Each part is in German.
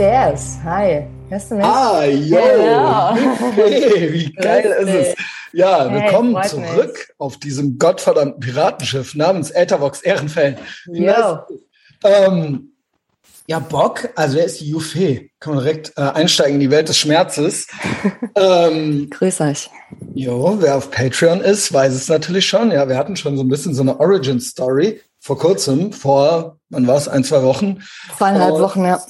CS. Hi. Hörst du mich? Ah, yo. Genau. Hey, wie geil ist es? Ja, willkommen zurück auf diesem gottverdammten Piratenschiff namens Ethervox Ehrenfeld. Yo. Ähm, ja, Bock, also wer ist die Jufe? Kann man direkt äh, einsteigen in die Welt des Schmerzes. ähm, Grüß euch. jo, wer auf Patreon ist, weiß es natürlich schon. Ja, wir hatten schon so ein bisschen so eine Origin-Story vor kurzem, vor, wann war es, ein, zwei Wochen. Zweieinhalb Und- Wochen, ja.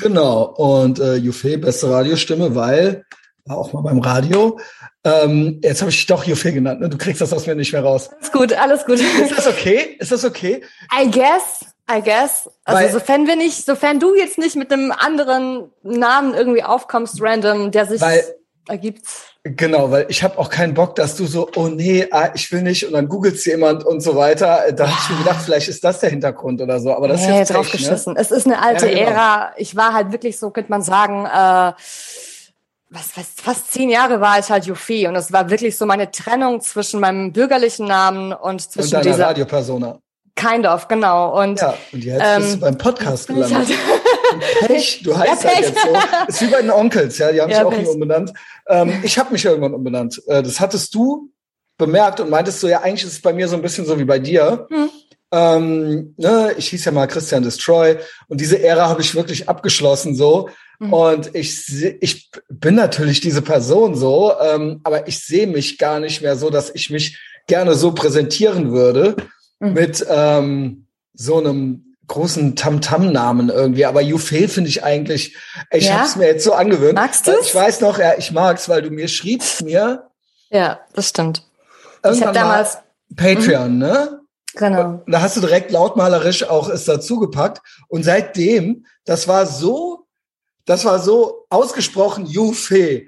Genau. Und äh, Jufe, beste Radiostimme, weil, war auch mal beim Radio. Ähm, jetzt habe ich dich doch Jufe genannt, ne? Du kriegst das aus mir nicht mehr raus. Alles gut, alles gut. Ist das okay? Ist das okay? I guess, I guess. Also Weil- sofern wir nicht, sofern du jetzt nicht mit einem anderen Namen irgendwie aufkommst, random, der sich Weil- ergibt. Genau, weil ich habe auch keinen Bock, dass du so, oh nee, ah, ich will nicht und dann googelst jemand und so weiter. Da hab ich mir gedacht, vielleicht ist das der Hintergrund oder so. Aber das ist Nee, jetzt drauf Pech, ne? Es ist eine alte Ja, genau. Ära. Ich war halt wirklich so, könnte man sagen, äh, was, was, fast zehn Jahre war ich halt Jufi und es war wirklich so meine Trennung zwischen meinem bürgerlichen Namen und Und zwischen deiner dieser Radiopersona. Kind of, genau. Und Ja, und jetzt Ähm, bist du beim Podcast gelandet. halt, Pech, du heißt Ja, halt Pech. jetzt so. Ist wie bei den Onkels, ja, die haben Ja, sich auch Pech. nie umbenannt. Ähm, ich habe mich irgendwann umbenannt. Äh, das hattest du bemerkt und meintest so, ja, eigentlich ist es bei mir so ein bisschen so wie bei dir. Hm. Ähm, ne, ich hieß ja mal Christian Destroy und diese Ära habe ich wirklich abgeschlossen so. Mhm. Und ich, ich bin natürlich diese Person so, ähm, aber ich sehe mich gar nicht mehr so, dass ich mich gerne so präsentieren würde Mhm. mit ähm, so einem großen Tamtam-Namen irgendwie. Aber Jufe finde ich eigentlich, ich Ja? habe es mir jetzt so angewöhnt. Magst du's? Ich weiß noch, ja, ich mag's, weil du mir schriebst mir ja, das stimmt. Ich habe damals, Mhm. mal Patreon, ne? genau. Da hast du direkt lautmalerisch auch es dazu gepackt. Und seitdem, das war so, das war so ausgesprochen Jufe.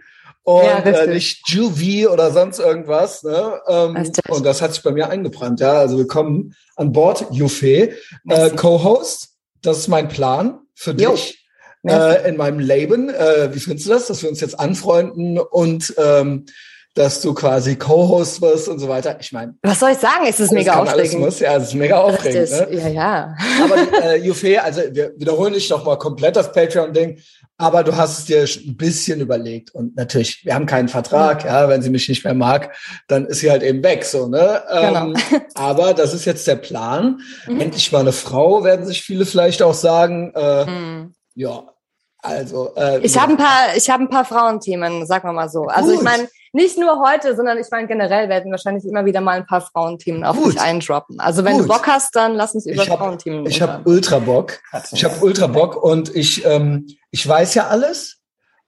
Und Ja, äh, nicht Juvie oder sonst irgendwas. Ne? Ähm, Richtig. und das hat sich bei mir eingebrannt. Ja, also willkommen an Bord, Jufe. Äh. Co-Host, das ist mein Plan für Jo. dich äh, in meinem Leben. Äh, wie findest du das, dass wir uns jetzt anfreunden und ähm, dass du quasi Co-Host wirst und so weiter? Ich meine, Was soll ich sagen? Es ist mega aufregend. Muss. Ja, es ist mega aufregend. Richtig. Ne? Ja, ja. Aber äh, Jufe, also wir wiederholen nicht noch mal komplett das Patreon-Ding, aber du hast es dir ein bisschen überlegt. Und natürlich, wir haben keinen Vertrag, ja, wenn sie mich nicht mehr mag, dann ist sie halt eben weg, so, ne? Ähm, aber das ist jetzt der Plan. Mhm. Endlich mal eine Frau, werden sich viele vielleicht auch sagen. Äh, Hm. Ja, also. Äh, Ich habe ein paar, ich habe ein paar Frauenthemen, sagen wir mal so. Also Gut. ich meine, nicht nur heute, sondern ich meine generell werden wahrscheinlich immer wieder mal ein paar Frauenthemen auf Gut. dich eindroppen. Also wenn Gut. du Bock hast, dann lass uns über Ich hab- Frauenthemen Ich habe ultra Bock. Ich habe ultra Bock und ich, ähm, ich weiß ja alles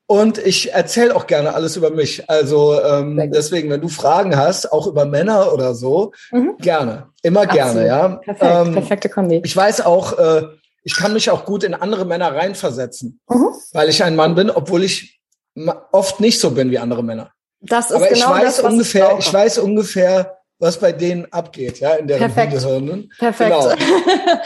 und ich erzähle auch gerne alles über mich. Also ähm, deswegen, wenn du Fragen hast, auch über Männer oder so, Mhm. gerne, immer gerne, ja. Perfekt, Ähm, perfekte Kombi. ich weiß auch, äh, ich kann mich auch gut in andere Männer reinversetzen, Mhm. weil ich ein Mann bin, obwohl ich oft nicht so bin wie andere Männer. Das ist Aber ich genau weiß das, ungefähr, ich, ich weiß ungefähr, was bei denen abgeht, ja, in deren Perfekt. Gehirnen. Perfekt. Genau.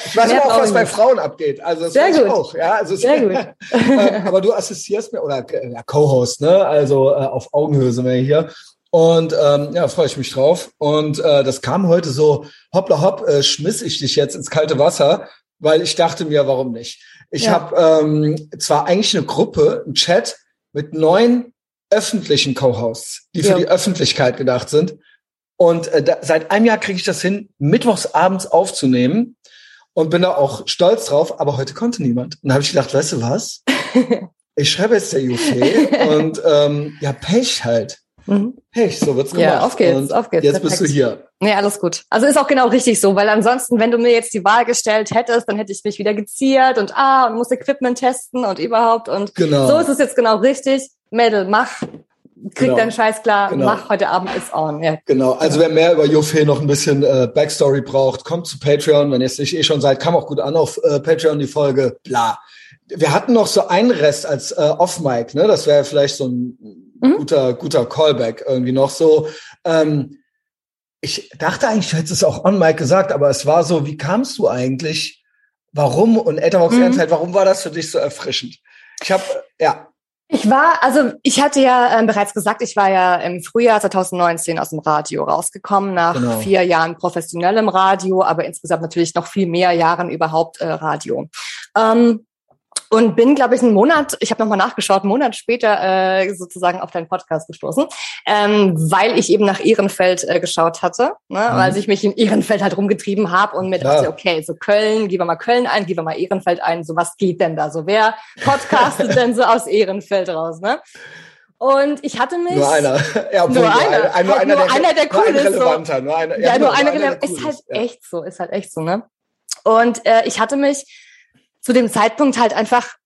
Ich weiß aber auch, was ich bei. Frauen abgeht. Also das Sehr ich gut. auch. Ja, also Sehr gut. Ähm, aber du assistierst mir oder ja, Co-Host, ne? Also äh, auf Augenhöhe sind wir hier. Und ähm, ja, freue ich mich drauf. Und äh, das kam heute so, hoppla hopp, äh, schmiss ich dich jetzt ins kalte Wasser, weil ich dachte mir, warum nicht? Ich Ja. habe ähm, zwar eigentlich eine Gruppe, einen Chat mit neun öffentlichen Co-Hosts, die für Ja. die Öffentlichkeit gedacht sind. Und äh, da, seit einem Jahr kriege ich das hin, mittwochs abends aufzunehmen und bin da auch stolz drauf, aber heute konnte niemand. Und da habe ich gedacht, weißt du was? Ich schreibe jetzt der Jufe und ähm, ja, Pech halt. Mhm. Pech, so wird's gemacht. Ja, auf geht's, und auf geht's. Jetzt bist du Perfekt. hier. Nee, alles gut. Also ist auch genau richtig so, weil ansonsten, wenn du mir jetzt die Wahl gestellt hättest, dann hätte ich mich wieder geziert und ah, und muss Equipment testen und überhaupt und Genau. so ist es jetzt genau richtig. Mädel, mach, krieg Genau. deinen Scheiß klar, Genau. mach, heute Abend ist on. Ja. Genau, also wer mehr über Jufe noch ein bisschen äh, Backstory braucht, kommt zu Patreon. Wenn ihr es nicht eh schon seid, kam auch gut an auf äh, Patreon die Folge. Bla. Wir hatten noch so einen Rest als äh, Off-Mic, ne? Das wäre vielleicht so ein Mhm. guter, guter Callback irgendwie noch so. Ähm, ich dachte eigentlich, du hättest es auch on-Mic gesagt, aber es war so, wie kamst du eigentlich? Warum? Und Etherbox Mhm. Ehrenfeld, warum war das für dich so erfrischend? Ich habe, ja, Ich war, also ich hatte ja ähm, bereits gesagt, ich war ja im Frühjahr 2019 aus dem Radio rausgekommen, nach Genau. vier Jahren professionellem Radio, aber insgesamt natürlich noch viel mehr Jahren überhaupt äh, Radio. Ähm, und bin, glaube ich, einen Monat, ich habe nochmal nachgeschaut, einen Monat später äh, sozusagen auf deinen Podcast gestoßen, ähm, weil ich eben nach Ehrenfeld äh, geschaut hatte, ne? Mhm. weil ich mich in Ehrenfeld halt rumgetrieben habe und mir dachte, ja. okay, so Köln, gehen wir mal Köln ein, gehen wir mal Ehrenfeld ein, so was geht denn da so? Wer podcastet denn so aus Ehrenfeld raus, ne? Und ich hatte mich. Nur einer. Ja, nur, nur einer. Ein, nur, einer, nur der, einer, der cool ist. So. Nur einer, ja, ja, nur einer, einer ist halt ja. echt so, ist halt echt so, ne? Und äh, ich hatte mich zu dem Zeitpunkt halt einfach,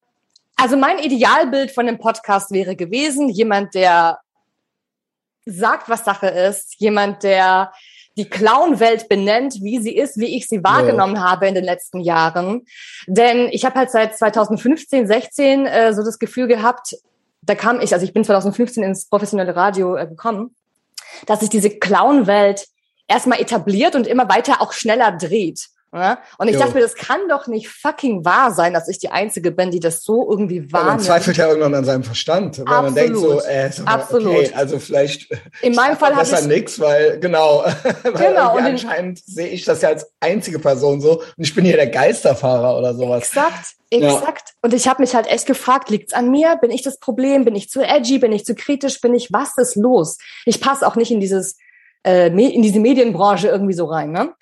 also mein Idealbild von dem Podcast wäre gewesen, jemand, der sagt, was Sache ist, jemand, der die Clown-Welt benennt, wie sie ist, wie ich sie wahrgenommen ja. habe in den letzten Jahren. Denn ich habe halt seit 2015, 16 äh, so das Gefühl gehabt, da kam ich, also ich bin 2015 ins professionelle Radio äh, gekommen, dass sich diese Clown-Welt erstmal etabliert und immer weiter auch schneller dreht. Und ich jo. dachte mir, das kann doch nicht fucking wahr sein, dass ich die Einzige bin, die das so irgendwie wahrnimmt. Ja, man zweifelt ja irgendwann an seinem Verstand, weil Absolut. man denkt so, äh, so Absolut. okay, also vielleicht in meinem Fall besser ich nix, weil genau, weil genau und anscheinend sehe ich das ja als einzige Person so und ich bin hier der Geisterfahrer oder sowas. Exakt, exakt. Ja. Und ich habe mich halt echt gefragt, liegt's an mir? Bin ich das Problem? Bin ich zu edgy? Bin ich zu kritisch? Bin ich was ist los? Ich passe auch nicht in dieses äh, in diese Medienbranche irgendwie so rein, ne?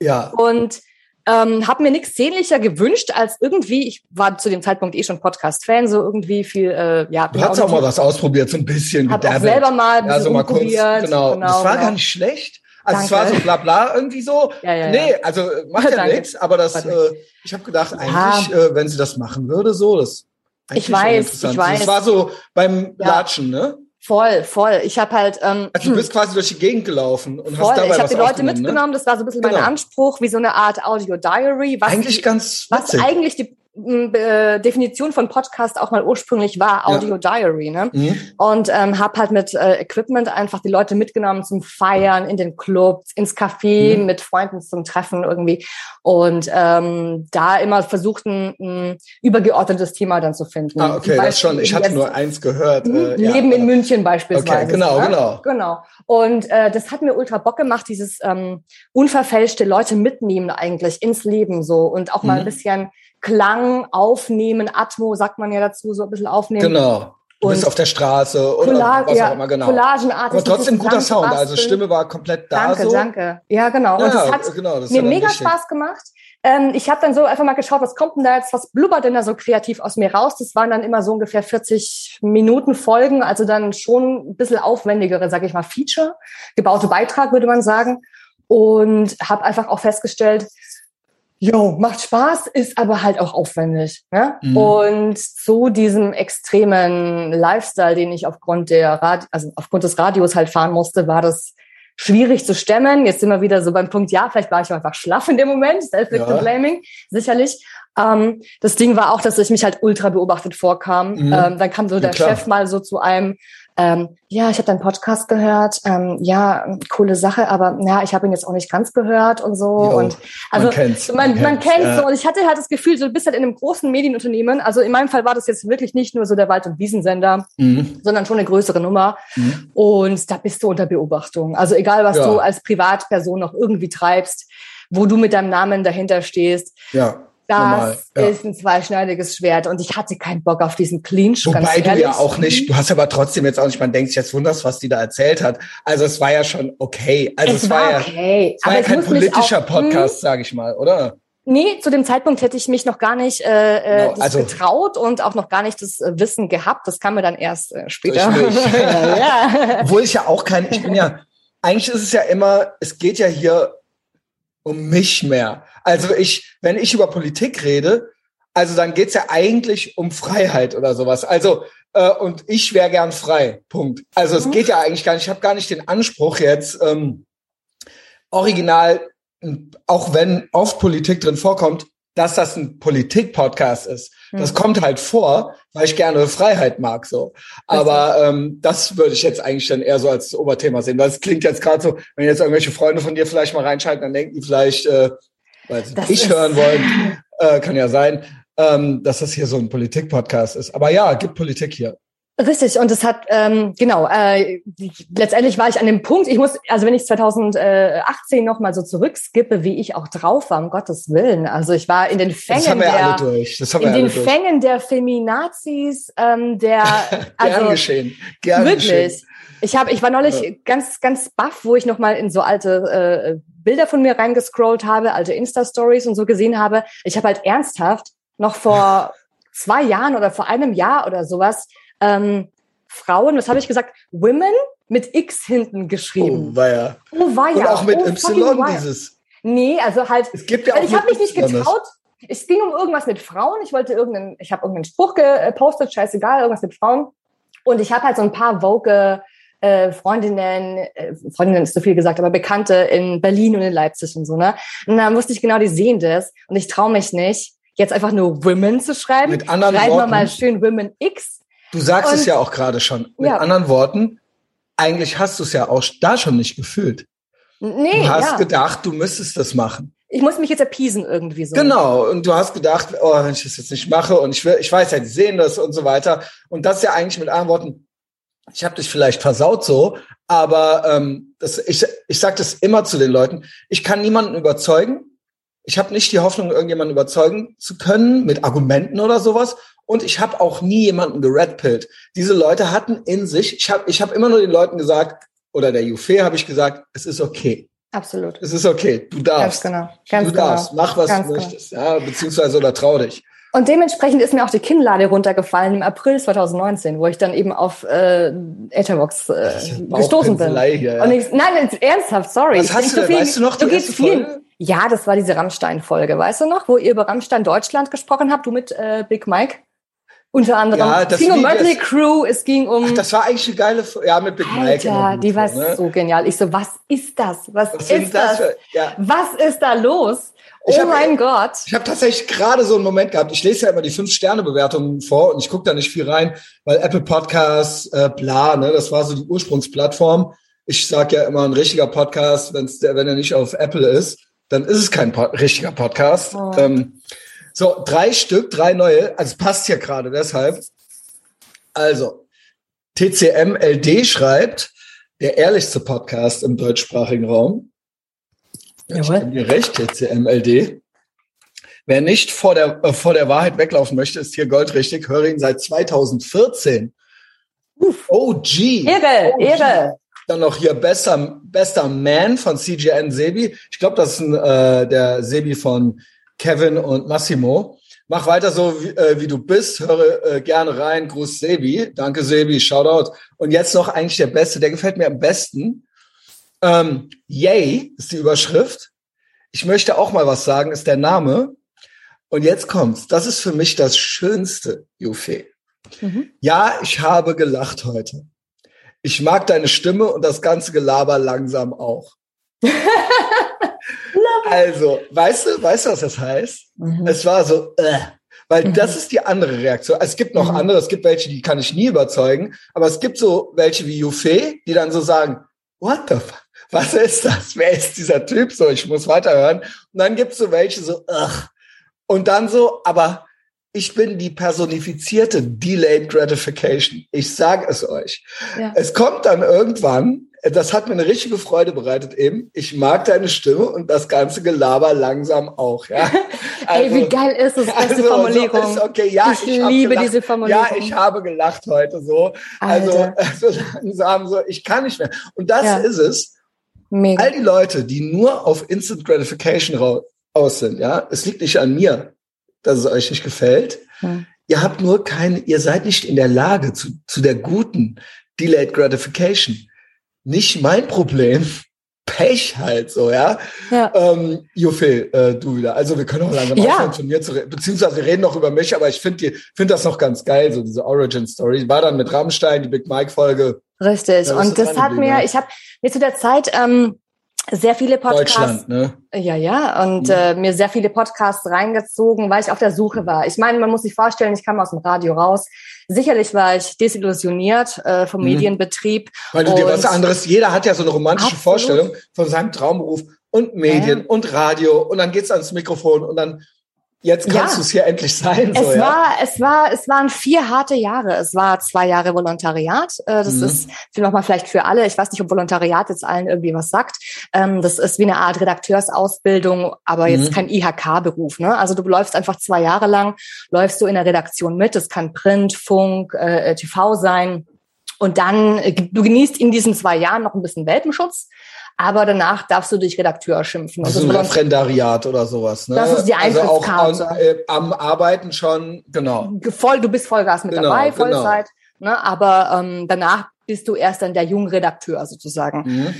Ja. Und ähm, habe mir nichts sehnlicher gewünscht als irgendwie, ich war zu dem Zeitpunkt eh schon Podcast-Fan, so irgendwie viel, äh, ja. Du hast auch mal was ausprobiert, so ein bisschen. Hab auch selber mal ein ja, so mal kurz, genau. genau. Das war genau. gar nicht schlecht. Also Danke. es war so bla bla irgendwie so. Ja, ja, nee, also macht ja nichts, aber das, äh, ich habe gedacht, eigentlich, ja. äh, wenn sie das machen würde, so, das ich weiß, ich weiß. Das war so beim Latschen, ne? Voll, voll. Ich habe halt. Ähm, also du bist quasi durch die Gegend gelaufen und voll. hast dabei Ich habe die Leute ne? mitgenommen. Ne? Das war so ein bisschen genau. mein Anspruch, wie so eine Art Audio Diary. Was eigentlich ganz witzig. Was eigentlich die äh, Definition von Podcast auch mal ursprünglich war, Audio ja. Diary, ne? Mhm. Und ähm, habe halt mit äh, Equipment einfach die Leute mitgenommen zum Feiern, in den Clubs, ins Café, mhm. mit Freunden zum Treffen irgendwie. Und ähm, da immer versucht, ein, ein übergeordnetes Thema dann zu finden. Ah, okay, das schon. Ich hatte nur eins gehört. Äh, Leben ja, in München beispielsweise. Okay, genau, ne? genau. Genau. Und äh, das hat mir ultra Bock gemacht, dieses ähm, unverfälschte Leute mitnehmen eigentlich ins Leben so und auch mal mhm. ein bisschen Klang aufnehmen, Atmo sagt man ja dazu, so ein bisschen aufnehmen. Genau. Du bist auf der Straße oder Collage, was auch immer, genau. Collagenartig. Aber trotzdem guter Sound, also Stimme war komplett da danke, so. Danke. Ja, genau. Ja, und das hat genau, das mir mega wichtig. Spaß gemacht. Ähm, ich habe dann so einfach mal geschaut, was kommt denn da jetzt, was blubbert denn da so kreativ aus mir raus? Das waren dann immer so ungefähr 40 Minuten Folgen, also dann schon ein bisschen aufwendigere, sage ich mal, Feature, gebaute Beitrag, würde man sagen. Und habe einfach auch festgestellt, jo, macht Spaß, ist aber halt auch aufwendig. Ne? Mhm. Und zu diesem extremen Lifestyle, den ich aufgrund der Radi also aufgrund des Radios halt fahren musste, war das schwierig zu stemmen. Jetzt sind wir wieder so beim Punkt, ja, vielleicht war ich einfach schlaff in dem Moment, self-victim blaming, sicherlich. Ähm, das Ding war auch, dass ich mich halt ultra beobachtet vorkam. Mhm. Ähm, dann kam so der ja, Chef mal so zu einem, ähm, ja, ich habe deinen Podcast gehört, ähm, ja, coole Sache, aber ja, ich habe ihn jetzt auch nicht ganz gehört und so. Jo, und also man kennt's, man, man, man kennt's ja. so. Und ich hatte halt das Gefühl, so, du bist halt in einem großen Medienunternehmen. Also in meinem Fall war das jetzt wirklich nicht nur so der Wald- und Wiesensender, mhm. sondern schon eine größere Nummer. Mhm. Und da bist du unter Beobachtung. Also egal, was ja. du als Privatperson noch irgendwie treibst, wo du mit deinem Namen dahinter stehst. Ja das Normal, ja. ist ein zweischneidiges Schwert und ich hatte keinen Bock auf diesen Clinch. Wobei du ja auch nicht, du hast aber trotzdem jetzt auch nicht, man denkt sich jetzt wunders, was die da erzählt hat. Also es war ja schon okay. Also es, es war, war, okay. ja, es war ja kein politischer auch, Podcast, sage ich mal, oder? Nee, zu dem Zeitpunkt hätte ich mich noch gar nicht äh, äh no, also, getraut und auch noch gar nicht das äh, Wissen gehabt. Das kam mir dann erst äh, später. ja. Obwohl ich ja auch kein, ich bin ja, eigentlich ist es ja immer, es geht ja hier um mich mehr. Also ich, wenn ich über Politik rede, also dann geht's ja eigentlich um Freiheit oder sowas. Also äh, und ich wäre gern frei. Punkt. Also es mhm. geht ja eigentlich gar nicht. Ich habe gar nicht den Anspruch jetzt ähm, original, auch wenn oft Politik drin vorkommt, dass das ein Politik-Podcast ist. Das mhm. kommt halt vor, weil ich gerne Freiheit mag, so. Aber ähm, das würde ich jetzt eigentlich dann eher so als Oberthema sehen, weil es klingt jetzt gerade so, wenn jetzt irgendwelche Freunde von dir vielleicht mal reinschalten, dann denken die vielleicht, äh, weil sie ich hören wollen, äh, kann ja sein, ähm, dass das hier so ein Politik-Podcast ist. Aber ja, gibt Politik hier. Richtig, und es hat, ähm, genau, äh, letztendlich war ich an dem Punkt, ich muss, also wenn ich 2018 nochmal so zurückskippe, wie ich auch drauf war, um Gottes Willen. Also ich war in den Fängen das haben wir der, alle durch. Das haben in wir den durch. Fängen der Feminazis, ähm, der, also Gern geschehen. Gern wirklich. geschehen. Ich habe, ich war neulich Ja. ganz, ganz baff, wo ich nochmal in so alte äh, Bilder von mir reingescrollt habe, alte Insta-Stories und so gesehen habe. Ich habe halt ernsthaft noch vor zwei Jahren oder vor einem Jahr oder sowas ähm, Frauen, was habe ich gesagt? Women mit X hinten Oh, geschrieben. war ja. Oh, war ja. Und auch mit oh, Y dieses. Nee, also halt, Es gibt ja auch ich habe mich nicht getraut. Es ging um irgendwas mit Frauen. Ich wollte irgendeinen, ich habe irgendeinen Spruch gepostet, scheißegal, irgendwas mit Frauen. Und ich habe halt so ein paar Vogue äh, Freundinnen, äh, Freundinnen ist so viel gesagt, aber Bekannte in Berlin und in Leipzig und so, ne? Und dann wusste ich genau, die sehen das. Und ich traue mich nicht, jetzt einfach nur Women zu schreiben. Mit anderen Schreiben wir Worten. mal schön Women X. Du sagst es Und- ja auch gerade schon. Mit Ja. anderen Worten, eigentlich hast du es ja auch da schon nicht gefühlt. Nee, Du hast ja. gedacht, du müsstest das machen. Ich muss mich jetzt erpiesen irgendwie so. Genau. Und du hast gedacht, oh, wenn ich das jetzt nicht mache und ich will, ich weiß ja, die sehen das und so weiter. Und das ist ja eigentlich mit anderen Worten, ich habe dich vielleicht versaut so, aber ähm, das, ich, ich sage das immer zu den Leuten, ich kann niemanden überzeugen. Ich habe nicht die Hoffnung, irgendjemanden überzeugen zu können mit Argumenten oder sowas. Und ich habe auch nie jemanden geredpillt. Diese Leute hatten in sich, ich habe ich hab immer nur den Leuten gesagt, oder der Jufe habe ich gesagt, es ist okay. Absolut. Es ist okay. Du darfst. Ganz genau. Ganz du genau. darfst. Mach, was Ganz du genau. möchtest. Ja, beziehungsweise oder trau dich. Und dementsprechend ist mir auch die Kinnlade runtergefallen im April 2019, wo ich dann eben auf äh, Etherbox äh, gestoßen bin. Hier, ja. Und ich, nein, ernsthaft, sorry. Was Ich hast du denn? viel- Weißt du noch du gehst. Folge? Ja, das war diese Rammstein-Folge, weißt du noch, wo ihr über Rammstein Deutschland gesprochen habt, du mit äh, Big Mike. Unter anderem. Ja, es das ging um Mötley Crew, es ging um. Ach, das war eigentlich eine geile, Fo- ja, mit Big Mike. gut die war so, ne? so genial. Ich so, was ist das? Was, Was ist das? für, ja. Was ist da los? Oh hab- mein Gott. Ich habe tatsächlich gerade so einen Moment gehabt. Ich lese ja immer die Fünf-Sterne-Bewertungen vor und ich gucke da nicht viel rein, weil Apple Podcasts, äh, bla, ne, das war so die Ursprungsplattform. Ich sag ja immer, ein richtiger Podcast, wenn's der, wenn er nicht auf Apple ist, dann ist es kein po richtiger Podcast. Oh. Ähm, so, drei Stück, drei neue. Also es passt ja gerade deshalb. Also, TCMLD schreibt, der ehrlichste Podcast im deutschsprachigen Raum. Ich Jawohl. gebe dir recht, TCMLD. Wer nicht vor der, äh, vor der Wahrheit weglaufen möchte, ist hier goldrichtig. Höre ihn seit 2014. OG. Ehre, OG. Ehre. Dann noch hier bester, bester Man von CGN Sebi. Ich glaube, das ist ein, äh, der Sebi von Kevin und Massimo. Mach weiter so, wie, äh, wie du bist. Höre äh, gerne rein. Gruß Sebi. Danke Sebi. Shoutout. Und jetzt noch eigentlich der Beste. Der gefällt mir am besten. Ähm, Yay ist die Überschrift. Ich möchte auch mal was sagen, ist der Name. Und jetzt kommt's. Das ist für mich das Schönste, Jufe. Mhm. Ja, ich habe gelacht heute. Ich mag deine Stimme und das ganze Gelaber langsam auch. also, weißt du, weißt du, was das heißt? Mhm. Es war so, äh, weil Mhm. das ist die andere Reaktion. Es gibt noch Mhm. andere, es gibt welche, die kann ich nie überzeugen, aber es gibt so welche wie Jufe, die dann so sagen, what the fuck? Was ist das? Wer ist dieser Typ? So, ich muss weiterhören. Und dann gibt's so welche so, ach. Und dann so, aber ich bin die personifizierte Delayed Gratification. Ich sage es euch. Ja. Es kommt dann irgendwann, das hat mir eine richtige Freude bereitet eben. Ich mag deine Stimme und das ganze Gelaber langsam auch, ja. Ey, wie geil ist das? Beste also, Formulierung. So okay, ja, ich, ich, liebe diese Formulierung. Ja, ich habe gelacht heute so. Also, Alter. also langsam so, ich kann nicht mehr. Und das Ja. ist es. Mega. All die Leute, die nur auf Instant Gratification rau- aus sind, ja, es liegt nicht an mir, dass es euch nicht gefällt. Hm. Ihr habt nur keine, ihr seid nicht in der Lage zu, zu der guten Delayed Gratification. Nicht mein Problem. Pech halt so, ja. Ja. Ähm, Jufe, äh, du wieder. Also wir können auch langsam Ja. aufhören, von mir zu reden. Beziehungsweise wir reden noch über mich, aber ich finde find das noch ganz geil, so diese Origin-Story. War dann mit Rammstein, die Big Mike-Folge. Richtig. Was und das hat mir, ja? ich habe mir zu der Zeit ähm, sehr viele Podcasts, Deutschland, ne? ja, ja, und Mhm. äh, mir sehr viele Podcasts reingezogen, weil ich auf der Suche war. Ich meine, man muss sich vorstellen, ich kam aus dem Radio raus. Sicherlich war ich desillusioniert äh, vom Mhm. Medienbetrieb. Weil du dir was anderes, jeder hat ja so eine romantische Absolut. Vorstellung von seinem Traumberuf und Medien und Radio und dann geht's ans Mikrofon und dann jetzt kannst ja. du es hier endlich sein. So, es ja? war, es war, es waren vier harte Jahre. Es war zwei Jahre Volontariat. Äh, das mhm. ist nochmal vielleicht für alle. Ich weiß nicht, ob Volontariat jetzt allen irgendwie was sagt. Ähm, das ist wie eine Art Redakteursausbildung, aber jetzt mhm. kein IHK-Beruf. Ne? Also du läufst einfach zwei Jahre lang, läufst du in der Redaktion mit. Das kann Print, Funk, äh, TV sein. Und dann, äh, du genießt in diesen zwei Jahren noch ein bisschen Welpenschutz aber danach darfst du dich Redakteur schimpfen. Das ist ein Referendariat oder sowas. Ne? Das ist die Eintrittskarte. Also auch an, äh, am Arbeiten schon, genau. Voll, du bist Vollgas mit genau, dabei, genau. Vollzeit. Genau. Ne? Aber ähm, danach bist du erst dann der junge Redakteur sozusagen. Mhm.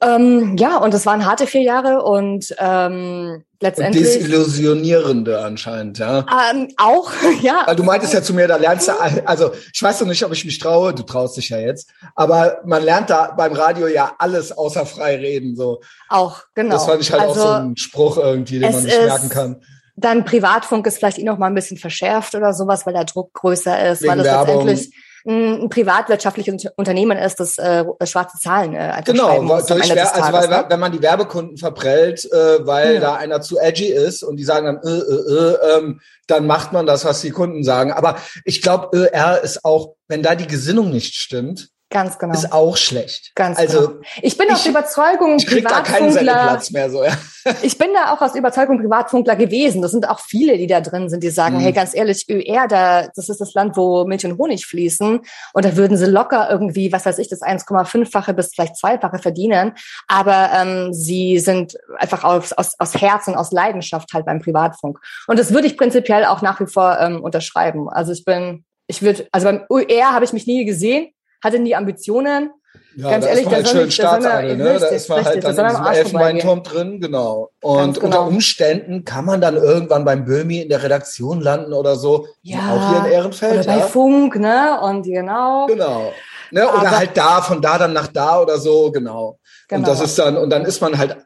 Ähm, ja, und das waren harte vier Jahre und ähm, letztendlich. Und desillusionierende anscheinend, ja. Ähm, auch, ja. Weil du meintest ja zu mir, da lernst du, also ich weiß noch nicht, ob ich mich traue, du traust dich ja jetzt, aber man lernt da beim Radio ja alles außer frei reden, so. Auch, genau. Das fand ich halt also, auch so ein Spruch irgendwie, den man nicht merken kann. Dann Privatfunk ist vielleicht eh noch mal ein bisschen verschärft oder sowas, weil der Druck größer ist, Wegen weil das Werbung. letztendlich ein privatwirtschaftliches Unternehmen ist, das äh, schwarze Zahlen äh, einfach genau, muss durch Wer also weil, ne? wenn man die Werbekunden verprellt, äh, weil ja. da einer zu edgy ist und die sagen dann, äh, äh, äh, ähm, dann macht man das, was die Kunden sagen. Aber ich glaube, er ist auch, wenn da die Gesinnung nicht stimmt, Ganz genau. Ist auch schlecht. Ganz also, genau. Ich bin ich, aus Überzeugung ich krieg da keinen Sendeplatz mehr so. Ja. ich bin da auch aus Überzeugung Privatfunkler gewesen. Das sind auch viele, die da drin sind, die sagen, mhm. hey, ganz ehrlich, ÖR, da, das ist das Land, wo Milch und Honig fließen. Und da würden sie locker irgendwie, was weiß ich, das 1,5-fache bis vielleicht zweifache verdienen. Aber ähm, sie sind einfach aus, aus, aus Herz und aus Leidenschaft halt beim Privatfunk. Und das würde ich prinzipiell auch nach wie vor ähm, unterschreiben. Also ich bin, ich würde, also beim ÖR habe ich mich nie gesehen hatte nie Ambitionen. Ja, Ganz da ehrlich, ist man halt schön Staatsadel, ne? Da ist man halt dann in diesem Elfenbeinturm drin, genau. Und genau. unter Umständen kann man dann irgendwann beim Böhmi in der Redaktion landen oder so. Ja. Auch hier in Ehrenfeld. Oder bei ja. Funk, ne? Und genau. Genau. Ne? Oder Aber halt da, von da dann nach da oder so, genau. genau. Und das ist dann, und dann ist man halt,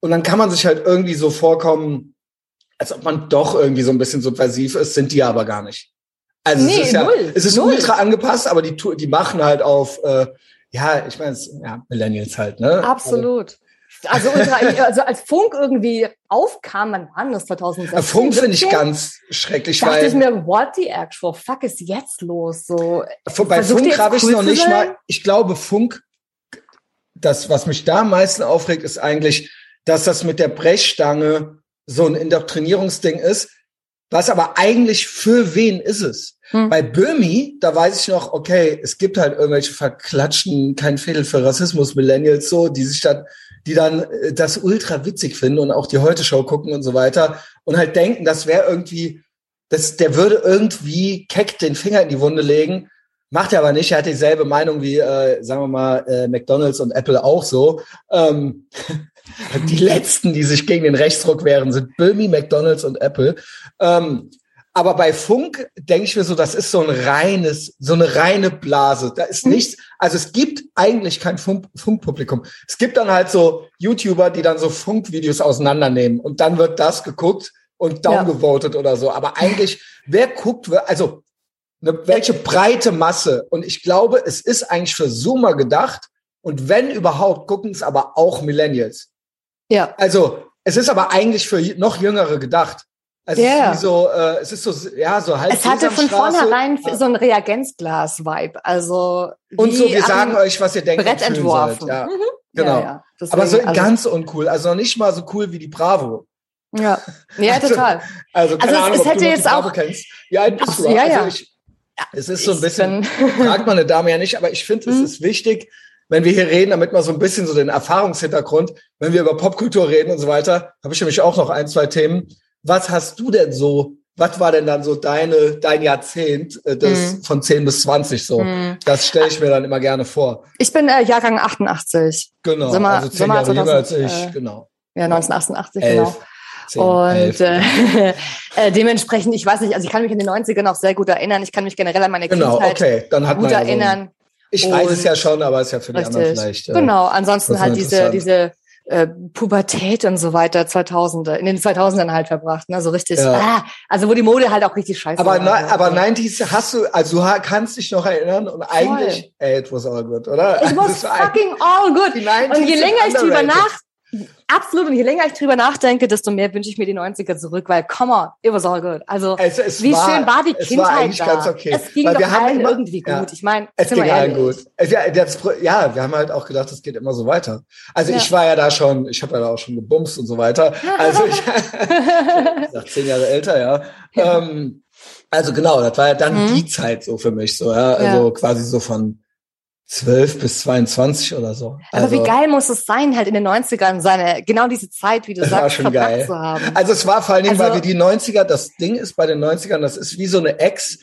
und dann kann man sich halt irgendwie so vorkommen, als ob man doch irgendwie so ein bisschen subversiv ist, sind die aber gar nicht. Also nee, es ist ja, null, es ist null. ultra angepasst, aber die, die machen halt auf, äh, ja, ich meine, ja, Millennials halt, ne? Absolut. Also, ultra, also als Funk irgendwie aufkam, man war das 2016. Funk finde ich ganz schrecklich, dachte weil ich mir, what the actual fuck ist jetzt los? So, bei Funk habe ich cool noch nicht mal. Ich glaube, Funk, das, was mich da am meisten aufregt, ist eigentlich, dass das mit der Brechstange so ein Indoktrinierungsding ist was aber eigentlich für wen ist es? Hm. Bei Böhmi, da weiß ich noch, okay, es gibt halt irgendwelche verklatschten, kein Fädel für Rassismus, Millennials so, die sich dann, die dann äh, das ultra witzig finden und auch die Heute-Show gucken und so weiter und halt denken, das wäre irgendwie, das, der würde irgendwie keck den Finger in die Wunde legen. Macht er aber nicht. Er hat dieselbe Meinung wie, äh, sagen wir mal, äh, McDonalds und Apple auch so. Ähm, die letzten, die sich gegen den Rechtsruck wehren, sind Böhmi, McDonalds und Apple. Ähm, aber bei Funk denke ich mir so, das ist so ein reines, so eine reine Blase. Da ist mhm. nichts, also es gibt eigentlich kein Funk, Funkpublikum. Es gibt dann halt so YouTuber, die dann so Funkvideos auseinandernehmen und dann wird das geguckt und downgevotet ja. oder so. Aber eigentlich, wer guckt, also eine, welche breite Masse? Und ich glaube, es ist eigentlich für Zoomer gedacht. Und wenn überhaupt, gucken es aber auch Millennials. Ja. Also es ist aber eigentlich für noch Jüngere gedacht. Also yeah. es ist so, äh, es ist so, ja, so halb. Es hatte von vornherein so ein Reagenzglas-Vibe. Also und so, wir sagen euch, was ihr denkt. Brett entworfen. Ja, mhm. genau. Ja, ja. Deswegen, aber so also, ganz uncool. Also noch nicht mal so cool wie die Bravo. Ja, ja, also, total. Also, keine also Ahnung, es, es hätte jetzt auch. Kennst. Ja, bist du ja, ja. Also ich, es ist so ein bisschen, fragt man eine Dame ja nicht, aber ich finde, es mhm. ist wichtig, wenn wir hier reden, damit man so ein bisschen so den Erfahrungshintergrund, wenn wir über Popkultur reden und so weiter, habe ich nämlich auch noch ein, zwei Themen. Was hast du denn so, was war denn dann so deine, dein Jahrzehnt äh, das mm. von 10 bis 20 so? Mm. Das stelle ich mir dann immer gerne vor. Ich bin äh, Jahrgang 88. Genau, Sommer, also 10 Sommer Jahre 2000, jünger als ich, äh, genau. Ja, 1988, 11. genau. 10, und äh, äh, dementsprechend, ich weiß nicht, also ich kann mich in den 90ern auch sehr gut erinnern. Ich kann mich generell an meine genau, Kindheit okay. Dann hat gut man erinnern. Ich und weiß es ja schon, aber es ist ja für die richtig. anderen vielleicht. Äh, genau, ansonsten halt diese, diese äh, Pubertät und so weiter 2000er, in den 2000ern halt verbracht, ne, so richtig, ja. ah, also wo die Mode halt auch richtig scheiße aber war. Na, aber 90s hast du, also du kannst dich noch erinnern und Voll. eigentlich, ey, it was all good, oder? It was fucking all good. Die 90s und je länger ich drüber nach, Absolut. Und je länger ich drüber nachdenke, desto mehr wünsche ich mir die 90er zurück, weil, come on, it was all good. Also, Es, es wie war, schön war die es Kindheit war eigentlich da? ganz okay. Es ging Weil doch allen immer- irgendwie ja. gut. Ich meine, Es ging allen gut. Es- Ja, das, ja, wir haben halt auch gedacht, es geht immer so weiter. Also Ja. ich war ja da schon, ich habe ja da auch schon gebumst und so weiter. Also ich nach zehn Jahre älter, ja. Ähm, also genau, das war ja dann Mhm. die Zeit so für mich so, ja. Also quasi so von 12 bis 22 oder so. Aber also, wie geil muss es sein, halt in den 90ern seine, genau diese Zeit, wie du Das war sagst, schon geil. zu haben. Also es war vor allen Dingen, Also- weil wir die 90er, das Ding ist bei den 90ern, das ist wie so eine Ex,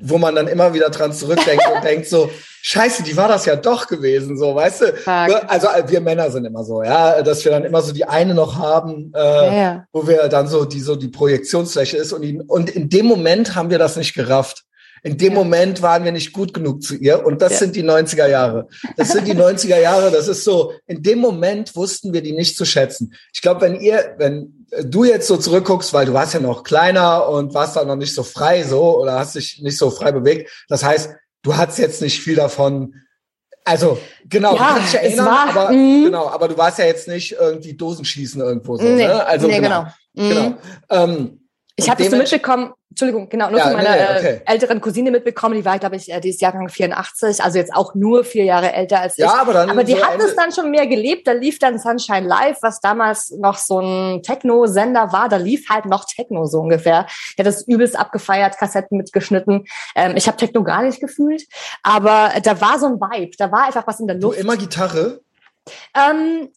wo man dann immer wieder dran zurückdenkt und denkt so, scheiße, die war das ja doch gewesen, so, weißt du? Fuck. Also wir Männer sind immer so, ja, dass wir dann immer so die eine noch haben, äh, Ja, ja. wo wir dann so die so die Projektionsfläche ist und, die, und in dem Moment haben wir das nicht gerafft. In dem Ja. Moment waren wir nicht gut genug zu ihr und das Ja. sind die 90er Jahre. Das sind die 90er Jahre, das ist so, in dem Moment wussten wir die nicht zu schätzen. Ich glaube, wenn ihr, wenn du jetzt so zurückguckst, weil du warst ja noch kleiner und warst da noch nicht so frei so oder hast dich nicht so frei bewegt, das heißt, du hattest jetzt nicht viel davon, also genau, Ja, dich es erinnern, war- aber mhm. genau, aber du warst ja jetzt nicht irgendwie Dosenschießen irgendwo so, nee, ne? Also nee, genau. genau. Mhm. genau. Ähm, Ich habe das so mitbekommen, Entschuldigung, genau, nur Ja, von meiner nee, okay. äh, älteren Cousine mitbekommen, die war, glaube ich, äh, die ist Jahrgang 84, also jetzt auch nur vier Jahre älter als ich. Ja, aber dann Aber die so hat es dann schon mehr gelebt. Da lief dann Sunshine Live, was damals noch so ein Techno-Sender war. Da lief halt noch Techno so ungefähr. Der hat das übelst abgefeiert, Kassetten mitgeschnitten. Ähm, ich habe Techno gar nicht gefühlt, aber da war so ein Vibe. Da war einfach was in der du Luft. immer Gitarre. Ähm,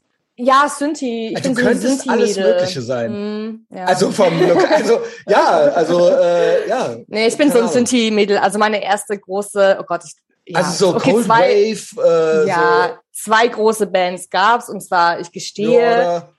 ja, Synthi. Ich Also so eine könntest alles. Mögliche sein. Mm, ja. Also vom Look, also ja, also äh, ja. Nee, ich bin so ein. Synthi-Mädel. Also meine erste große, oh Gott, ich, ja. Also so okay, Cold zwei, Wave, äh, ja, zwei große Bands gab's und zwar, ich so gestehe, oder,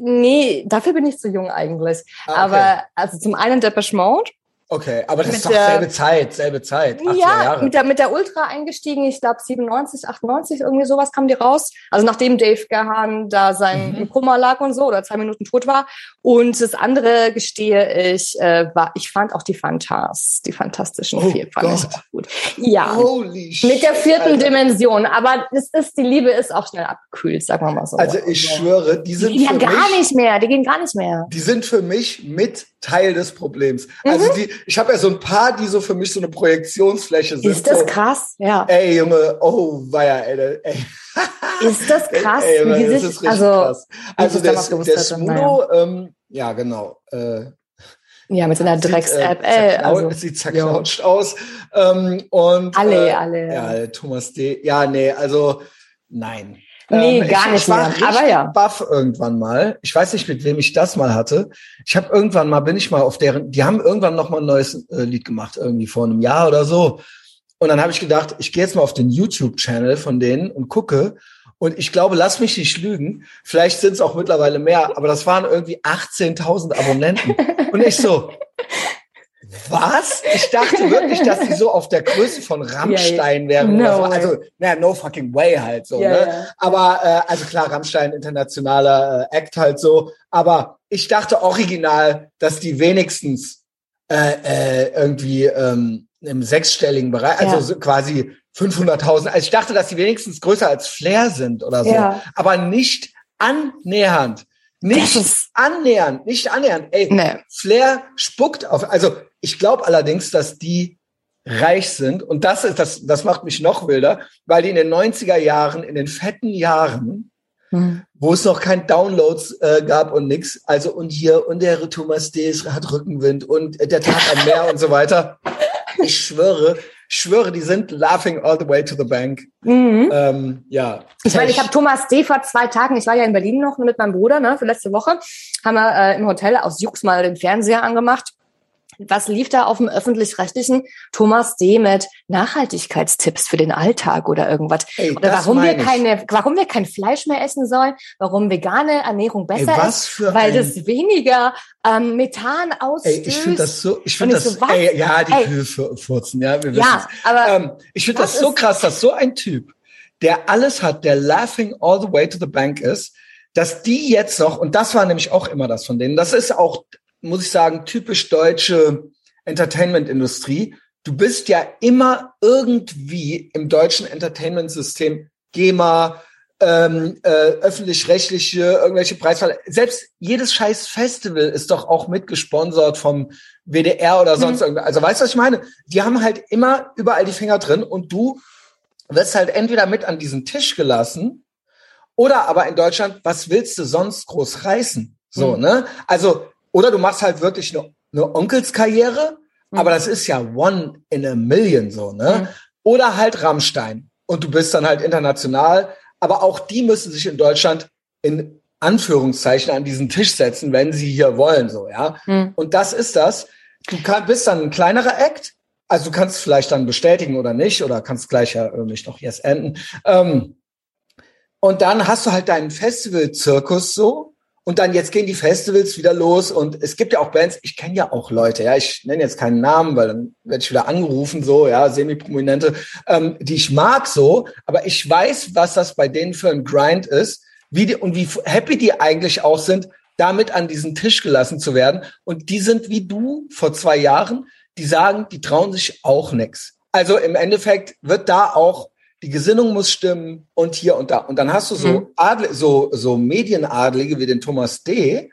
nee, dafür bin ich zu jung eigentlich. Ah, okay. Aber also zum einen Depeche Mode, okay, aber das mit ist doch der- selbe Zeit, selbe Zeit, 80er ja, Jahre. mit der mit der Ultra eingestiegen, ich glaube 97, 98 irgendwie sowas kam die raus. Also nachdem Dave Gahan da sein Mhm. im Koma lag und so oder zwei Minuten tot war. Und das andere gestehe ich, äh, war, ich fand auch die Phantas, die fantastischen Oh vier fand ich auch gut. Ja. Holy shit. Mit der vierten Alter. Dimension, aber es ist, die Liebe ist auch schnell abgekühlt, sagen wir mal so. Also ich schwöre, die die sind gehen ja für gar mich, nicht mehr, die gehen gar nicht mehr. die sind für mich mit Teil des Problems. Mhm. Also die, ich habe ja so ein paar, die so für mich so eine Projektionsfläche sind. Ist das krass? Ja. Ey, Junge, oh, weia, ey, ey. Ist das krass? Ey, wie Mann, die das ist richtig also, krass. Also der, der Smudo, ähm, ja genau, äh, ja, mit seiner sieht, Drecks-App, äh, ey, also, sieht zerknautscht aus. Ähm, und alle, äh, alle. ja, Thomas D. Ja, nee, also nein. Nee, Ähm, gar ich, nicht ich war mehr. richtig Aber ja. baff irgendwann mal. Ich weiß nicht, mit wem ich das mal hatte. Ich habe irgendwann mal, bin ich mal auf deren, die haben irgendwann noch mal ein neues äh, Lied gemacht, irgendwie vor einem Jahr oder so. Und dann habe ich gedacht, ich gehe jetzt mal auf den YouTube-Channel von denen und gucke. Und ich glaube, lass mich nicht lügen, vielleicht sind es auch mittlerweile mehr, aber das waren irgendwie 18.000 Abonnenten. Und ich so, was? Ich dachte wirklich, dass die so auf der Größe von Rammstein wären. No oder so. Also, naja, no fucking way halt so. Ja, ne? ja. Aber äh, also klar, Rammstein internationaler äh, Act halt so. Aber ich dachte original, dass die wenigstens äh, äh, irgendwie ähm, im sechsstelligen Bereich, also so quasi 500.000. Also ich dachte, dass die wenigstens größer als Flair sind oder so. Aber nicht annähernd. Nicht annähernd, nicht annähernd. Ey, Nee. Flair spuckt auf. Also ich glaube allerdings, dass die reich sind und das ist das das macht mich noch wilder, weil die in den 90er Jahren in den fetten Jahren, Hm. wo es noch kein Downloads äh, gab und nix, also und hier und der Thomas D. hat Rückenwind und äh, der Tag am Meer und so weiter. Ich schwöre, schwöre, die sind laughing all the way to the bank. Mhm. Ähm, ja. Ich meine, ich habe Thomas D. vor zwei Tagen, ich war ja in Berlin noch mit meinem Bruder, ne, für letzte Woche, haben wir äh, im Hotel aus Jux mal den Fernseher angemacht. Was lief da auf dem öffentlich-rechtlichen? Thomas D. mit Nachhaltigkeitstipps für den Alltag oder irgendwas. Ey, Oder warum wir keine, warum wir kein Fleisch mehr essen sollen, warum vegane Ernährung Ey, besser was ist, weil ein- das weniger ähm, Methan ausstößt. Ey, ich finde das so, ich finde das, so, was? ey, ja, die Ey. Kühe fu- furzen, ja, wir wissen Ja, aber ähm, ich finde das das so krass, dass so ein Typ, der alles hat, der laughing all the way to the bank ist, dass die jetzt noch, und das war nämlich auch immer das von denen, das ist auch, muss ich sagen, typisch deutsche Entertainment-Industrie. Du bist ja immer irgendwie im deutschen Entertainment-System GEMA, ähm, äh, öffentlich-rechtliche, irgendwelche Preisverleih. Selbst jedes scheiß Festival ist doch auch mitgesponsert vom WDR oder sonst mhm. irgendwas. Also weißt du, was ich meine? Die haben halt immer überall die Finger drin und du wirst halt entweder mit an diesen Tisch gelassen oder aber in Deutschland, was willst du sonst groß reißen? So, mhm. ne? Also, oder du machst halt wirklich eine, eine Onkelskarriere, mhm. aber das ist ja one in a million so, ne? Mhm. Oder halt Rammstein. Und du bist dann halt international, aber auch die müssen sich in Deutschland in Anführungszeichen an diesen Tisch setzen, wenn sie hier wollen, so, ja. Mhm. Und das ist das. Du kann, bist dann ein kleinerer Act, also du kannst vielleicht dann bestätigen oder nicht, oder kannst gleich ja nicht noch jetzt enden. Ähm, und dann hast du halt deinen Festival-Zirkus so. Und dann jetzt gehen die Festivals wieder los und es gibt ja auch Bands, ich kenne ja auch Leute, ja, ich nenne jetzt keinen Namen, weil dann werde ich wieder angerufen, so, ja, semi-prominente, ähm, die ich mag so, aber ich weiß, was das bei denen für ein Grind ist, wie die und wie happy die eigentlich auch sind, damit an diesen Tisch gelassen zu werden. Und die sind wie du vor zwei Jahren, die sagen, die trauen sich auch nix. Also im Endeffekt wird da auch die Gesinnung muss stimmen und hier und da. Und dann hast du so, mhm. Adle, so, so Medienadlige wie den Thomas D.,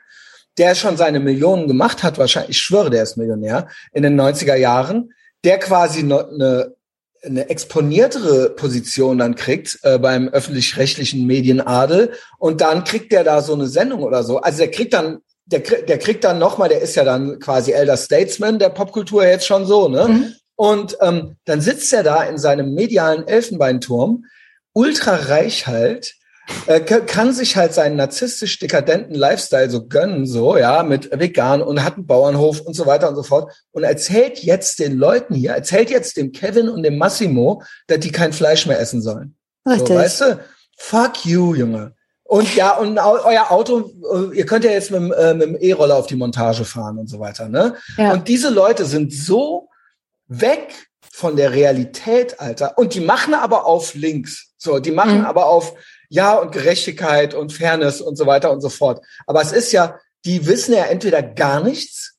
der schon seine Millionen gemacht hat, wahrscheinlich, ich schwöre, der ist Millionär, in den 90er Jahren, der quasi eine, eine exponiertere Position dann kriegt äh, beim öffentlich-rechtlichen Medienadel und dann kriegt der da so eine Sendung oder so. Also der kriegt dann der, der kriegt dann nochmal, der ist ja dann quasi Elder Statesman der Popkultur jetzt schon so, ne? Mhm. Und ähm, dann sitzt er da in seinem medialen Elfenbeinturm, ultra reich halt, äh, kann sich halt seinen narzisstisch dekadenten Lifestyle so gönnen, so, ja, mit vegan und hat einen Bauernhof und so weiter und so fort und erzählt jetzt den Leuten hier, erzählt jetzt dem Kevin und dem Massimo, dass die kein Fleisch mehr essen sollen. Richtig. So, weißt du? Fuck you, Junge. Und ja, und euer Auto, äh, ihr könnt ja jetzt mit, äh, mit dem E-Roller auf die Montage fahren und so weiter, ne? Ja. Und diese Leute sind so weg von der Realität, Alter. Und die machen aber auf links. So, die machen mhm. aber auf Ja und Gerechtigkeit und Fairness und so weiter und so fort. Aber es ist ja, die wissen ja entweder gar nichts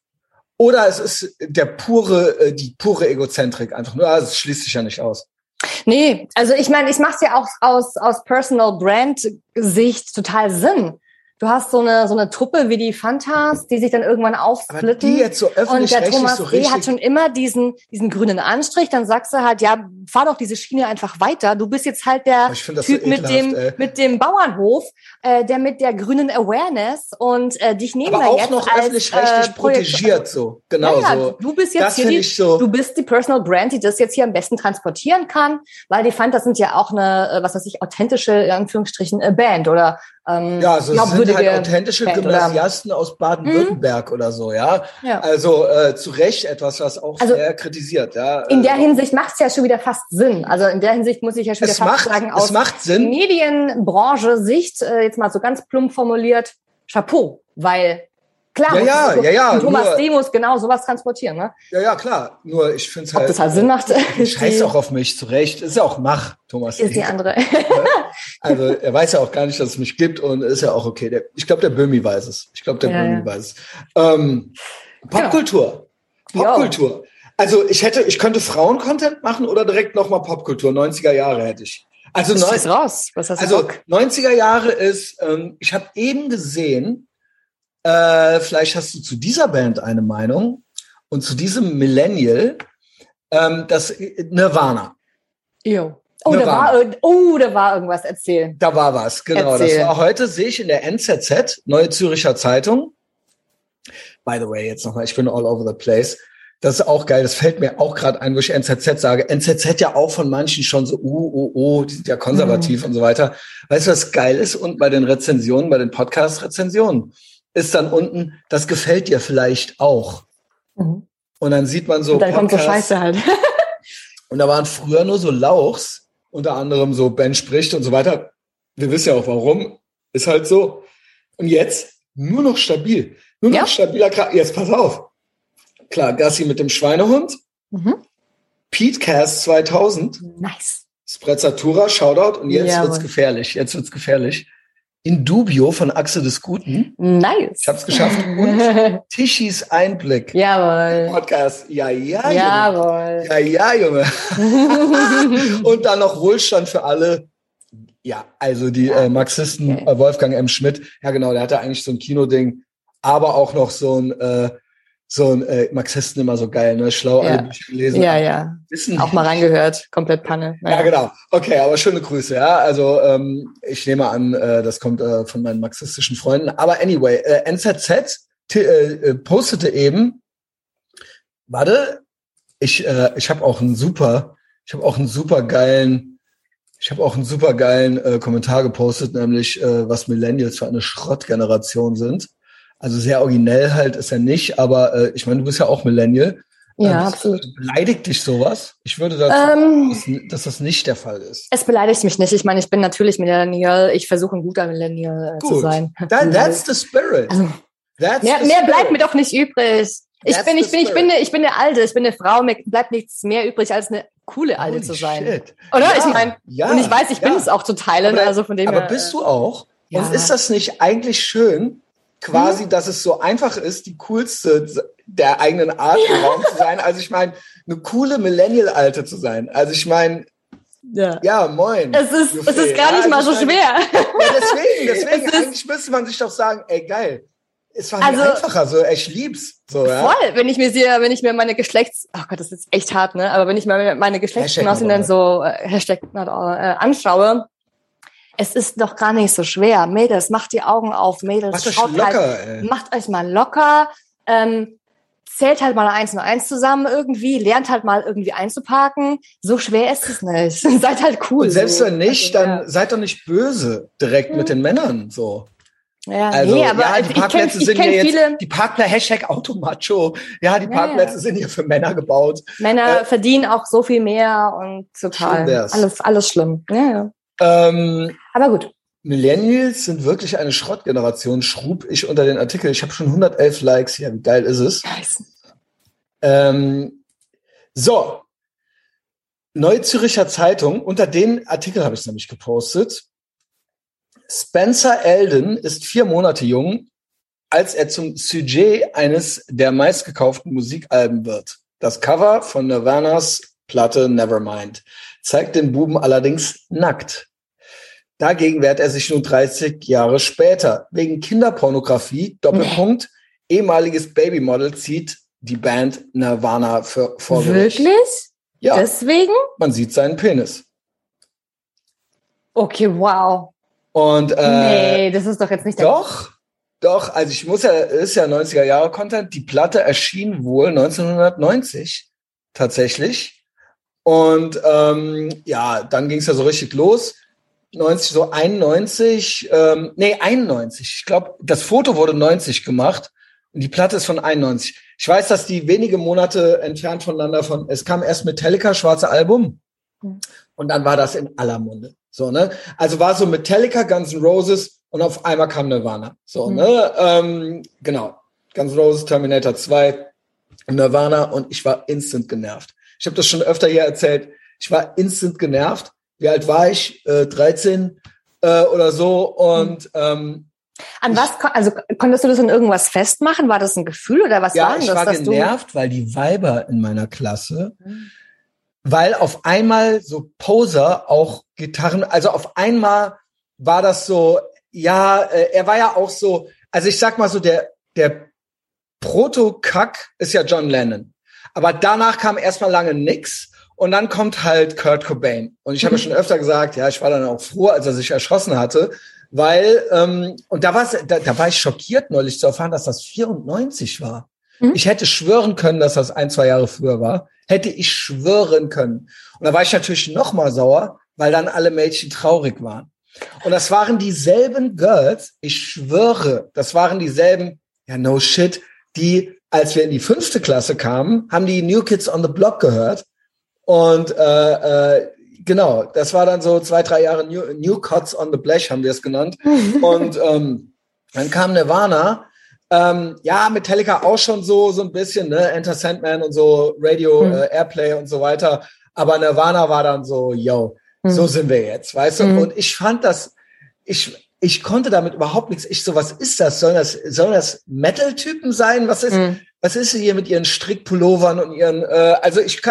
oder es ist der pure, äh, die pure Egozentrik einfach nur. Also es schließt sich ja nicht aus. Nee, also ich meine, ich mache es ja auch aus, aus Personal Brand Sicht total Sinn. Du hast so eine, so eine Truppe wie die Fantas, die sich dann irgendwann aufsplitten. Aber die jetzt so öffentlich und der Thomas so D. hat schon immer diesen, diesen grünen Anstrich. Dann sagst du halt, ja, fahr doch diese Schiene einfach weiter. Du bist jetzt halt der Typ so mit dem, mit dem Bauernhof, äh, der mit der grünen Awareness und äh, dich nehmen Aber wir auch jetzt noch öffentlich-rechtlich äh, protegiert so. Genau ja, ja, so. Du bist jetzt das hier die, so. du bist die Personal Brand, die das jetzt hier am besten transportieren kann, weil die Fantas sind ja auch eine, äh, was weiß ich, authentische, in Anführungsstrichen, äh, Band oder ähm, ja, also es sind halt authentische Band Gymnasiasten aus Baden-Württemberg mhm. oder so, ja. ja. Also äh, zu Recht etwas, was auch also, sehr kritisiert, ja. In der Hinsicht macht es ja schon wieder fast Sinn. Also in der Hinsicht muss ich ja schon wieder es fast macht, sagen, aus Medienbranche-Sicht, äh, jetzt mal so ganz plump formuliert, Chapeau, weil Klar, ja, ja, ja, ja. Thomas nur, D. muss genau sowas transportieren, ne? Ja, ja, klar. Nur ich finde es halt. Ob das halt Sinn macht. Scheiß auch auf mich, zu Recht. Ist ja auch Mach, Thomas. Ist die andere. also er weiß ja auch gar nicht, dass es mich gibt und ist ja auch okay. Der, ich glaube, der Böhmi weiß es. Ich glaube, der ja, Böhmi ja. weiß es. Ähm, Popkultur. Genau. Popkultur. Also ich hätte, ich könnte Frauen-Content machen oder direkt nochmal Popkultur. 90er Jahre hätte ich. Also, Was raus. Was hast du also Bock? 90er Jahre ist, ähm, ich habe eben gesehen, äh, vielleicht hast du zu dieser Band eine Meinung und zu diesem Millennial, ähm, das Nirvana. Jo. Oh, da war, oh, da war irgendwas erzählen. Da war was, genau. Erzähl. Das war heute, sehe ich in der NZZ, Neue Züricher Zeitung. By the way, jetzt nochmal, ich bin all over the place. Das ist auch geil. Das fällt mir auch gerade ein, wo ich NZZ sage. NZZ ja auch von manchen schon so, uh, uh, uh, die sind ja konservativ mhm. und so weiter. Weißt du, was geil ist? Und bei den Rezensionen, bei den Podcast-Rezensionen ist dann unten, das gefällt dir vielleicht auch. Mhm. Und dann sieht man so. Und dann Podcasts, kommt so Scheiße halt. und da waren früher nur so Lauchs, unter anderem so Ben spricht und so weiter. Wir wissen ja auch warum. Ist halt so. Und jetzt nur noch stabil. Nur noch ja. stabiler Kra Jetzt pass auf. Klar, Gassi mit dem Schweinehund. Mhm. Petecast 2000. Nice. Sprezzatura, Shoutout. Und jetzt Jawohl. wird's gefährlich. Jetzt wird's gefährlich. In Dubio von Achse des Guten. Nice. Ich habe es geschafft. Und Tischis Einblick. Jawohl. Podcast. Ja, ja, Jawohl. Junge. Ja, ja, Junge. und dann noch Wohlstand für alle. Ja, also die äh, Marxisten, Okay. äh, Wolfgang M. Schmidt, ja genau, der hatte eigentlich so ein Kinoding, aber auch noch so ein, äh, so ein äh, Marxisten immer so geil, ne? Schlau, Ja. alle Bücher gelesen. Ja, ja. Wissen Auch mal reingehört. Komplett Panne. Ja, genau. Okay, aber schöne Grüße, ja. Also ähm, ich nehme an, äh, das kommt äh, von meinen marxistischen Freunden. Aber anyway, äh, NZZ äh, äh, postete eben, warte, ich, äh, ich habe auch einen super, ich habe auch einen super geilen, ich habe auch einen super geilen äh, Kommentar gepostet, nämlich äh, was Millennials für eine Schrottgeneration sind. Also sehr originell halt ist er nicht, aber äh, ich meine, du bist ja auch Millennial. Ja, Ähm, absolut. Beleidigt dich sowas? Ich würde dazu Ähm, dass, dass das nicht der Fall ist. es beleidigt mich nicht. Ich meine, ich bin natürlich Millennial. Ich versuche ein guter Millennial äh, zu Gut. sein. That, that's the spirit. Also, That's mehr, the mehr spirit. bleibt mir doch nicht übrig. Ich That's bin, ich bin, ich bin, eine, ich bin eine Alte, ich bin eine Frau, mir bleibt nichts mehr übrig, als eine coole Alte Holy zu sein. shit. Oder? Ja, ich meine, ja, und ich weiß, ich bin ja. es auch zu teilen, Aber- also von dem Aber her. bist du auch? Und ist das nicht eigentlich schön, quasi, Hm? dass es so einfach ist, die coolste der eigenen Art im Raum zu sein? Also ich meine, eine coole Millennial-Alte zu sein. Also ich meine, ja. ja, moin. Es ist, Juffé. es ist gar nicht Ja, mal so also schwer. Ja, deswegen, deswegen. Es eigentlich müsste man sich doch sagen, ey, geil. Es war Also- einfacher, so, ey, ich lieb's. So, ja. Voll, wenn ich mir sie, wenn ich mir meine Geschlechts, ach Gott, das ist echt hart, ne? Aber wenn ich mir meine Geschlechtsgenossinnen so äh, Hashtag not all, äh, anschaue, es ist doch gar nicht so schwer. Mädels, macht die Augen auf, Mädels, Macht euch schaut locker, halt, ey. macht euch mal locker, ähm, zählt halt mal eins und eins zusammen irgendwie, lernt halt mal irgendwie einzuparken. So schwer ist es nicht. Seid halt cool. Und selbst wenn nicht, Also, dann seid doch nicht böse direkt mit den Männern, so. ja, Also, nee, aber ja, die Parkplätze ich sind kenn ja jetzt, viele die Parkplätze, Hashtag Automacho. Ja, die Ja, Parkplätze ja. sind hier für Männer gebaut. Männer äh, verdienen auch so viel mehr und total alles, alles schlimm. Ja, ja. Ähm, Aber gut. Millennials sind wirklich eine Schrottgeneration, schrub ich unter den Artikel. Ich habe schon 111 Likes. Ja, wie geil ist es? Nice. Ähm, so. Neue Züricher Zeitung, unter den Artikel habe ich es nämlich gepostet. Spencer Eldon ist vier Monate jung, als er zum Sujet eines der meistgekauften Musikalben wird. Das Cover von Nirvanas Platte Nevermind zeigt den Buben allerdings nackt. Dagegen wehrt er sich nun 30 Jahre später. Wegen Kinderpornografie, Doppelpunkt, ehemaliges Babymodel zieht die Band Nirvana für, vor Gericht. Wirklich? Ja, Deswegen? man sieht seinen Penis. Okay, wow. Und äh, nee, das ist doch jetzt nicht der. doch, doch, also ich muss ja, ist ja 90er Jahre Content. Die Platte erschien wohl 1990 tatsächlich. Und ähm, ja, dann ging es ja so richtig los. 90, so 91, ähm, nee, 91. Ich glaube, das Foto wurde 90 gemacht und die Platte ist von 91. Ich weiß, dass die wenige Monate entfernt voneinander von, es kam erst Metallica, schwarze Album. Mhm. Und dann war das in aller Munde. So, ne? Also war so Metallica, Guns N' Roses und auf einmal kam Nirvana. So, Mhm. ne? Ähm, genau. Guns N' Roses, Terminator 2, Nirvana und ich war instant genervt. Ich habe das schon öfter hier erzählt. Ich war instant genervt. Wie alt war ich? Äh, 13 äh, oder so. Und ähm, An was, also konntest du das in irgendwas festmachen? War das ein Gefühl oder was war ja, ich das, war dass genervt, weil die Weiber in meiner Klasse du. weil auf einmal so Poser auch Gitarren, also auf einmal war das so, ja, äh, er war ja auch so, also ich sag mal so, der, der Proto-Kack ist ja John Lennon. Aber danach kam erstmal lange nix und dann kommt halt Kurt Cobain. Und ich habe ja schon öfter gesagt, ja, ich war dann auch froh, als er sich erschossen hatte, weil, ähm, und da, war's, da, da war ich schockiert neulich zu erfahren, dass das 94 war. Mhm. Ich hätte schwören können, dass das ein, zwei Jahre früher war. Hätte ich schwören können. Und da war ich natürlich noch mal sauer, weil dann alle Mädchen traurig waren. Und das waren dieselben Girls, ich schwöre, das waren dieselben, ja, no shit, die, als wir in die fünfte Klasse kamen, haben die New Kids on the Block gehört. Und äh, äh, genau, das war dann so zwei, drei Jahre New, New Cuts on the Blech, haben wir es genannt. Und ähm, dann kam Nirvana. Ähm, ja, Metallica auch schon so, so ein bisschen, ne? Enter Sandman und so, Radio, Mhm. äh, Airplay und so weiter. Aber Nirvana war dann so, yo, Mhm. so sind wir jetzt, weißt du? Mhm. Und ich fand das, ich, ich konnte damit überhaupt nichts. Ich so, was ist das? Sollen das, sollen das Metal-Typen sein? Was ist, Mhm. was ist hier mit ihren Strickpullovern und ihren, äh, also ich,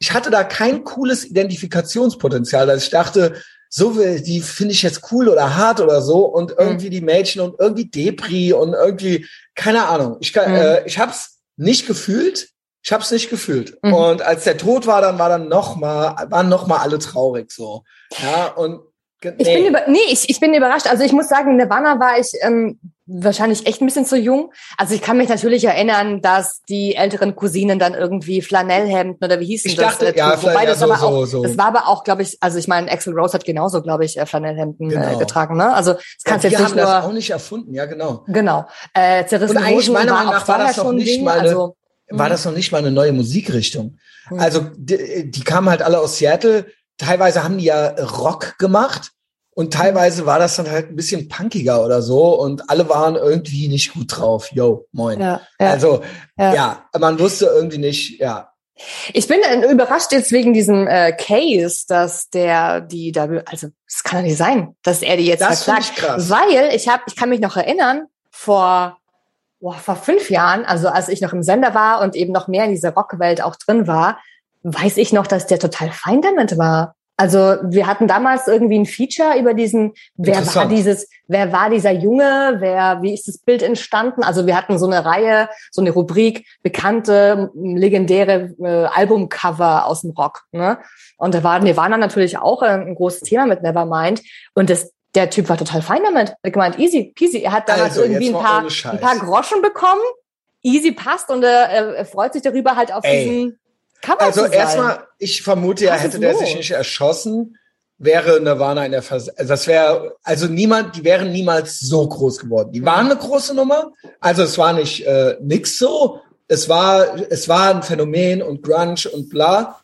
ich hatte da kein cooles Identifikationspotenzial, dass ich dachte, so will, die finde ich jetzt cool oder hart oder so und Mhm. irgendwie die Mädchen und irgendwie Depri und irgendwie, keine Ahnung. Ich, kann, Mhm. äh, ich hab's nicht gefühlt. Ich hab's nicht gefühlt. Mhm. Und als der Tod war, dann war dann noch mal, waren noch mal alle traurig so. Ja, und ge- Ich bin über, nee, ich, ich bin überrascht. Also ich muss sagen, Nirvana war ich ähm, wahrscheinlich echt ein bisschen zu jung. Also ich kann mich natürlich erinnern, dass die älteren Cousinen dann irgendwie Flanellhemden oder wie hießen Ich das? dachte, äh, ja, wobei ja, das so, aber so, auch, so. das war aber auch, glaube ich, also ich meine, Axel Rose hat genauso, glaube ich, äh, Flanellhemden äh, Genau. getragen. Ne? Also das kannst ja, jetzt nicht haben das auch nur nicht erfunden, ja genau. genau. Äh, zerrissene Und eigentlich Hosen meiner war Meinung nach war das ein nicht Ding. mal eine- also, war Mhm. das noch nicht mal eine neue Musikrichtung. Mhm. Also die, die kamen halt alle aus Seattle. Teilweise haben die ja Rock gemacht und teilweise war das dann halt ein bisschen punkiger oder so und alle waren irgendwie nicht gut drauf. Yo, moin. ja, ja. Also Ja. ja. man wusste irgendwie nicht, ja. Ich bin überrascht jetzt wegen diesem äh, Case, dass der die da, also das kann doch nicht sein, dass er die jetzt Das verklagt. ich krass. Weil ich habe, ich kann mich noch erinnern, vor boah, vor fünf Jahren, also als ich noch im Sender war und eben noch mehr in dieser Rockwelt auch drin war, weiß ich noch, dass der total fein damit war. Also wir hatten damals irgendwie ein Feature über diesen, wer war dieses, wer war dieser Junge, wer, wie ist das Bild entstanden? Also wir hatten so eine Reihe, so eine Rubrik, bekannte, legendäre äh, Albumcover aus dem Rock. Ne? Und da war Nirvana natürlich auch äh, ein großes Thema mit Nevermind. Und das, der Typ war total fein damit. Er hat gemeint, easy peasy. Er hat damals Also, irgendwie ein paar, ein paar Groschen bekommen. Easy passt und er, er- er freut sich darüber halt auf Ey. diesen Cover Also zu sein. erstmal, ich vermute ja, hätte der sich nicht erschossen, wäre Nirvana in der Vers also das wäre, also niemand, die wären niemals so groß geworden. Die waren eine große Nummer, also es war nicht äh, nix so, es war, es war ein Phänomen und Grunge und bla.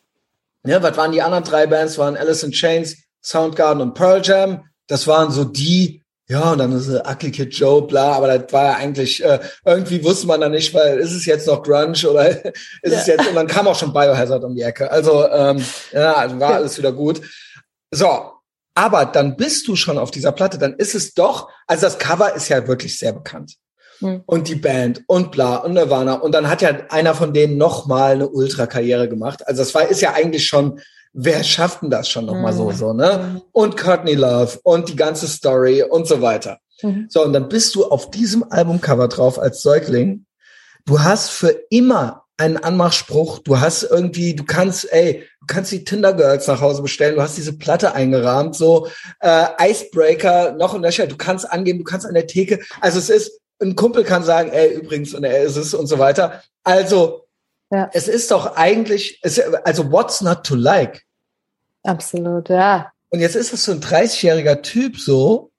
Ja, was waren die anderen drei Bands? Waren Alice in Chains, Soundgarden und Pearl Jam. Das waren so die, ja, und dann ist äh, Ugly Kid Joe, bla, aber das war ja eigentlich, äh, irgendwie wusste man da nicht, weil ist es jetzt noch Grunge oder ist es Ja. jetzt, und dann kam auch schon Biohazard um die Ecke. Also, ähm, ja, also war alles wieder gut. So, aber dann bist du schon auf dieser Platte, dann ist es doch, also das Cover ist ja wirklich sehr bekannt. Hm. Und die Band und bla und Nirvana. Und dann hat ja einer von denen nochmal eine Ultra-Karriere gemacht. Also das war, ist ja eigentlich schon, wer schafft denn das schon nochmal so, Hm. so, ne? Und Courtney Love und die ganze Story und so weiter. Mhm. So, und dann bist du auf diesem Albumcover drauf als Säugling. Du hast für immer einen Anmachspruch. Du hast irgendwie, du kannst, ey, du kannst die Tinder Girls nach Hause bestellen. Du hast diese Platte eingerahmt, so äh, Icebreaker, noch und nöcher. Du kannst angeben, du kannst an der Theke. Also es ist, ein Kumpel kann sagen, ey, übrigens, und er ist es und so weiter. Also Ja. es ist doch eigentlich, es, also what's not to like? Absolut, ja. Und jetzt ist es so ein 30-jähriger Typ so,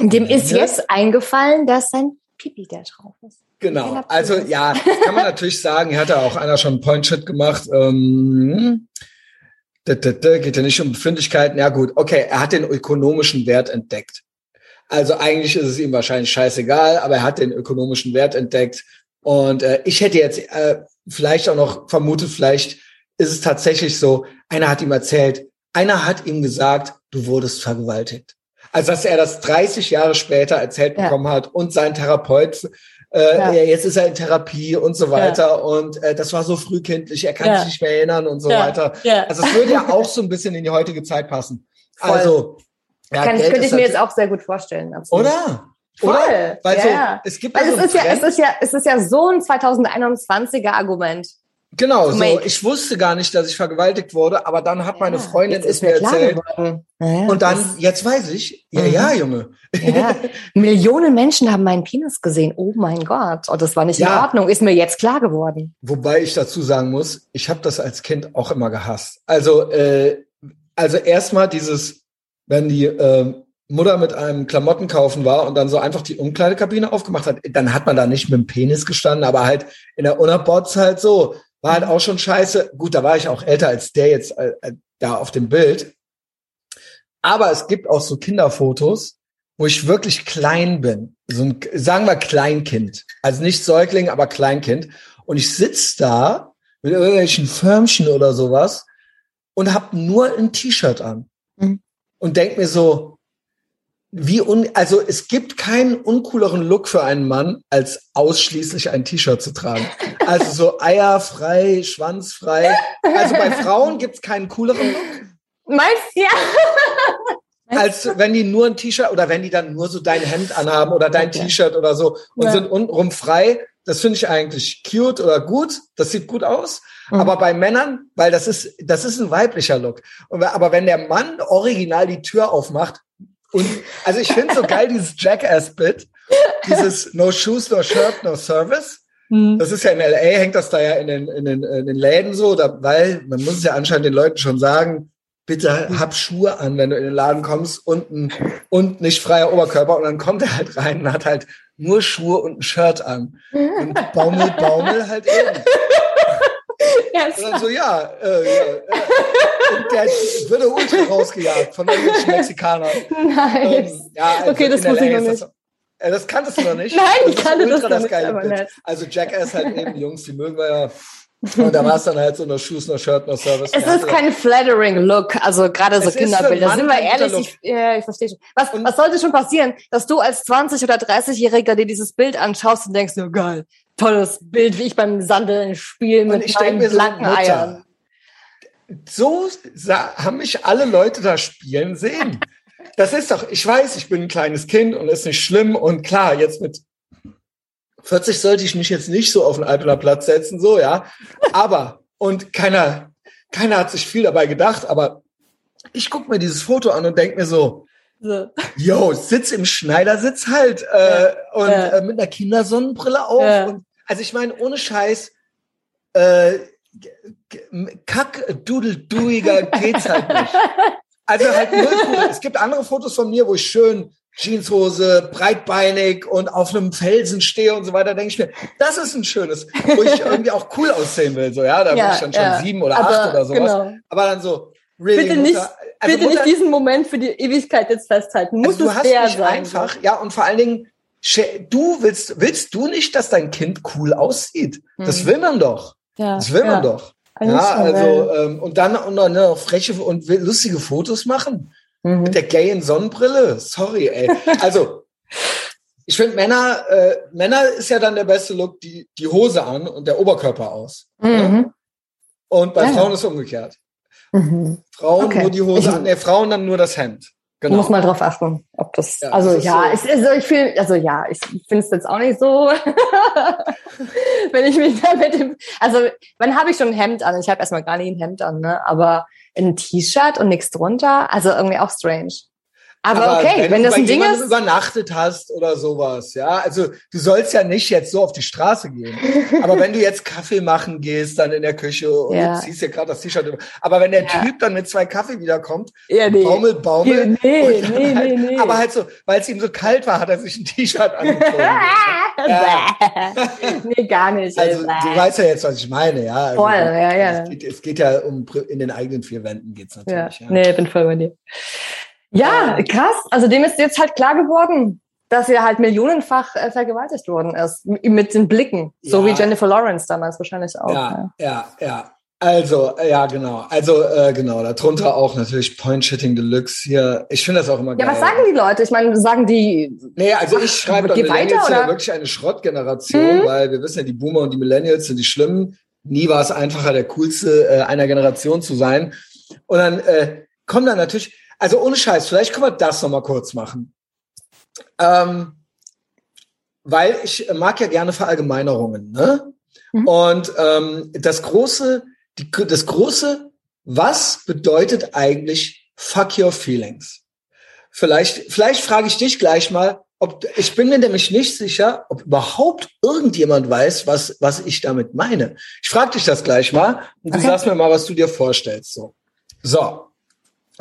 Dem ist Ja. jetzt eingefallen, dass sein Pipi da drauf ist. Genau. Also ja, kann man natürlich sagen, hier hat ja auch einer schon einen Point-Shit gemacht. Ähm, da, da, da, geht ja nicht um Befindlichkeiten. Ja gut, okay, er hat den ökonomischen Wert entdeckt. Also eigentlich ist es ihm wahrscheinlich scheißegal, aber er hat den ökonomischen Wert entdeckt. Und äh, ich hätte jetzt äh, vielleicht auch noch vermutet, vielleicht ist es tatsächlich so, einer hat ihm erzählt, einer hat ihm gesagt, du wurdest vergewaltigt. Also dass er das 30 Jahre später erzählt Ja. bekommen hat und sein Therapeut, äh, Ja. ja. jetzt ist er in Therapie und so weiter. Und äh, das war so frühkindlich, er kann Ja. sich nicht mehr erinnern und so Ja. weiter. Ja. Also es würde ja auch so ein bisschen in die heutige Zeit passen. Voll. Also, ja, Kann, Geld könnte ich mir jetzt natürlich- auch sehr gut vorstellen. Absolut. Oder? Voll. Oder? Weil ja, so, es gibt Weil ja es so ist ja, es ist ja, es ist ja so ein 2021er Argument. Genau, so. Ich wusste gar nicht, dass ich vergewaltigt wurde, aber dann hat meine Ja, Freundin jetzt es mir erzählt. geworden. Ja, ja, Und dann, jetzt weiß ich, ja, Mhm. ja, Junge. Ja, Millionen Menschen haben meinen Penis gesehen. Oh mein Gott. Und das war nicht in Ja. Ordnung. Ist mir jetzt klar geworden. Wobei ich dazu sagen muss, ich habe das als Kind auch immer gehasst. Also, äh, also erstmal dieses, wenn die äh, Mutter mit einem Klamottenkaufen war und dann so einfach die Umkleidekabine aufgemacht hat, dann hat man da nicht mit dem Penis gestanden, aber halt in der Unterbots halt so. War halt auch schon scheiße. Gut, da war ich auch älter als der jetzt äh, äh, da auf dem Bild. Aber es gibt auch so Kinderfotos, wo ich wirklich klein bin. So ein, sagen wir Kleinkind. Also nicht Säugling, aber Kleinkind. Und ich sitz da mit irgendwelchen Förmchen oder sowas und hab nur ein T-Shirt an. Mhm. Und denk mir so, wie un, also es gibt keinen uncooleren Look für einen Mann, als ausschließlich ein T-Shirt zu tragen. Also so eierfrei, schwanzfrei. Also bei Frauen gibt's keinen cooleren Look. Meinst du? Ja. als wenn die nur ein T-Shirt oder wenn die dann nur so dein Hemd anhaben oder dein okay. T-Shirt oder so und ja. sind untenrum frei. Das finde ich eigentlich cute oder gut. Das sieht gut aus. Mhm. Aber bei Männern, weil das ist, das ist ein weiblicher Look. Aber wenn der Mann original die Tür aufmacht und, also ich finde so geil dieses Jackass-Bit, dieses No Shoes, No Shirt, No Service. Mhm. Das ist ja in LA, hängt das da ja in den, in den, in den Läden so, da, weil man muss es ja anscheinend den Leuten schon sagen, bitte hab Schuhe an, wenn du in den Laden kommst und, ein, und nicht freier Oberkörper. Und dann kommt er halt rein und hat halt nur Schuhe und ein Shirt an. Und Baumel, Baumel halt eben. Ja, und dann so, ja, äh, ja. Äh, und der würde ultra rausgejagt von irgendwelchen Mexikanern. Nice. Ähm, ja, also okay, das muss ich noch nicht. Das, äh, das kanntest du noch nicht? Nein, ich kannte das, das noch nicht, aber nett. Also Jackass halt eben, die Jungs, die mögen wir ja und da war es dann halt so, no Shoes, no Shirt, no Service. Es ist kein flattering Look, also gerade so Kinderbilder. Sind wir ehrlich, ich, ja, ich verstehe schon. Was, was sollte schon passieren, dass du als 20- oder 30-Jähriger dir dieses Bild anschaust und denkst, oh geil, tolles Bild, wie ich beim Sandeln spiele mit meinen blanken so, Eiern. So haben mich alle Leute da spielen sehen. Das ist doch, ich weiß, ich bin ein kleines Kind und ist nicht schlimm und klar, jetzt mit 40 sollte ich mich jetzt nicht so auf den Alpener Platz setzen, so, ja. Aber, und keiner, keiner hat sich viel dabei gedacht, aber ich gucke mir dieses Foto an und denke mir so, so. Yo, sitz im Schneidersitz halt äh, ja. und ja. Äh, mit einer Kindersonnenbrille auf. Ja. Und, also ich meine, ohne Scheiß, äh, kack-dudelduiger geht's halt nicht. Also halt null cool. Es gibt andere Fotos von mir, wo ich schön Jeanshose, breitbeinig und auf einem Felsen stehe und so weiter, denke ich mir, das ist ein schönes, wo ich irgendwie auch cool aussehen will. So, ja, da ja, bin ich dann schon ja. sieben oder Aber, acht oder sowas. Genau. Aber dann so, really, bitte nicht, also bitte Mutter, nicht diesen Moment für die Ewigkeit jetzt festhalten. Muss also du hast der nicht sein, einfach, ja, und vor allen Dingen, du willst, willst du nicht, dass dein Kind cool aussieht? Hm. Das will man doch. Ja, das will man doch. Ja, also, ähm, und dann und dann noch freche und lustige Fotos machen. Mhm. Mit der gayen Sonnenbrille? Sorry, ey. Also, ich finde Männer, äh, Männer ist ja dann der beste Look, die, die Hose an und der Oberkörper aus. Mhm. Ja? Und bei ja. Frauen ist es umgekehrt. Mhm. Frauen okay. nur die Hose ich, an, nee, Frauen dann nur das Hemd. Genau. Muss mal drauf achten, ob das, ja, also das ja, so. ich, also ich fühle, also ja, ich finde es jetzt auch nicht so, wenn ich mich da mit dem, also wann habe ich schon ein Hemd an? Ich habe erstmal gar nicht ein Hemd an, ne? Aber ein T-Shirt und nichts drunter. Also irgendwie auch strange. Aber, aber okay, wenn, wenn das ein Ding ist. übernachtet hast oder sowas, ja. Also du sollst ja nicht jetzt so auf die Straße gehen. aber wenn du jetzt Kaffee machen gehst, dann in der Küche und ja. du ziehst ja gerade das T-Shirt. Aber wenn der ja. Typ dann mit zwei Kaffee wiederkommt, ja, nee. Baumel, Baumel. Nee, nee, halt, nee, nee. Aber halt so, weil es ihm so kalt war, hat er sich ein T-Shirt angezogen. ja. nee, gar nicht. Also du weißt ja jetzt, was ich meine, ja. Also, voll, ja, ja. Es geht, es geht, ja um in den eigenen vier Wänden geht's natürlich. Ja. ja. Nee, ich bin voll bei dir. Ja, krass. Also dem ist jetzt halt klar geworden, dass er halt millionenfach äh, vergewaltigt worden ist. Mit den Blicken. Ja. So wie Jennifer Lawrence damals wahrscheinlich auch. Ja, ja, ja. ja. Also, äh, ja, genau. Also, äh, genau, darunter auch natürlich Point-Shitting Deluxe hier. Ich finde das auch immer geil. Ja, was sagen die Leute? Ich meine, sagen die. Nee, also ich schreibe doch, Millennials sind ja wirklich eine Schrottgeneration, mhm. weil wir wissen ja, die Boomer und die Millennials sind die Schlimmen. Nie war es einfacher, der coolste äh, einer Generation zu sein. Und dann äh, kommen dann natürlich, also ohne Scheiß, vielleicht können wir das nochmal kurz machen. Ähm, weil ich mag ja gerne Verallgemeinerungen. Ne? Mhm. Und ähm, das große, die, das große, was bedeutet eigentlich fuck your feelings? Vielleicht, vielleicht frage ich dich gleich mal, ob ich bin mir nämlich nicht sicher, ob überhaupt irgendjemand weiß, was was ich damit meine. Ich frage dich das gleich mal und du okay. sagst mir mal, was du dir vorstellst. So, so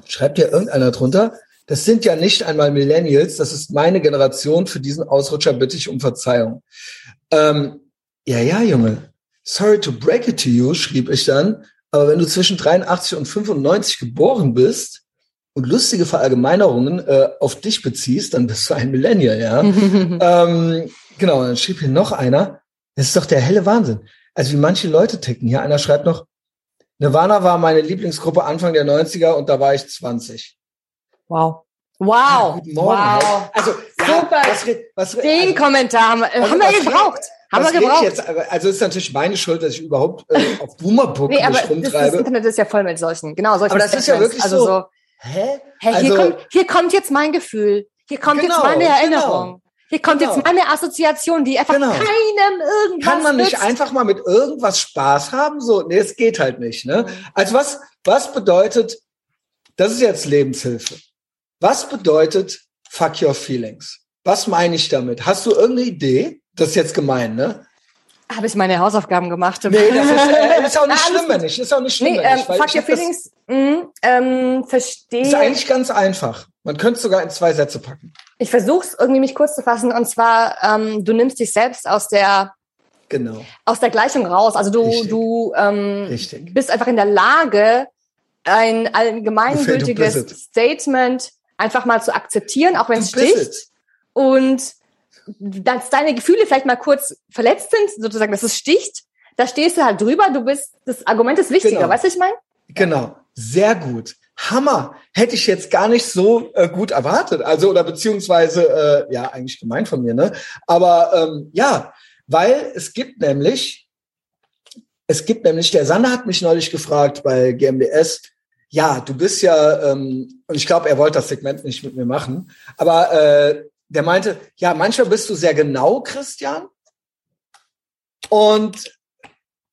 schreibt ja irgendeiner drunter, das sind ja nicht einmal Millennials, das ist meine Generation, für diesen Ausrutscher bitte ich um Verzeihung. Ähm, ja, ja, Junge, sorry to break it to you, schrieb ich dann, aber wenn du zwischen 83 und 95 geboren bist und lustige Verallgemeinerungen äh, auf dich beziehst, dann bist du ein Millennial, ja. ähm, genau, dann schrieb hier noch einer, das ist doch der helle Wahnsinn. Also wie manche Leute ticken. Hier einer schreibt noch, Nirvana war meine Lieblingsgruppe Anfang der 90er und da war ich 20. Wow. Wow. Ja, wow. Halt. Also, Super. Ja, was, was, Den also, Kommentar haben, also, haben wir gebraucht. Haben wir gebraucht. jetzt? Also ist natürlich meine Schuld, dass ich überhaupt äh, auf Boomerbook Nee, aber mich das, das rumtreibe. Internet ist ja voll mit solchen, genau, solchen Aber das ist ja Statements. wirklich also so- so Hä? hey, also, hier, kommt, hier kommt jetzt mein Gefühl. Hier kommt Genau, jetzt meine genau. Hier kommt Genau. jetzt meine Assoziation, die einfach Genau. keinem irgendwas kann man nicht nützt. einfach mal mit irgendwas Spaß haben? So, nee, es geht halt nicht. Ne? Also was, was bedeutet, das ist jetzt Lebenshilfe. Was bedeutet fuck your feelings? Was meine ich damit? Hast du irgendeine Idee? Das ist jetzt gemein, ne? Habe ich meine Hausaufgaben gemacht? Nee, das ist, äh, ist auch Na, nicht alles schlimm, wenn nicht. Ist auch nicht schlimm, Nee, ähm, nicht. fuck ich your feelings, mh, ähm, verstehe. Ist eigentlich ganz einfach. Man könnte es sogar in zwei Sätze packen. Ich versuche es irgendwie mich kurz zu fassen und zwar, ähm, du nimmst dich selbst aus der Genau. aus der Gleichung raus. Also du Richtig. du ähm, Richtig. bist einfach in der Lage, ein allgemeingültiges. Statement einfach mal zu akzeptieren, auch wenn es sticht. Und dass deine Gefühle vielleicht mal kurz verletzt sind, sozusagen, dass es sticht, da stehst du halt drüber, du bist, das Argument ist wichtiger, Genau. weißt du, was ich meine? Genau, sehr gut. Hammer. Hätte ich jetzt gar nicht so äh, gut erwartet. Also, oder beziehungsweise, äh, ja, eigentlich gemein von mir, ne? Aber ähm, ja, weil es gibt nämlich, es gibt nämlich, der Sander hat mich neulich gefragt bei GMBS, ja, du bist ja, ähm, und ich glaube, er wollte das Segment nicht mit mir machen, aber äh, der meinte, ja, manchmal bist du sehr genau, Christian. Und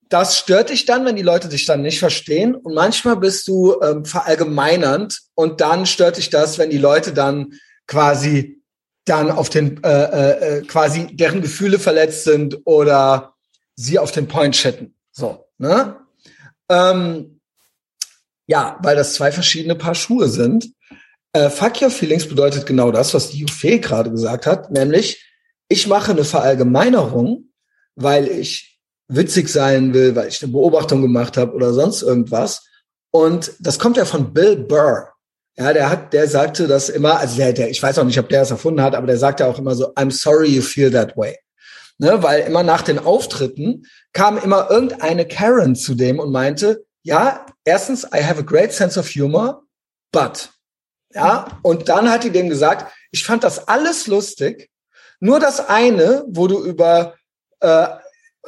das stört dich dann, wenn die Leute dich dann nicht verstehen. Und manchmal bist du ähm, verallgemeinernd und dann stört dich das, wenn die Leute dann quasi dann auf den äh, äh, quasi deren Gefühle verletzt sind oder sie auf den Point chatten. So, ne? Ähm, ja, weil das zwei verschiedene Paar Schuhe sind. Äh, Fuck Your Feelings bedeutet genau das, was die Jufe gerade gesagt hat, nämlich ich mache eine Verallgemeinerung, weil ich witzig sein will, weil ich eine Beobachtung gemacht habe oder sonst irgendwas. Und das kommt ja von Bill Burr. Ja, der hat, der sagte das immer, also der, der, ich weiß auch nicht, ob der es erfunden hat, aber der sagt ja auch immer so, I'm sorry you feel that way. Ne, weil immer nach den Auftritten kam immer irgendeine Karen zu dem und meinte, ja, erstens, I have a great sense of humor, but. Ja, und dann hat die dem gesagt, ich fand das alles lustig, nur das eine, wo du über äh,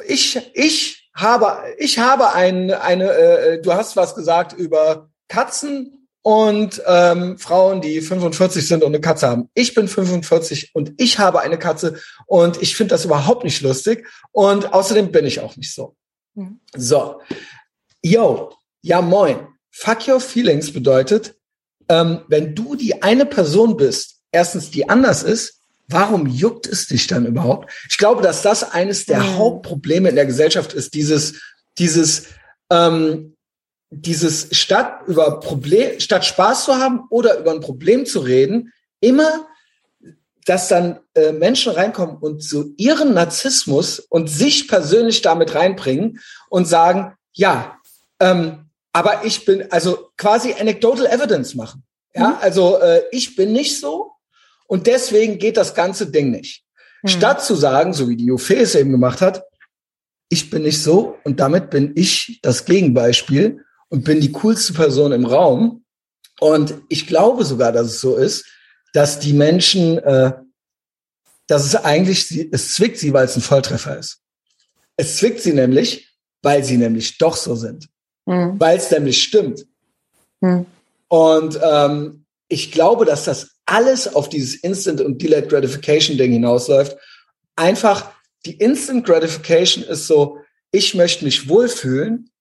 ich ich habe ich habe ein, eine äh, du hast was gesagt über Katzen und ähm, Frauen, die 45 sind und eine Katze haben. Ich bin 45 und ich habe eine Katze und ich finde das überhaupt nicht lustig und außerdem bin ich auch nicht so. Mhm. So, yo, ja moin. Fuck your feelings bedeutet, ähm, wenn du die eine Person bist, erstens die anders ist, warum juckt es dich dann überhaupt? Ich glaube, dass das eines der Mhm. Hauptprobleme in der Gesellschaft ist, dieses, dieses, ähm, dieses statt über Problem, statt Spaß zu haben oder über ein Problem zu reden, immer, dass dann äh, Menschen reinkommen und so ihren Narzissmus und sich persönlich damit reinbringen und sagen, ja, ähm, aber ich bin, also quasi anecdotal evidence machen. Ja, Mhm. also äh, ich bin nicht so und deswegen geht das ganze Ding nicht. Mhm. Statt zu sagen, so wie die Jufe es eben gemacht hat, ich bin nicht so und damit bin ich das Gegenbeispiel und bin die coolste Person im Raum. Und ich glaube sogar, dass es so ist, dass die Menschen, äh, dass es eigentlich, es zwickt sie, weil es ein Volltreffer ist. Es zwickt sie nämlich, weil sie nämlich doch so sind, Mhm. weil es nämlich stimmt. Mhm. Und ähm, ich glaube, dass das alles auf dieses Instant und Delayed Gratification Ding hinausläuft. Einfach die Instant Gratification ist so, ich möchte mich wohlfühlen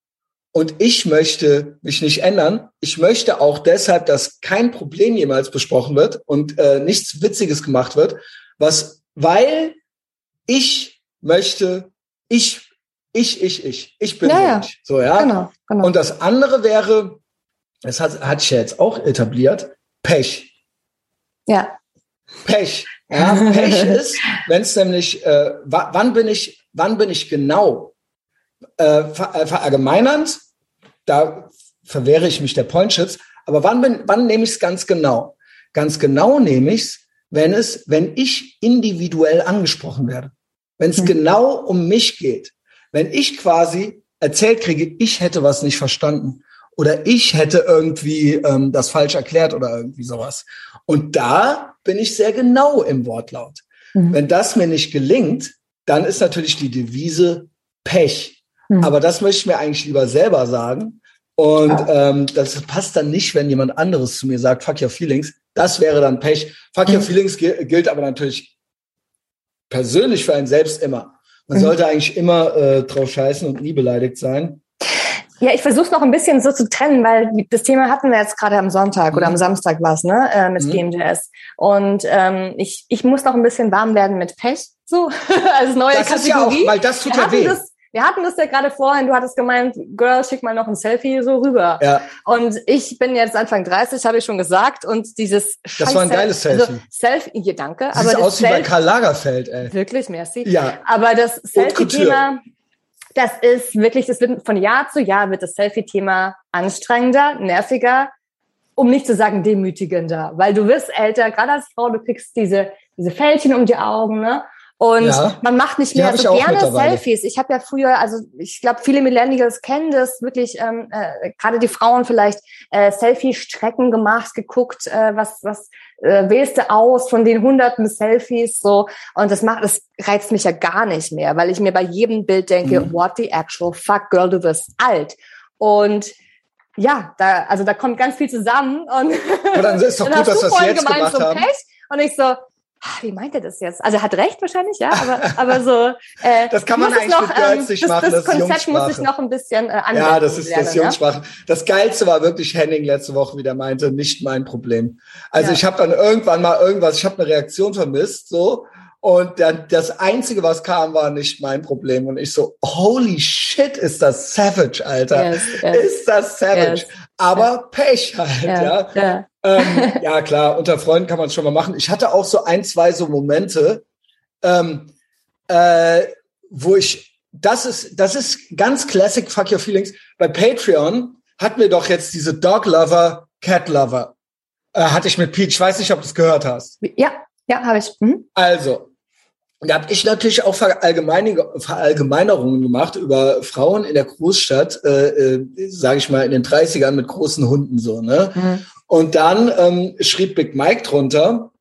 und ich möchte mich nicht ändern. Ich möchte auch deshalb, dass kein Problem jemals besprochen wird und äh, nichts Witziges gemacht wird, was, weil ich möchte, ich, ich, ich, ich, ich bin Ja, so ja. ich. So, ja. Genau, genau. Und das andere wäre, das hat, hat ich ja jetzt auch etabliert, Pech. Ja. Pech. Ja, Pech ist, wenn es nämlich, äh, wa- wann bin ich, wann bin ich genau äh, ver äh, verallgemeinernd, da verwehre ich mich der Pointschitz, aber wann bin, wann nehme ich es ganz genau? Ganz genau nehme ich es, wenn es, wenn ich individuell angesprochen werde. Wenn es Mhm. genau um mich geht. Wenn ich quasi erzählt kriege, ich hätte was nicht verstanden oder ich hätte irgendwie ähm, das falsch erklärt oder irgendwie sowas. Und da bin ich sehr genau im Wortlaut. Mhm. Wenn das mir nicht gelingt, dann ist natürlich die Devise Pech. Mhm. Aber das möchte ich mir eigentlich lieber selber sagen. Und ja. ähm, das passt dann nicht, wenn jemand anderes zu mir sagt, fuck your feelings. Das wäre dann Pech. Fuck mhm. your feelings gilt aber natürlich persönlich für einen selbst immer. Man mhm. sollte eigentlich immer äh, drauf scheißen und nie beleidigt sein. Ja, ich versuche noch ein bisschen so zu trennen, weil das Thema hatten wir jetzt gerade am Sonntag mhm. oder am Samstag was, ne, äh, mit mhm. Jazz. Und ähm, ich, ich muss noch ein bisschen warm werden mit Pech, so als neue das Kategorie. Ist ja auch, weil das tut ja weh. Das, wir hatten das ja gerade vorhin, du hattest gemeint, Girl, schick mal noch ein Selfie so rüber. Ja. Und ich bin jetzt Anfang 30, habe ich schon gesagt, und dieses Das war ein geiles Selfie. Also Selfie, hier, danke. Sieht aber aus wie bei Karl Lagerfeld, ey. Wirklich, merci. Ja. Aber das Selfie-Thema, das ist wirklich, das wird von Jahr zu Jahr wird das Selfie-Thema anstrengender, nerviger, um nicht zu sagen demütigender, weil du wirst älter, gerade als Frau, du kriegst diese, diese Fältchen um die Augen, ne? Und ja, man macht nicht mehr so gerne Selfies. Ich habe ja früher, also ich glaube, viele Millennials kennen das wirklich, ähm, äh, gerade die Frauen vielleicht äh, Selfie-Strecken gemacht, geguckt, äh, was was äh, wählst du aus von den hunderten Selfies so. Und das macht, das reizt mich ja gar nicht mehr, weil ich mir bei jedem Bild denke, mhm. what the actual fuck, girl, du wirst alt. Und ja, da, also da kommt ganz viel zusammen. Und, und dann ist doch gut, dass wir das jetzt gemacht so haben. Pech. Und ich so, wie meint er das jetzt? Also er hat recht wahrscheinlich, ja, aber, aber so. Äh, das kann man eigentlich noch, mit nicht ähm, machen. Das, das, Konzept muss ich noch ein bisschen äh, anwenden. Ja, das ist das Jungsprache. Ja? Das Geilste war wirklich Henning letzte Woche, wie der meinte, nicht mein Problem. Also ja. ich habe dann irgendwann mal irgendwas, ich habe eine Reaktion vermisst, so. Und dann, das Einzige, was kam, war nicht mein Problem. Und ich so, holy shit, ist das savage, Alter. Yes, yes. Ist das savage. Yes. Aber Pech halt, ja. ja. Ähm, ja, klar, unter Freunden kann man es schon mal machen. Ich hatte auch so ein, zwei so Momente, ähm, äh, wo ich, das ist, das ist ganz classic Fuck Your Feelings. Bei Patreon hatten wir doch jetzt diese Dog Lover, Cat Lover. Äh, hatte ich mit Pete. Ich weiß nicht, ob du es gehört hast. Ja, ja, habe ich. Mhm. Also, da habe ich natürlich auch Verallgemeinerungen gemacht über Frauen in der Großstadt, äh, äh, sage ich mal, in den 30ern mit großen Hunden so. Ne? Mhm. Und dann ähm, schrieb Big Mike drunter,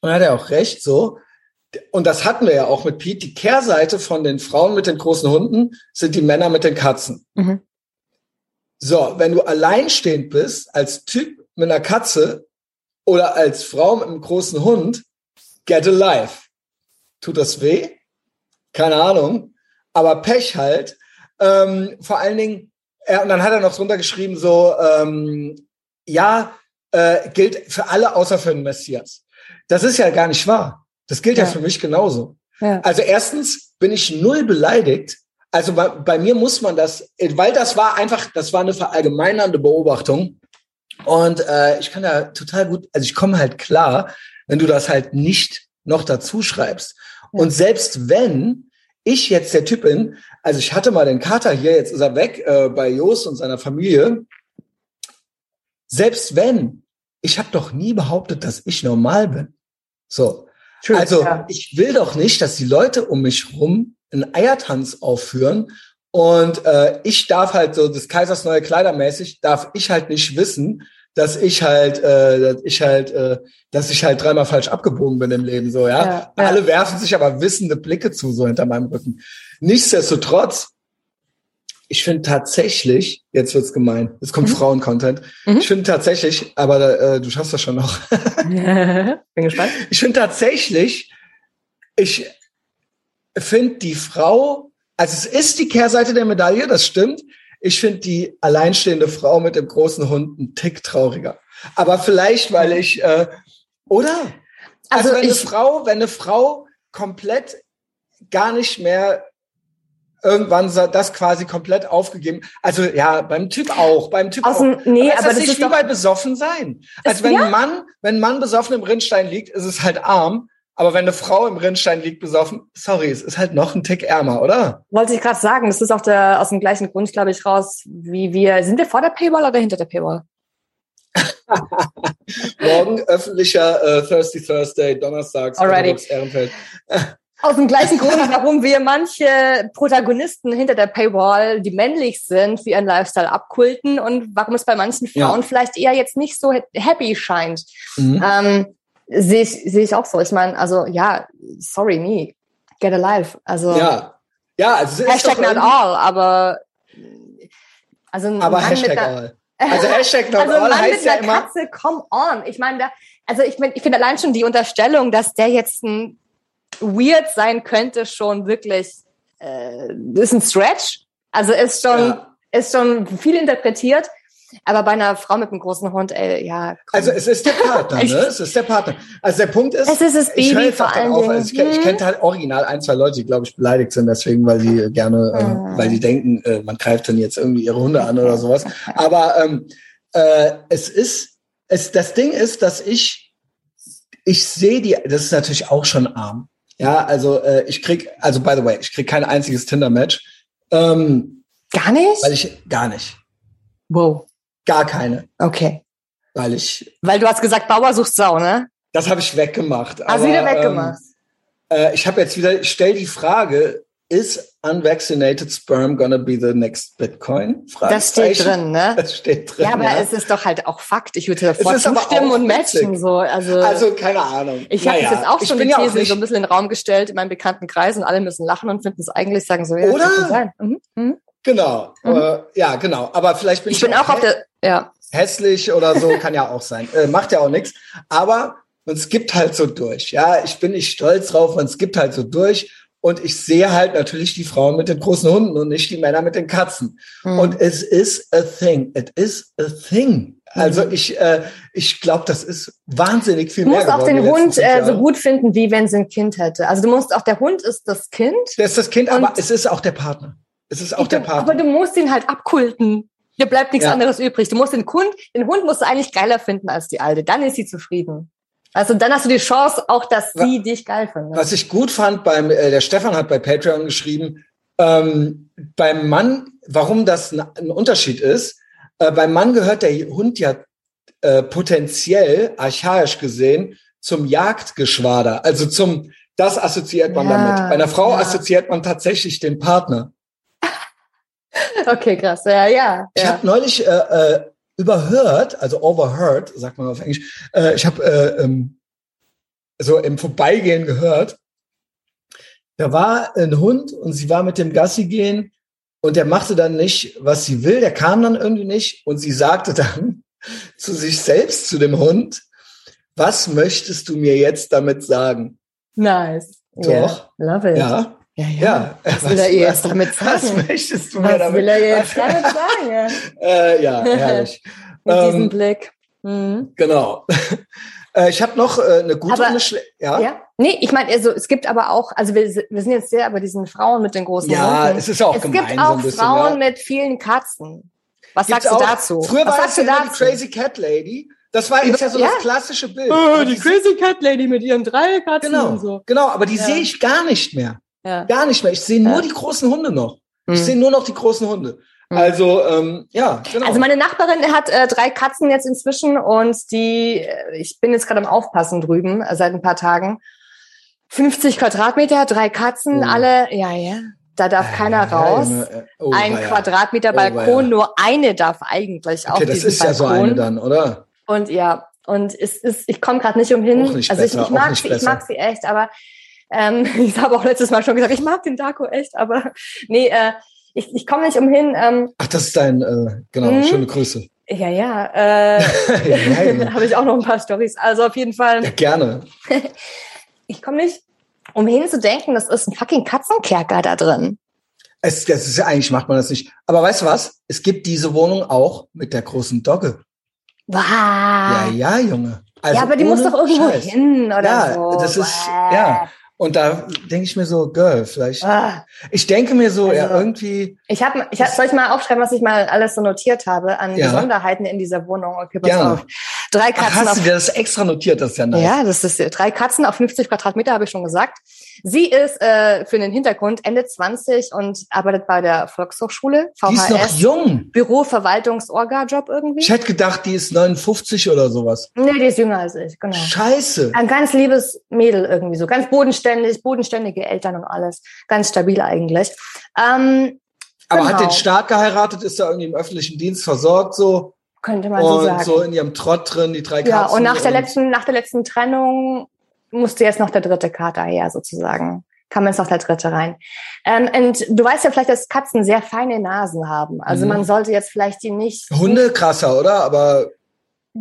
und hat er auch recht, so, und das hatten wir ja auch mit Pete, die Kehrseite von den Frauen mit den großen Hunden sind die Männer mit den Katzen. Mhm. So, wenn du alleinstehend bist, als Typ mit einer Katze oder als Frau mit einem großen Hund, get a life. Tut das weh? Keine Ahnung. Aber Pech halt. Ähm, vor allen Dingen, er, und dann hat er noch drunter geschrieben, so, ähm, ja, äh, gilt für alle außer für den Messias. Das ist ja gar nicht wahr. Das gilt ja, ja für mich genauso. Ja. Also erstens bin ich null beleidigt. Also bei, bei, mir muss man das, weil das war einfach, das war eine verallgemeinernde Beobachtung. Und äh, ich kann da total gut, also ich komme halt klar, wenn du das halt nicht noch dazu schreibst. Ja. Und selbst wenn ich jetzt der Typ bin, also ich hatte mal den Kater hier, jetzt ist er weg äh, bei Jos und seiner Familie. Selbst wenn, ich habe doch nie behauptet, dass ich normal bin. So. True, also ja. ich will doch nicht, dass die Leute um mich rum einen Eiertanz aufführen und äh, ich darf halt so des Kaisers neue Kleider mäßig, darf ich halt nicht wissen, dass ich halt, äh, dass ich halt, äh, dass ich halt dreimal falsch abgebogen bin im Leben, so ja? ja. Alle werfen sich aber wissende Blicke zu so hinter meinem Rücken. Nichtsdestotrotz ich finde tatsächlich, jetzt wird's gemein, es kommt mhm. Frauen-Content. Mhm. Ich finde tatsächlich, aber äh, du schaffst das schon noch. Bin gespannt. Ich finde tatsächlich, ich finde die Frau, also es ist die Kehrseite der Medaille, das stimmt. Ich finde die alleinstehende Frau mit dem großen Hund einen Tick trauriger. Aber vielleicht, weil ich, äh, oder? Also, also wenn ich, eine Frau, wenn eine Frau komplett gar nicht mehr irgendwann das quasi komplett aufgegeben. Also ja, beim Typ auch, beim Typ Aus auch. Nee, aber, aber das ist nicht wie bei besoffen sein. Also wenn ja? ein Mann, wenn ein Mann besoffen im Rinnstein liegt, ist es halt arm. Aber wenn eine Frau im Rinnstein liegt besoffen, sorry, es ist halt noch ein Tick ärmer, oder? Wollte ich gerade sagen, das ist auch der, aus dem gleichen Grund, glaube ich, raus, wie wir, sind wir vor der Paywall oder hinter der Paywall? Morgen öffentlicher äh, Thirsty Thursday, Donnerstags. Ehrenfeld. Aus dem gleichen Grund, warum wir manche Protagonisten hinter der Paywall, die männlich sind, für ihren Lifestyle abkulten und warum es bei manchen Frauen ja. vielleicht eher jetzt nicht so happy scheint. Mhm. Ähm, sehe ich, sehe ich auch so. Ich meine, also ja, sorry, me. get alive. Also Ja. Ja, also es ist Hashtag doch not all, aber also ein Aber Mann mit Hashtag einer, all. Also Hashtag not also all Mann heißt mit ja einer immer. Katze, come on. Ich meine, da, also ich meine, ich finde allein schon die Unterstellung, dass der jetzt ein weird sein könnte, schon wirklich äh, ist ein Stretch. Also ist schon Ja. ist schon viel interpretiert. Aber bei einer Frau mit einem großen Hund, ey, ja. komm. Also es ist der Partner, ne? Es ist der Partner. Also der Punkt ist, Es ist das ich höre Baby jetzt vor auch dann allen auf, Dingen. also ich, ich kenne halt original ein, zwei Leute, die, glaube ich, beleidigt sind deswegen, weil sie gerne, Ah. äh, weil sie denken, äh, man greift dann jetzt irgendwie ihre Hunde an oder sowas. Aber ähm, äh, es ist, es, das Ding ist, dass ich, ich sehe die, das ist natürlich auch schon arm. Ja, also äh, ich krieg, also by the way, ich krieg kein einziges Tinder-Match, ähm, Gar nicht? weil ich gar nicht, wow. gar keine, Okay. weil ich, Weil du hast gesagt, Bauer sucht Sau, ne? das habe ich weggemacht. Hast du wieder aber, weggemacht. Ähm, äh, ich habe jetzt wieder, ich stell die Frage, is unvaccinated sperm gonna be the next Bitcoin? das steht drin, ne? Das steht drin. Ja, aber ja. es ist doch halt auch Fakt. Ich würde sofort aber zustimmen auch und matchen. So. Also, also keine Ahnung. ich habe Naja, das jetzt auch schon die auch These so ein bisschen in den Raum gestellt in meinem bekannten Kreis und alle müssen lachen und finden es eigentlich, sagen so, ja, Oder? das sein. Mhm. Mhm. Genau. Mhm. Äh, ja, genau. Aber vielleicht bin ich, Ich bin auch auf der, ja. hässlich oder so, kann ja auch sein. Äh, macht ja auch nichts. Aber man skippt halt so durch. Ja, ich bin nicht stolz drauf, man skippt halt so durch. Und ich sehe halt natürlich die Frauen mit den großen Hunden und nicht die Männer mit den Katzen. Mhm. Und es ist a thing. It is a thing. Also Mhm. ich, äh, ich glaube, das ist wahnsinnig viel Du mehr musst auch den Hund äh, so gut finden, wie wenn sie ein Kind hätte. Also du musst auch, der Hund ist das Kind. Der ist das Kind, aber es ist auch der Partner. Es ist auch der aber Partner. du musst ihn halt abkulten. Dir bleibt nichts Ja. anderes übrig. Du musst den Hund, den Hund musst du eigentlich geiler finden als die Alte. Dann ist sie zufrieden. Also dann hast du die Chance auch, dass sie dich geil findet. Was ich gut fand beim, äh, der Stefan hat bei Patreon geschrieben, ähm, beim Mann, warum das ein, ein Unterschied ist, äh, beim Mann gehört der Hund ja äh, potenziell, archaisch gesehen, zum Jagdgeschwader. Also zum, das assoziiert man Ja, damit. Bei einer Frau ja. assoziiert man tatsächlich den Partner. Okay, krass. Ja, ja. Ich ja. habe neulich äh, äh, überhört, also overheard, sagt man auf Englisch, äh, ich habe äh, ähm, so im Vorbeigehen gehört, da war ein Hund und sie war mit dem Gassi gehen und der machte dann nicht, was sie will, der kam dann irgendwie nicht und sie sagte dann zu sich selbst, zu dem Hund, was möchtest du mir jetzt damit sagen? Nice. Doch. Yeah. Love it. Ja, ja. ja. ja. Was will er ihr jetzt damit Was sagen? möchtest du mir Was damit will er jetzt damit sagen? Äh, ja, herrlich. Mit Ähm, diesem Blick. Mhm. Genau. äh, ich habe noch äh, eine gute Aber- und eine schlechte. Ja, Ja. Nee, ich meine, also es gibt aber auch, also wir, wir sind jetzt sehr bei diesen Frauen mit den großen Ja, Hunden. es ist auch es gemein gibt so auch ein bisschen. Frauen ja. mit vielen Katzen. Was Gibt's sagst du auch. dazu? Früher Was war sagst es du ja immer die dazu? Crazy Cat Lady. Das war ist ja so Ja. das klassische Bild. Oh, die- Crazy Cat Lady mit ihren drei Katzen genau, und so. genau, aber die Ja. sehe ich gar nicht mehr. Ja. Gar nicht mehr. Ich sehe nur Ja. die großen Hunde noch. Ich Mhm. sehe nur noch die großen Hunde. Mhm. Also, ähm, ja, genau. Also meine Nachbarin hat äh, drei Katzen jetzt inzwischen und die, äh, ich bin jetzt gerade am Aufpassen drüben äh, seit ein paar Tagen. 50 Quadratmeter, drei Katzen, Oh. alle, ja, ja. Da darf keiner Ja, raus. Äh, oh, Ein weia. Quadratmeter Oh, Balkon, weia. nur eine darf eigentlich auf Okay, das diesen ist ja so Balkon. eine dann, oder? Und ja, und es ist, ich komme gerade nicht umhin. Nicht also besser, ich, ich mag sie, ich mag sie echt, aber ähm, ich habe auch letztes Mal schon gesagt, ich mag den Darko echt, aber nee, äh, ich, ich komme nicht umhin. Ähm, Ach, das ist dein, äh, genau, Mhm. schöne Grüße. ja, ja, äh, ja, ja, habe ich auch noch ein paar Stories. Also auf jeden Fall, ja, gerne. ich komme nicht umhin zu denken, das ist ein fucking Katzenkerker da drin. Es, das ist ja eigentlich macht man das nicht. Aber weißt du was? Es gibt diese Wohnung auch mit der großen Dogge. Wow. Ja, ja, Junge. Also ja, aber die muss doch irgendwo Scheiß. hin oder Ja, so. das ist- Bäh. ja. Und da denke ich mir so, Girl, vielleicht. Ah. Ich denke mir so, ja, Also- irgendwie. Ich habe, ich hab, soll ich mal aufschreiben, was ich mal alles so notiert habe an Ja. Besonderheiten in dieser Wohnung? Okay, pass Gerne. auf. Drei Ach, Katzen hast auf du dir das extra notiert? Das ist ja nice. Ja, das ist drei Katzen auf 50 Quadratmeter, habe ich schon gesagt. Sie ist äh, für den Hintergrund Ende 20 und arbeitet bei der Volkshochschule, Die ist noch VHS, jung. Büro, Verwaltungs-Orga-Job irgendwie. Ich hätte gedacht, die ist 59 oder sowas. Nee, die ist jünger als ich, genau. Scheiße. Ein ganz liebes Mädel irgendwie so, ganz bodenständig, bodenständige Eltern und alles. Ganz stabil eigentlich. Ähm, Aber hat genau. den Staat geheiratet, ist da irgendwie im öffentlichen Dienst versorgt so könnte man so und sagen. so in ihrem Trott drin, die drei Katzen. ja, und nach der letzten, nach der letzten Trennung musste jetzt noch der dritte Kater her, sozusagen. kam jetzt noch der dritte rein. Ähm, und du weißt ja vielleicht, dass Katzen sehr feine Nasen haben. Also mhm. man sollte jetzt vielleicht die nicht. Hunde krasser, oder? Aber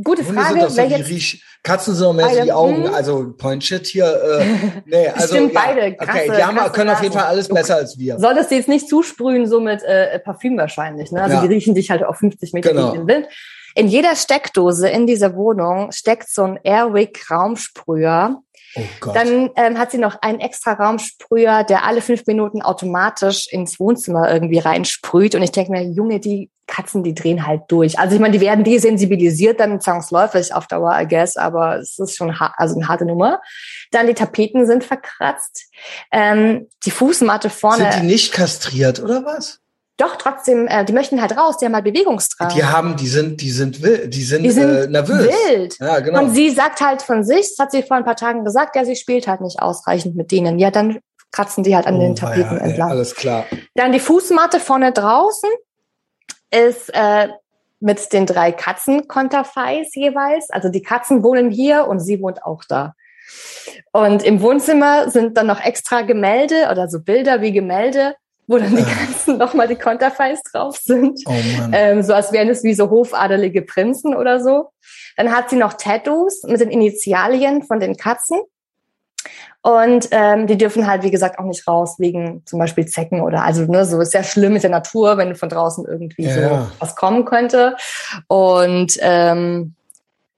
Gute Hunde Frage. Sind doch so die Riech Katzen sind mehr so die Augen, mh. also Point Shit hier. Äh, nee, also, Stimmt, ja, beide. Krasse, okay, die haben, können auf jeden Fall alles besser als wir. Solltest du jetzt nicht zusprühen, so mit äh, Parfüm wahrscheinlich. Ne? Also ja. die riechen dich halt auf 50 Meter genau. in den Wind. In jeder Steckdose in dieser Wohnung steckt so ein Airwick Raumsprüher. Oh Gott. Dann ähm, hat sie noch einen extra Raumsprüher, der alle fünf Minuten automatisch ins Wohnzimmer irgendwie reinsprüht. Und ich denke mir, Junge, die Katzen, die drehen halt durch. Also ich meine, die werden desensibilisiert dann zwangsläufig auf Dauer, I guess, aber es ist schon also eine harte Nummer. Dann die Tapeten sind verkratzt. Ähm, die Fußmatte vorne. Sind die nicht kastriert oder was? Doch, trotzdem, äh, die möchten halt raus, die haben halt Bewegungsdrang. Die haben, die sind, die sind wild, die sind, die sind äh, nervös. Wild. Ja, genau. Und sie sagt halt von sich, das hat sie vor ein paar Tagen gesagt, ja, sie spielt halt nicht ausreichend mit denen. Ja, dann kratzen die halt an oh, den Tapeten ja, entlang. Ey, alles klar. Dann die Fußmatte vorne draußen ist äh, mit den drei Katzenkonterfeis jeweils. Also die Katzen wohnen hier und sie wohnt auch da. Und im Wohnzimmer sind dann noch extra Gemälde oder so Bilder wie Gemälde wo dann die ganzen nochmal die Konterfeis drauf sind. Oh. Ähm, so als wären es wie so hofadelige Prinzen oder so. Dann hat sie noch Tattoos mit den Initialien von den Katzen. Und ähm, die dürfen halt, wie gesagt, auch nicht raus wegen zum Beispiel Zecken oder also ne, so ist ja schlimm mit der Natur, wenn von draußen irgendwie ja. so was kommen könnte. Und ähm,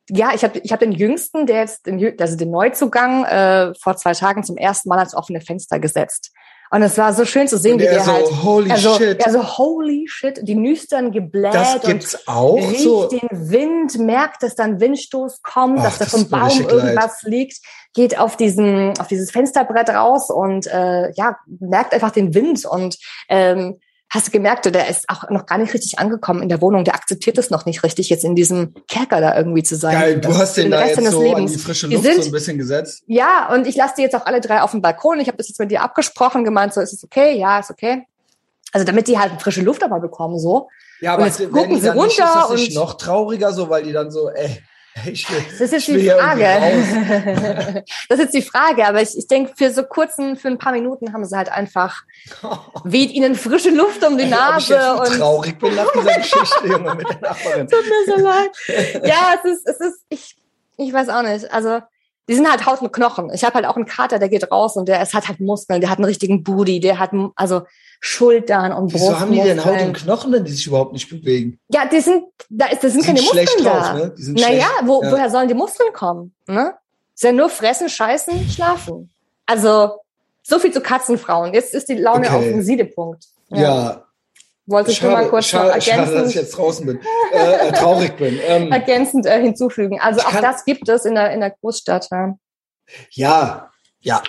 ja, ich habe ich hab den Jüngsten, der jetzt den, also den Neuzugang äh, vor zwei Tagen zum ersten Mal ans offene Fenster gesetzt. Und es war so schön zu sehen, und wie der so, halt, holy also, shit. also holy shit, die Nüstern gebläht das gibt's und auch riecht so. den Wind, merkt, dass dann Windstoß kommt, Och, dass da vom Baum irgendwas leid. liegt, geht auf diesen, auf dieses Fensterbrett raus und äh, ja, merkt einfach den Wind und ähm, hast du gemerkt, der ist auch noch gar nicht richtig angekommen in der Wohnung. Der akzeptiert es noch nicht richtig, jetzt in diesem Kerker da irgendwie zu sein. Geil, du hast den da jetzt so Lebens. an die frische Luft sind, so ein bisschen gesetzt. Ja, und ich lasse die jetzt auch alle drei auf dem Balkon. Ich habe das jetzt mit dir abgesprochen, gemeint, so ist es okay, ja, ist okay. Also damit die halt frische Luft aber bekommen, so. Ja, aber und jetzt gucken sie runter nicht, ist das nicht noch trauriger, so, weil die dann so, ey, will, das ist jetzt die Frage. das ist jetzt die Frage, aber ich, ich denke, für so kurzen, für ein paar Minuten haben sie halt einfach, weht ihnen frische Luft um die Nase. Ich jetzt und traurig bin nach dieser Geschichte, Junge, mit der Nachbarin. Tut mir so leid. Ja, es ist, es ist, ich, ich weiß auch nicht. Also, die sind halt Haut und Knochen. Ich habe halt auch einen Kater, der geht raus und der es hat halt Muskeln, der hat einen richtigen Booty, der hat also Schultern und Brust. Wieso haben die denn Haut und Knochen, wenn die sich überhaupt nicht bewegen? Ja, die sind, da ist, das sind, sind keine Muskeln drauf, da. Ne? Die sind naja, wo, ja. woher sollen die Muskeln kommen? Ne? Ist ja nur fressen, scheißen, schlafen. Also so viel zu Katzenfrauen. Jetzt ist die Laune okay. auf dem Siedepunkt. Ja. ja. Wollte ich nur mal kurz schade, noch ergänzend, schade, dass ich jetzt draußen bin, äh, äh, traurig bin. Ähm, ergänzend äh, hinzufügen. Also auch das gibt es in der in der Großstadt. Ja. Ja, ja,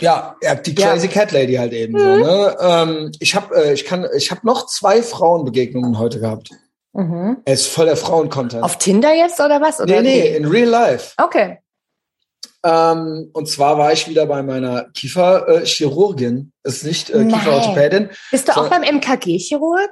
ja, ja die Crazy ja. Cat Lady halt eben mhm. so. Ne? Ähm, ich habe, äh, ich kann, ich habe noch zwei Frauenbegegnungen heute gehabt. Mhm. Er ist voll der Frauencontent. Auf Tinder jetzt oder was? Oder nee, nee, in real life. Okay. Ähm, und zwar war ich wieder bei meiner Kieferchirurgin. Äh, ist nicht äh, Kieferorthopädin. Bist du auch beim MKG-Chirurg?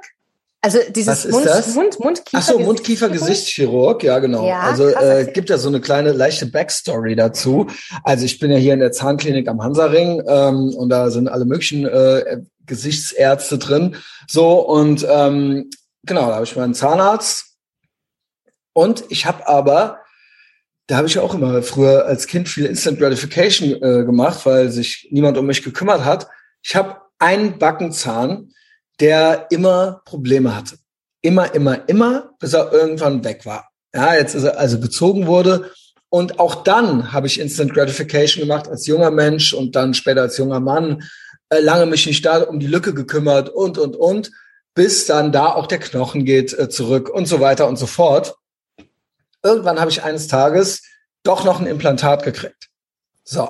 Also dieses Mund, Mund, Mundkiefer. Ach so, Mundkiefer-Gesichtschirurg, ja genau. Ja, also äh, gibt ja so eine kleine leichte Backstory dazu. Also ich bin ja hier in der Zahnklinik am Hansaring ähm, und da sind alle möglichen äh, Gesichtsärzte drin. So und ähm, genau, da habe ich meinen Zahnarzt und ich habe aber da habe ich auch immer früher als Kind viel Instant Gratification äh, gemacht, weil sich niemand um mich gekümmert hat. Ich habe einen Backenzahn, der immer Probleme hatte. Immer, immer, immer, bis er irgendwann weg war. Ja, jetzt ist er also gezogen wurde. Und auch dann habe ich Instant Gratification gemacht als junger Mensch und dann später als junger Mann. Äh, lange mich nicht da um die Lücke gekümmert und, und, und, bis dann da auch der Knochen geht äh, zurück und so weiter und so fort. Irgendwann habe ich eines Tages doch noch ein Implantat gekriegt. So,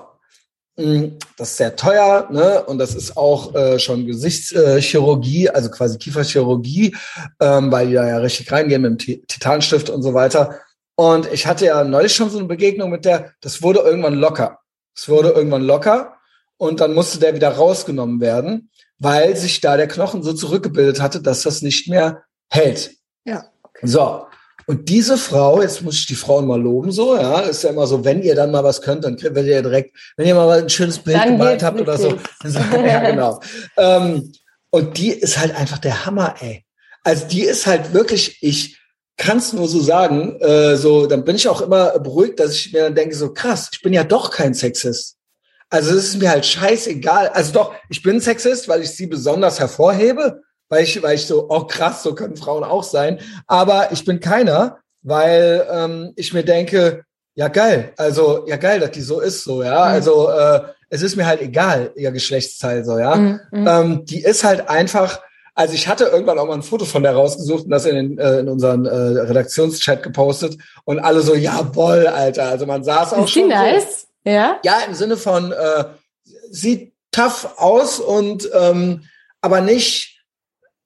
das ist sehr teuer, ne? Und das ist auch äh, schon Gesichtschirurgie, also quasi Kieferchirurgie, ähm, weil die da ja richtig reingehen mit dem Titanstift und so weiter. Und ich hatte ja neulich schon so eine Begegnung mit der, das wurde irgendwann locker. Es wurde irgendwann locker und dann musste der wieder rausgenommen werden, weil sich da der Knochen so zurückgebildet hatte, dass das nicht mehr hält. Ja. Okay. So. Und diese Frau, jetzt muss ich die Frauen mal loben, so, ja, ist ja immer so, wenn ihr dann mal was könnt, dann werdet ihr direkt, wenn ihr mal ein schönes Bild dann gemalt habt oder so. ja, genau. ähm, und die ist halt einfach der Hammer, ey. Also die ist halt wirklich, ich kann es nur so sagen, äh, so, dann bin ich auch immer beruhigt, dass ich mir dann denke, so krass, ich bin ja doch kein Sexist. Also es ist mir halt scheißegal. Also doch, ich bin Sexist, weil ich sie besonders hervorhebe, weil ich, weil ich so, oh krass, so können Frauen auch sein. Aber ich bin keiner, weil ähm, ich mir denke, ja geil, also ja geil, dass die so ist, so ja. Mhm. Also äh, es ist mir halt egal, ihr Geschlechtsteil, so ja. Mhm. mhm. Ähm, die ist halt einfach. Also ich hatte irgendwann auch mal ein Foto von der rausgesucht und das in, den, äh, in unseren äh, Redaktionschat gepostet und alle so, jawoll, Alter. Also man saß auch ist schon. Nice? So, ja. Ja, im Sinne von äh, sieht tough aus und ähm, aber nicht,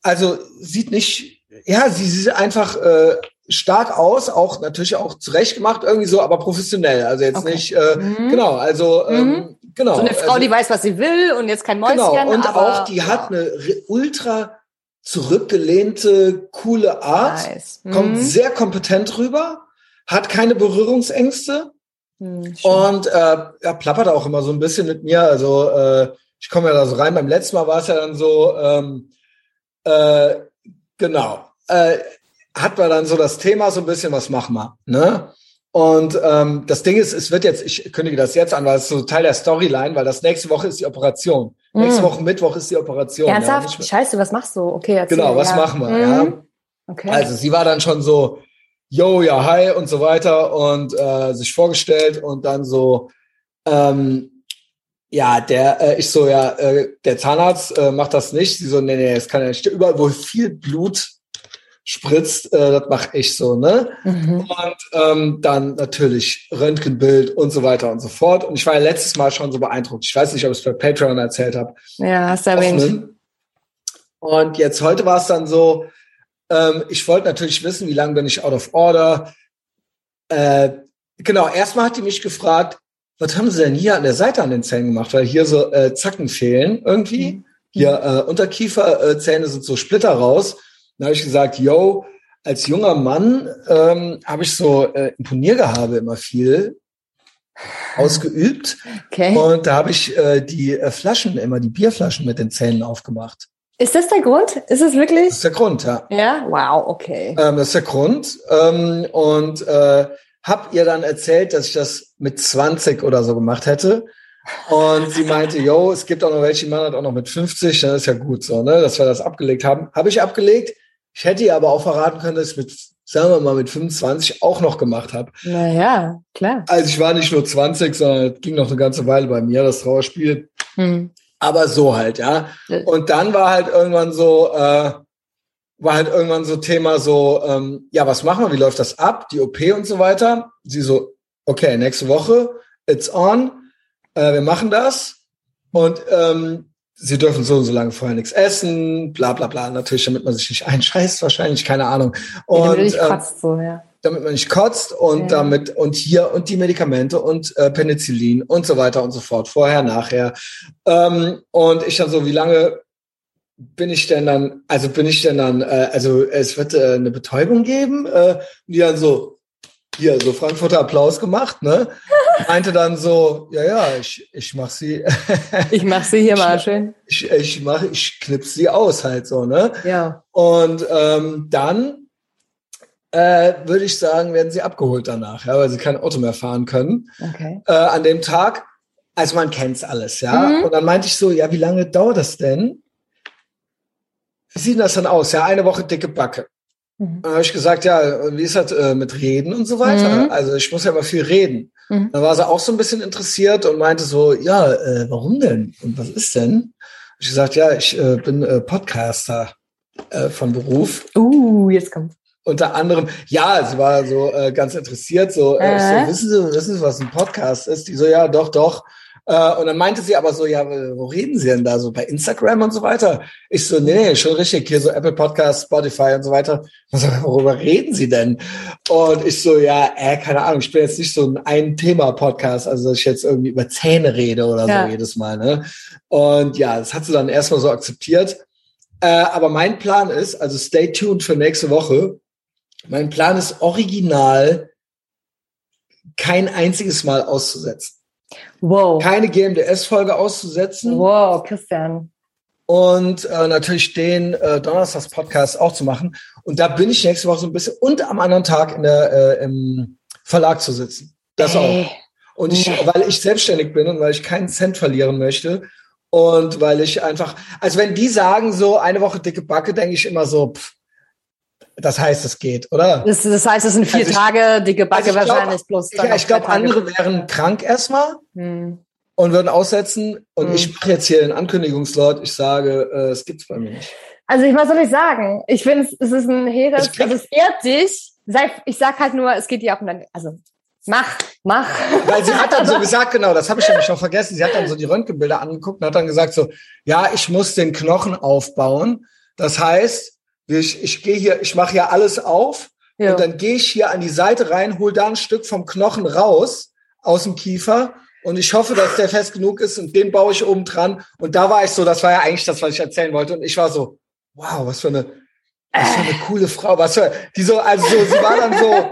also sieht nicht, ja, sie sieht einfach äh, stark aus, auch natürlich auch zurecht gemacht irgendwie so, aber professionell. Also jetzt okay. nicht, äh, mhm. genau, also ähm, mhm. genau. So eine Frau, also, die weiß, was sie will und jetzt kein Mäuschen. Genau, und aber, auch die ja. hat eine ultra zurückgelehnte, coole Art, nice. mhm. kommt sehr kompetent rüber, hat keine Berührungsängste mhm, und äh, ja, plappert auch immer so ein bisschen mit mir. Also äh, ich komme ja da so rein. Beim letzten Mal war es ja dann so, ähm, äh, genau. Äh, hat man dann so das Thema so ein bisschen, was machen wir, ne? Und ähm, das Ding ist, es wird jetzt, ich kündige das jetzt an, weil es so Teil der Storyline, weil das nächste Woche ist die Operation. Mm. Nächste Woche Mittwoch ist die Operation. Ernsthaft? Ja, Scheiße, was machst du? Okay, erzähl, Genau, was ja. machen wir? Mm. Ja. Okay. Also sie war dann schon so, yo, ja, hi und so weiter und äh, sich vorgestellt und dann so, ähm, ja, der, äh, ich so, ja, äh, der Zahnarzt äh, macht das nicht. Sie so, nee, nee, es kann ja nicht. Überall, wo viel Blut spritzt, äh, das mache ich so, ne? Mhm. Und ähm, dann natürlich Röntgenbild und so weiter und so fort. Und ich war ja letztes Mal schon so beeindruckt. Ich weiß nicht, ob ich es bei Patreon erzählt habe. Ja, hast du erwähnt. Und jetzt heute war es dann so, ähm, ich wollte natürlich wissen, wie lange bin ich out of order. Äh, genau, erstmal hat die mich gefragt, was haben sie denn hier an der Seite an den Zähnen gemacht? Weil hier so äh, Zacken fehlen irgendwie. Mhm. Hier äh, Unterkieferzähne sind so Splitter raus. Dann habe ich gesagt, yo, als junger Mann ähm, habe ich so äh, Imponiergehabe immer viel ausgeübt. Okay. Und da habe ich äh, die äh, Flaschen, immer die Bierflaschen mit den Zähnen aufgemacht. Ist das der Grund? Ist es wirklich? Das ist der Grund, ja. Ja, wow, okay. Ähm, das ist der Grund. Ähm, und äh, hab ihr dann erzählt, dass ich das mit 20 oder so gemacht hätte. Und sie meinte, yo, es gibt auch noch welche, die machen das auch noch mit 50, dann ist ja gut so, ne, dass wir das abgelegt haben. Habe ich abgelegt. Ich hätte ihr aber auch verraten können, dass ich mit, sagen wir mal, mit 25 auch noch gemacht habe. Naja, klar. Also ich war nicht nur 20, sondern es ging noch eine ganze Weile bei mir, das Trauerspiel. Hm. Aber so halt, ja. Und dann war halt irgendwann so, äh, war halt irgendwann so Thema so, ähm, ja, was machen wir, wie läuft das ab, die OP und so weiter. Sie so, okay, nächste Woche, it's on, äh, wir machen das. Und ähm, sie dürfen so und so lange vorher nichts essen, bla bla bla. Natürlich, damit man sich nicht einscheißt, wahrscheinlich, keine Ahnung. Und, damit man nicht ähm, kotzt, so, ja. Damit man nicht kotzt und ja. damit und hier und die Medikamente und äh, Penicillin und so weiter und so fort, vorher, nachher. Ähm, und ich dann so, wie lange bin ich denn dann, also bin ich denn dann, äh, also es wird äh, eine Betäubung geben? Äh, die dann so, hier so Frankfurter Applaus gemacht, ne? Meinte dann so, ja, ja, ich, ich mach sie. ich mach sie hier mal schön. Ich, ich mach, ich knips sie aus halt so, ne? Ja. Und ähm, dann äh, würde ich sagen, werden sie abgeholt danach, ja, weil sie kein Auto mehr fahren können. Okay. Äh, an dem Tag. Also man kennt's alles, ja. Mhm. Und dann meinte ich so, ja, wie lange dauert das denn? Wie sieht das dann aus? Ja, eine Woche dicke Backe. Mhm. Dann habe ich gesagt, ja, wie ist das äh, mit Reden und so weiter? Mhm. Also ich muss ja immer viel reden. Mhm. Dann war sie auch so ein bisschen interessiert und meinte so, ja, äh, warum denn? Und was ist denn? Ich gesagt, ja, ich äh, bin äh, Podcaster äh, von Beruf. Uh, jetzt kommt. Unter anderem, ja, sie war so äh, ganz interessiert, so, äh, so wissen Sie, wissen Sie, was ein Podcast ist? Die so, ja, doch, doch. Äh, und dann meinte sie aber so, ja, wo reden Sie denn da? So bei Instagram und so weiter? Ich so, nee, nee, schon richtig, hier so Apple Podcast, Spotify und so weiter. Und so, worüber reden Sie denn? Und ich so, ja, äh, keine Ahnung, ich bin jetzt nicht so ein Ein-Thema-Podcast, also dass ich jetzt irgendwie über Zähne rede oder ja. so jedes Mal. Ne? Und ja, das hat sie dann erstmal so akzeptiert. Äh, aber mein Plan ist, also stay tuned für nächste Woche. Mein Plan ist original, kein einziges Mal auszusetzen. Wow. Keine GMDS-Folge auszusetzen. Wow, Christian. Und äh, natürlich den äh, Donnerstags-Podcast auch zu machen. Und da bin ich nächste Woche so ein bisschen und am anderen Tag in der, äh, im Verlag zu sitzen. Das auch. Und ich, weil ich selbstständig bin und weil ich keinen Cent verlieren möchte. Und weil ich einfach, also wenn die sagen so eine Woche dicke Backe, denke ich immer so, pff, das heißt, es geht, oder? Das, das heißt, es sind vier Also ich- Tage, dicke Backe Also ich glaub- wahrscheinlich bloß. dann Ja, ich glaube, andere wären krank erstmal Hm. und würden aussetzen. Und Mhm. ich mache jetzt hier den Ankündigungslot. Ich sage, äh, es gibt's bei mir nicht. Also, ich, was soll ich sagen? Ich finde, es es ist ein hehres, also es ehrt dich. Ich sag halt nur, es geht dir auch um dein, also, mach, mach. Weil sie hat dann Also so gesagt, genau, das habe ich nämlich noch vergessen. Sie hat dann so die Röntgenbilder angeguckt und hat dann gesagt so, ja, ich muss den Knochen aufbauen. Das heißt, ich, ich gehe hier, ich mache hier alles auf Ja. und dann gehe ich hier an die Seite rein, hol da ein Stück vom Knochen raus aus dem Kiefer und ich hoffe, dass der fest genug ist und den baue ich oben dran. Und da war ich so, das war ja eigentlich das, was ich erzählen wollte. Und ich war so, wow, was für eine, was für eine coole Frau, was für, die so, also so, sie war dann so,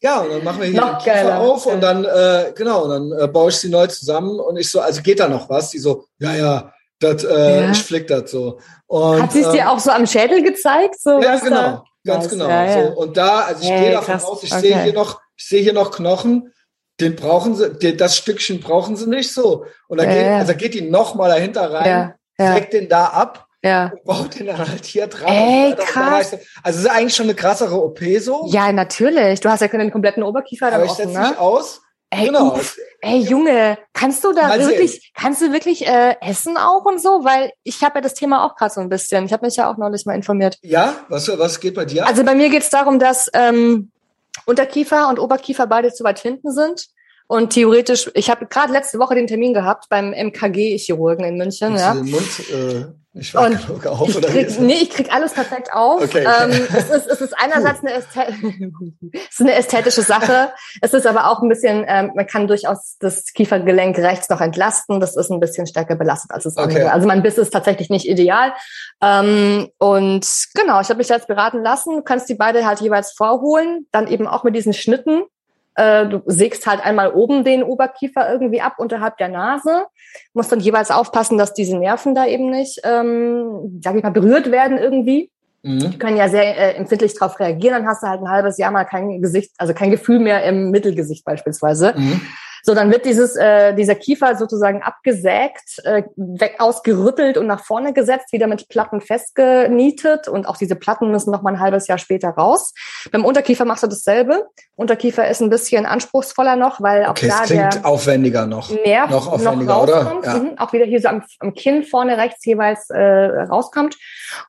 ja, und dann machen wir hier Noch den Kiefer geiler. auf und dann, äh, genau, und dann äh, baue ich sie neu zusammen und ich so, also geht da noch was? Die so, ja, ja, das, äh, Ja. ich flick das so. Und, Hat sie es ähm, dir auch so am Schädel gezeigt? So, ja, genau, da? ganz genau. Ja, ja. So, und da, also ich Hey, gehe davon krass, aus, ich okay. sehe hier noch, ich sehe hier noch Knochen, den brauchen sie, den, das Stückchen brauchen sie nicht so. Und Ja, geht, also geht die noch mal dahinter rein, trägt den da ab ja. und baut den dann halt hier dran. Ey, und so weiter. Und dann krass. ich so- Also es ist eigentlich schon eine krassere OP so. Ja, natürlich. Du hast ja den kompletten Oberkiefer dann aber ich offen, setze ne? mich aus. Ey, genau. uff. Ey, Junge, kannst du da Mal sehen. wirklich, kannst du wirklich äh, essen auch und so? Weil ich habe ja das Thema auch gerade so ein bisschen. Ich habe mich ja auch neulich mal informiert. Ja, was, was geht bei dir? Also bei mir geht's darum, dass ähm, Unterkiefer und Oberkiefer beide zu weit hinten sind. Und theoretisch, ich habe gerade letzte Woche den Termin gehabt beim MKG-Chirurgen in München. Ja. Mund äh, nicht Und genug auf? Ich oder wie krieg, das? nee, ich krieg alles perfekt auf. Okay. Ähm, es, ist, es ist einerseits eine, Ästhet es ist eine ästhetische Sache. Es ist aber auch ein bisschen, ähm, man kann durchaus das Kiefergelenk rechts noch entlasten. Das ist ein bisschen stärker belastet als das andere. Okay. Also mein Biss ist tatsächlich nicht ideal. Ähm, und genau, ich habe mich jetzt beraten lassen. Du kannst die beide halt jeweils vorholen. Dann eben auch mit diesen Schnitten. Äh, du sägst halt einmal oben den Oberkiefer irgendwie ab unterhalb der Nase muss dann jeweils aufpassen, dass diese Nerven da eben nicht, ähm, sag ich mal, berührt werden irgendwie. Mhm. Die können ja sehr äh, empfindlich darauf reagieren. Dann hast du halt ein halbes Jahr mal kein Gesicht, also kein Gefühl mehr im Mittelgesicht beispielsweise. Mhm. So, dann wird dieses, äh, dieser Kiefer sozusagen abgesägt, äh, weg, ausgerüttelt und nach vorne gesetzt, wieder mit Platten festgenietet und auch diese Platten müssen noch mal ein halbes Jahr später raus. Beim Unterkiefer machst du dasselbe. Unterkiefer ist ein bisschen anspruchsvoller noch, weil auch Okay, da der aufwendiger noch. Nerv Noch noch, aufwendiger, oder? rauskommt, Ja. mhm, auch wieder hier so am, am Kinn vorne rechts jeweils äh, rauskommt.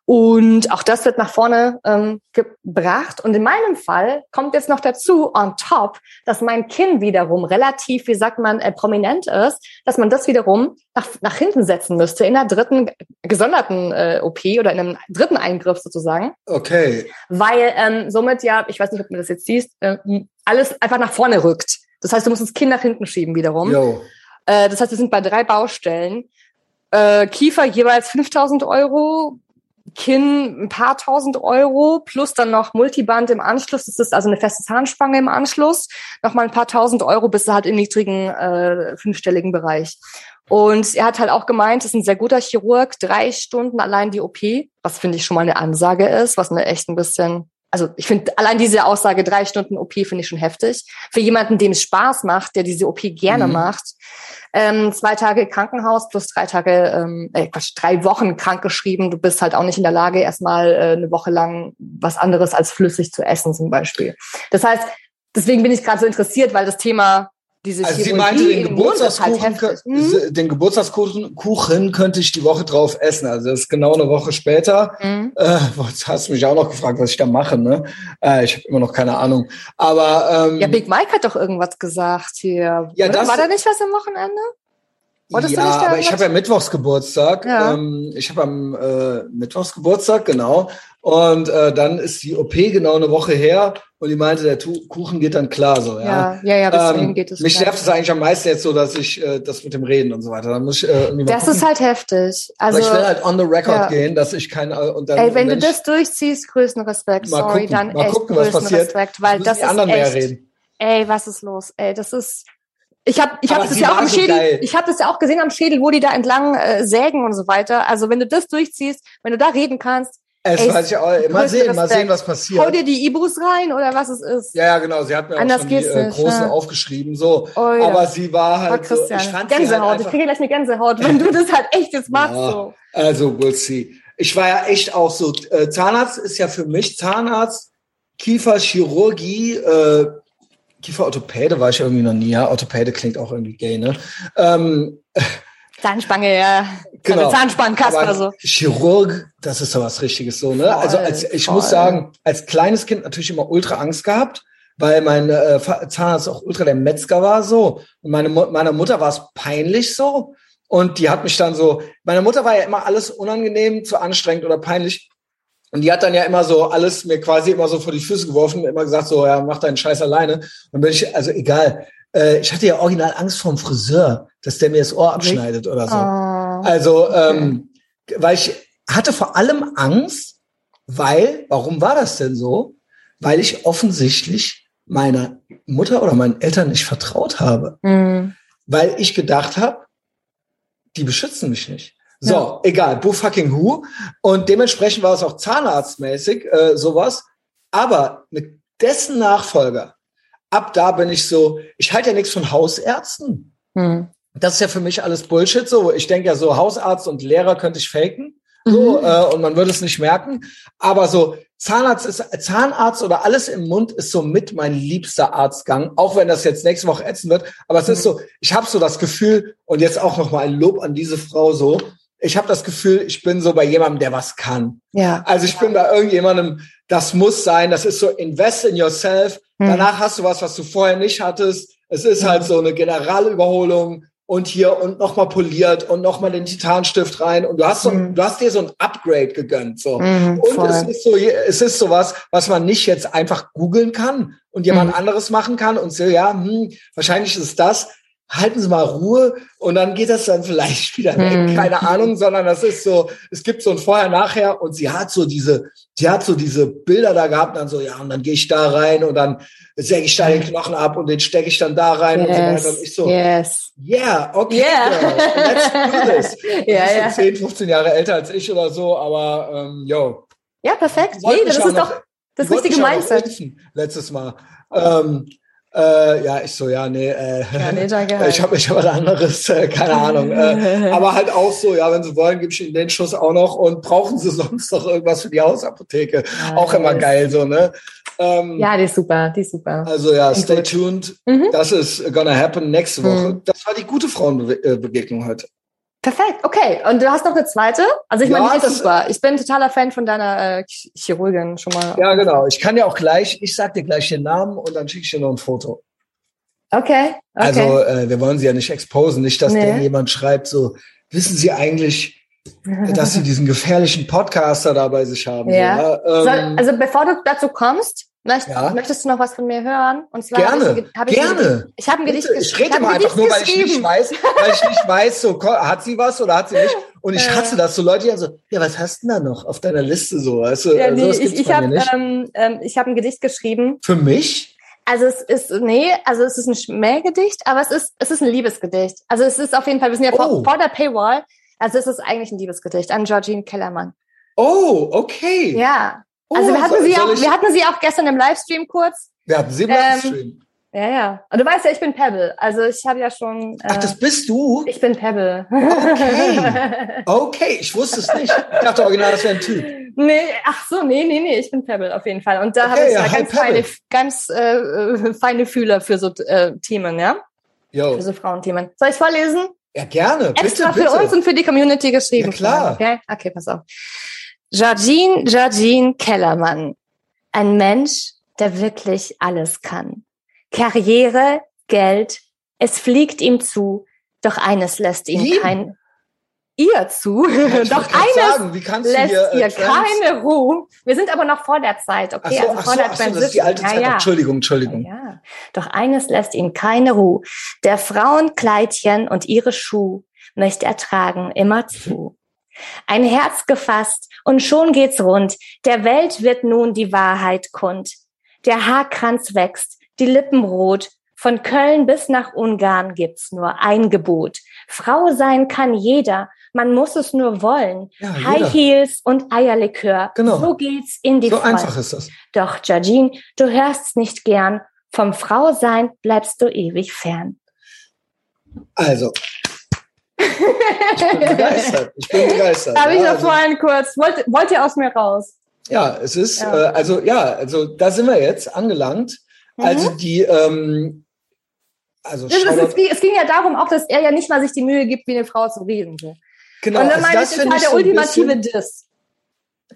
Und auch das wird nach vorne ähm, gebracht. Und in meinem Fall kommt jetzt noch dazu, on top, dass mein Kinn wiederum relativ, wie sagt man, äh, prominent ist, dass man das wiederum nach, nach hinten setzen müsste in einer dritten gesonderten äh, OP oder in einem dritten Eingriff sozusagen Okay. weil ähm, somit ja, ich weiß nicht, ob du das jetzt siehst, äh, alles einfach nach vorne rückt. Das heißt, du musst das Kinn nach hinten schieben wiederum. Jo. Äh, das heißt, wir sind bei drei Baustellen. Äh, Kiefer jeweils 5000 Euro, Kinn ein paar tausend Euro, plus dann noch Multiband im Anschluss. Das ist also eine feste Zahnspange im Anschluss. Nochmal ein paar tausend Euro, bis halt im niedrigen äh, fünfstelligen Bereich. Und er hat halt auch gemeint, ist ein sehr guter Chirurg, drei Stunden allein die OP, was finde ich schon mal eine Ansage ist, was mir echt ein bisschen, also ich finde allein diese Aussage, drei Stunden OP finde ich schon heftig. Für jemanden, dem es Spaß macht, der diese OP gerne Mhm. macht. Ähm, zwei Tage Krankenhaus plus drei Tage, ähm, äh, Quatsch, drei Wochen krankgeschrieben. Du bist halt auch nicht in der Lage, erstmal äh, eine Woche lang was anderes als flüssig zu essen zum Beispiel. Das heißt, deswegen bin ich gerade so interessiert, weil das Thema diese Also sie meinte, den halt Geburtstagskuchen. Mhm. kö- den Geburtstagskuchen Kuchen könnte ich die Woche drauf essen. Also das ist genau eine Woche später. Mhm. Äh, hast du mich auch noch gefragt, was ich da mache. Ne? Äh, ich habe immer noch keine Ahnung. Aber ähm, Ja, Big Mike hat doch irgendwas gesagt hier. Ja, das- War da nicht was am Wochenende? Wolltest ja, nicht da aber ich habe ja Mittwochs Geburtstag. Ja. Ähm, ich habe am äh, Mittwochs Geburtstag, genau. Und äh, dann ist die OP genau eine Woche her. Und die meinte, der tu Kuchen geht dann klar so, ja. Ja, ja, ja deswegen ähm, geht es. Mich nervt es eigentlich am meisten jetzt so, dass ich äh, das mit dem Reden und so weiter. Dann muss ich äh, irgendwie Das ist halt heftig. Also, Aber ich will halt on the record ja. gehen, dass ich kein äh, und dann, ey, wenn du das durchziehst, größten Respekt. Mal Sorry, gucken, dann mal echt gucken, was größten passiert. Respekt, weil das die ist anderen echt. mehr reden. Ey, was ist los? Ey, das ist. Ich habe ich hab das ja auch am so Schädel. geil. Ich habe das ja auch gesehen am Schädel, wo die da entlang äh, sägen und so weiter. Also wenn du das durchziehst, wenn du da reden kannst, Es Ey, weiß ich auch. Mal sehen, mal Respekt. sehen, was hau passiert. dir die Ibus rein oder was es ist. Ja, ja, genau. Sie hat mir auch Anders schon die äh, großen ja. aufgeschrieben. So, Oh, ja. aber sie war halt so. Christian, Ich fand sie Gänsehaut. halt ich kriege gleich eine Gänsehaut, wenn du das halt echt jetzt machst. Ja. So. Also, we'll see. Ich war ja echt auch so. Äh, Zahnarzt ist ja für mich Zahnarzt, Kieferchirurgie, äh, Kieferorthopäde war ich irgendwie noch nie. Ja, Orthopäde klingt auch irgendwie gay, ne? Ähm, Zahnspange, ja. Genau. Also Zahnspangenkasper so. Chirurg, das ist so was Richtiges so, ne? Voll, also als, ich voll. muss sagen, als kleines Kind natürlich immer ultra Angst gehabt, weil mein äh, Zahnarzt auch ultra der Metzger war so. Und meine meiner Mutter war es peinlich so. Und die hat mich dann so, meine Mutter war ja immer alles unangenehm, zu anstrengend oder peinlich. Und die hat dann ja immer so alles mir quasi immer so vor die Füße geworfen, immer gesagt so, ja, mach deinen Scheiß alleine. Und bin ich, also egal. Äh, ich hatte ja original Angst vor dem Friseur, dass der mir das Ohr abschneidet oder so. Oh. Also, ähm, weil ich hatte vor allem Angst, weil, warum war das denn so? Weil ich offensichtlich meiner Mutter oder meinen Eltern nicht vertraut habe. Hm. Weil ich gedacht habe, die beschützen mich nicht. So, Ja. egal, boo fucking who. Und dementsprechend war es auch zahnarztmäßig, äh, sowas. Aber mit dessen Nachfolger, ab da bin ich so, ich halte ja nichts von Hausärzten Hm. das ist ja für mich alles Bullshit. So, ich denke ja so Hausarzt und Lehrer könnte ich faken. So, Mhm. äh, und man würde es nicht merken. Aber so Zahnarzt ist Zahnarzt oder alles im Mund ist so mit mein liebster Arztgang, auch wenn das jetzt nächste Woche ätzen wird. Aber es ist so, ich habe so das Gefühl und jetzt auch noch mal ein Lob an diese Frau so. Ich habe das Gefühl, ich bin so bei jemandem, der was kann. Ja. Also ich bin bei irgendjemandem, das muss sein. Das ist so invest in yourself. Mhm. Danach hast du was, was du vorher nicht hattest. Es ist Mhm. halt so eine Generalüberholung und hier und nochmal poliert und nochmal den Titanstift rein und du hast so, Mhm. du hast dir so ein Upgrade gegönnt, so. Mhm, Und voll. es ist so, es ist sowas, was man nicht jetzt einfach googeln kann und jemand Mhm. anderes machen kann und so, ja, hm, wahrscheinlich ist das. Halten Sie mal Ruhe und dann geht das dann vielleicht wieder weg, Mhm. keine Ahnung, sondern das ist so, es gibt so ein Vorher-Nachher und sie hat so diese, sie hat so diese Bilder da gehabt und dann so, ja, und dann gehe ich da rein und dann säge ich da den Knochen ab und den stecke ich dann da rein und so weiter. Und ich so, yes. yeah, okay, Yeah. girl, let's do this. ja, ja. ist so 10, 15 Jahre älter als ich oder so, aber ähm, yo. ja, perfekt. Nee, das ist noch- doch das richtige Mindset. Letztes Mal. Ähm, äh, ja, ich so, ja, nee, äh, Ja, nee, danke. ich habe ich hab was anderes, äh, keine Ahnung. Äh, aber halt auch so, ja, wenn Sie wollen, gebe ich Ihnen den Schuss auch noch und brauchen Sie sonst noch irgendwas für die Hausapotheke. Auch immer geil, so, ne? Ähm, Ja, die ist super, die ist super. Also ja, stay gut. tuned. Mhm. Das ist gonna happen nächste Woche. Mhm. Das war die gute Frauenbegegnung heute. Perfekt, okay. Und du hast noch eine zweite? Also ich Ja, meine, die ist das- super. Ich bin totaler Fan von deiner äh, Ch- Chirurgin schon mal. Ja, genau. Ich kann ja auch gleich, ich sag dir gleich den Namen und dann schicke ich dir noch ein Foto. Okay, okay. Also äh, wir wollen sie ja nicht exposen, nicht, dass Nee. dir jemand schreibt, so, wissen Sie eigentlich, dass Sie diesen gefährlichen Podcaster da bei sich haben? Ja. So, Soll, ähm, also bevor du dazu kommst, möcht, Ja. möchtest du noch was von mir hören? Und zwar Gerne, hab ich, hab ich, gerne. Gedicht- ich habe ein Gedicht Bitte, gesch- ich rede mal ein einfach nur, weil ich nicht geschrieben. weiß, weil ich nicht weiß, so hat sie was oder hat sie nicht. Und ich Ja. hasse das so Leute, die dann so, ja, was hast du denn da noch auf deiner Liste so? Weißt du, Ja, äh, nee, ich, ich habe ähm, ähm, ich hab ein Gedicht geschrieben. Für mich? Also es ist, nee, also es ist ein Schmähgedicht, aber es ist, es ist ein Liebesgedicht. Also es ist auf jeden Fall, wir sind ja Oh. vor, vor der Paywall. Also es ist eigentlich ein Liebesgedicht an Georgine Kellermann. Oh, okay. Ja. Oh, Also wir hatten soll- sie soll auch, ich- wir hatten sie auch gestern im Livestream kurz. wir hatten sie im ähm, Livestream. Ja, ja. Und du weißt ja, ich bin Pebble. Also ich habe ja schon. Äh, Ach, das bist du? ich bin Pebble. Okay. Okay, ich wusste es nicht. Ich dachte original, das wäre ein Typ. nee, ach so, nee, nee, nee, ich bin Pebble auf jeden Fall. Und da Okay, habe ich ja, ganz Pebble. feine, ganz äh, äh, feine Fühler für so äh, Themen, ja? Jo. Für so Frauenthemen. Soll ich vorlesen? Ja, gerne. Bitte, Extra bitte. für uns und für die Community geschrieben. Ja, klar. Okay, okay pass auf. Georgine, Georgine Kellermann. Ein Mensch, der wirklich alles kann. Karriere, Geld, es fliegt ihm zu, doch eines lässt ihn Ihm? kein, ihr zu. Doch eines sagen, wie kannst du lässt hier, äh, ihr keine Ruhe. Wir sind aber noch vor der Zeit, okay? so, also vor so, der ach so, das ist die Transition. alte ja, Zeit. ja. Entschuldigung, Entschuldigung. Ja, doch eines lässt ihn keine Ruhe. Der Frauenkleidchen und ihre Schuh möchte er tragen immerzu. Ein Herz gefasst und schon geht's rund. Der Welt wird nun die Wahrheit kund. Der Haarkranz wächst, die Lippen rot. Von Köln bis nach Ungarn gibt's nur ein Gebot. Frau sein kann jeder, man muss es nur wollen. Ja, High. Heels und Eierlikör. Genau. So geht's in die So Vollen. einfach ist das. Doch, Jajin, du hörst's nicht gern. Vom Frausein bleibst du ewig fern. Also. Ich bin begeistert. Ich bin begeistert. Habe ich Ja, noch also- vorhin kurz. Wollt, wollt ihr aus mir raus? Ja, es ist, Ja. Äh, also ja, also da sind wir jetzt angelangt. Mhm. Also die, ähm, also Es, es, Shoutout- es, ging- es ging ja darum, auch, dass er ja nicht mal sich die Mühe gibt, wie eine Frau zu reden. So. genau, Und dann also meine ich, das das ist halt ich der so ultimative bisschen, Diss.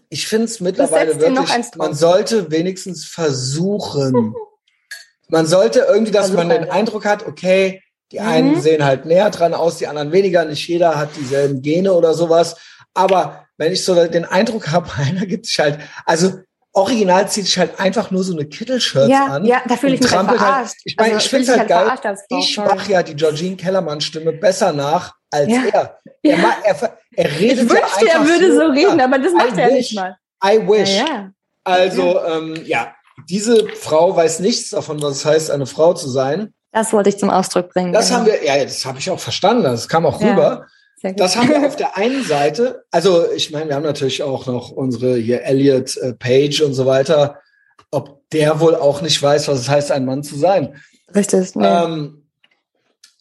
ich finde es mittlerweile wirklich, man sollte wenigstens versuchen. man sollte irgendwie, dass man Versuchen, den ja. Eindruck hat, okay, die Mhm. einen sehen halt näher dran aus, die anderen weniger. Nicht jeder hat dieselben Gene oder sowas. Aber wenn ich so den Eindruck habe, einer gibt sich halt, also original zieht sich halt einfach nur so eine Kittelshirts Ja, an. ja, da fühle ich mich halt halt- verarscht. ich meine, Also, ich finde es halt geil. als Frau, Ich mache ja die Georgine Kellermann Stimme besser nach als Ja. er. Ja. Er, ma- er, er Ich redet ja wünschte, er einfach würde so reden, ja, aber das macht I er wish. nicht mal. I wish. Ja, ja. Also, ähm, ja, diese Frau weiß nichts davon, was es heißt, eine Frau zu sein. Das wollte ich zum Ausdruck bringen. Das genau. haben wir, ja, das habe ich auch verstanden, das kam auch Ja. rüber. Das haben wir auf der einen Seite, also ich meine, wir haben natürlich auch noch unsere hier Elliot äh, Page und so weiter, ob der wohl auch nicht weiß, was es heißt, ein Mann zu sein. Richtig. Nee. Ähm,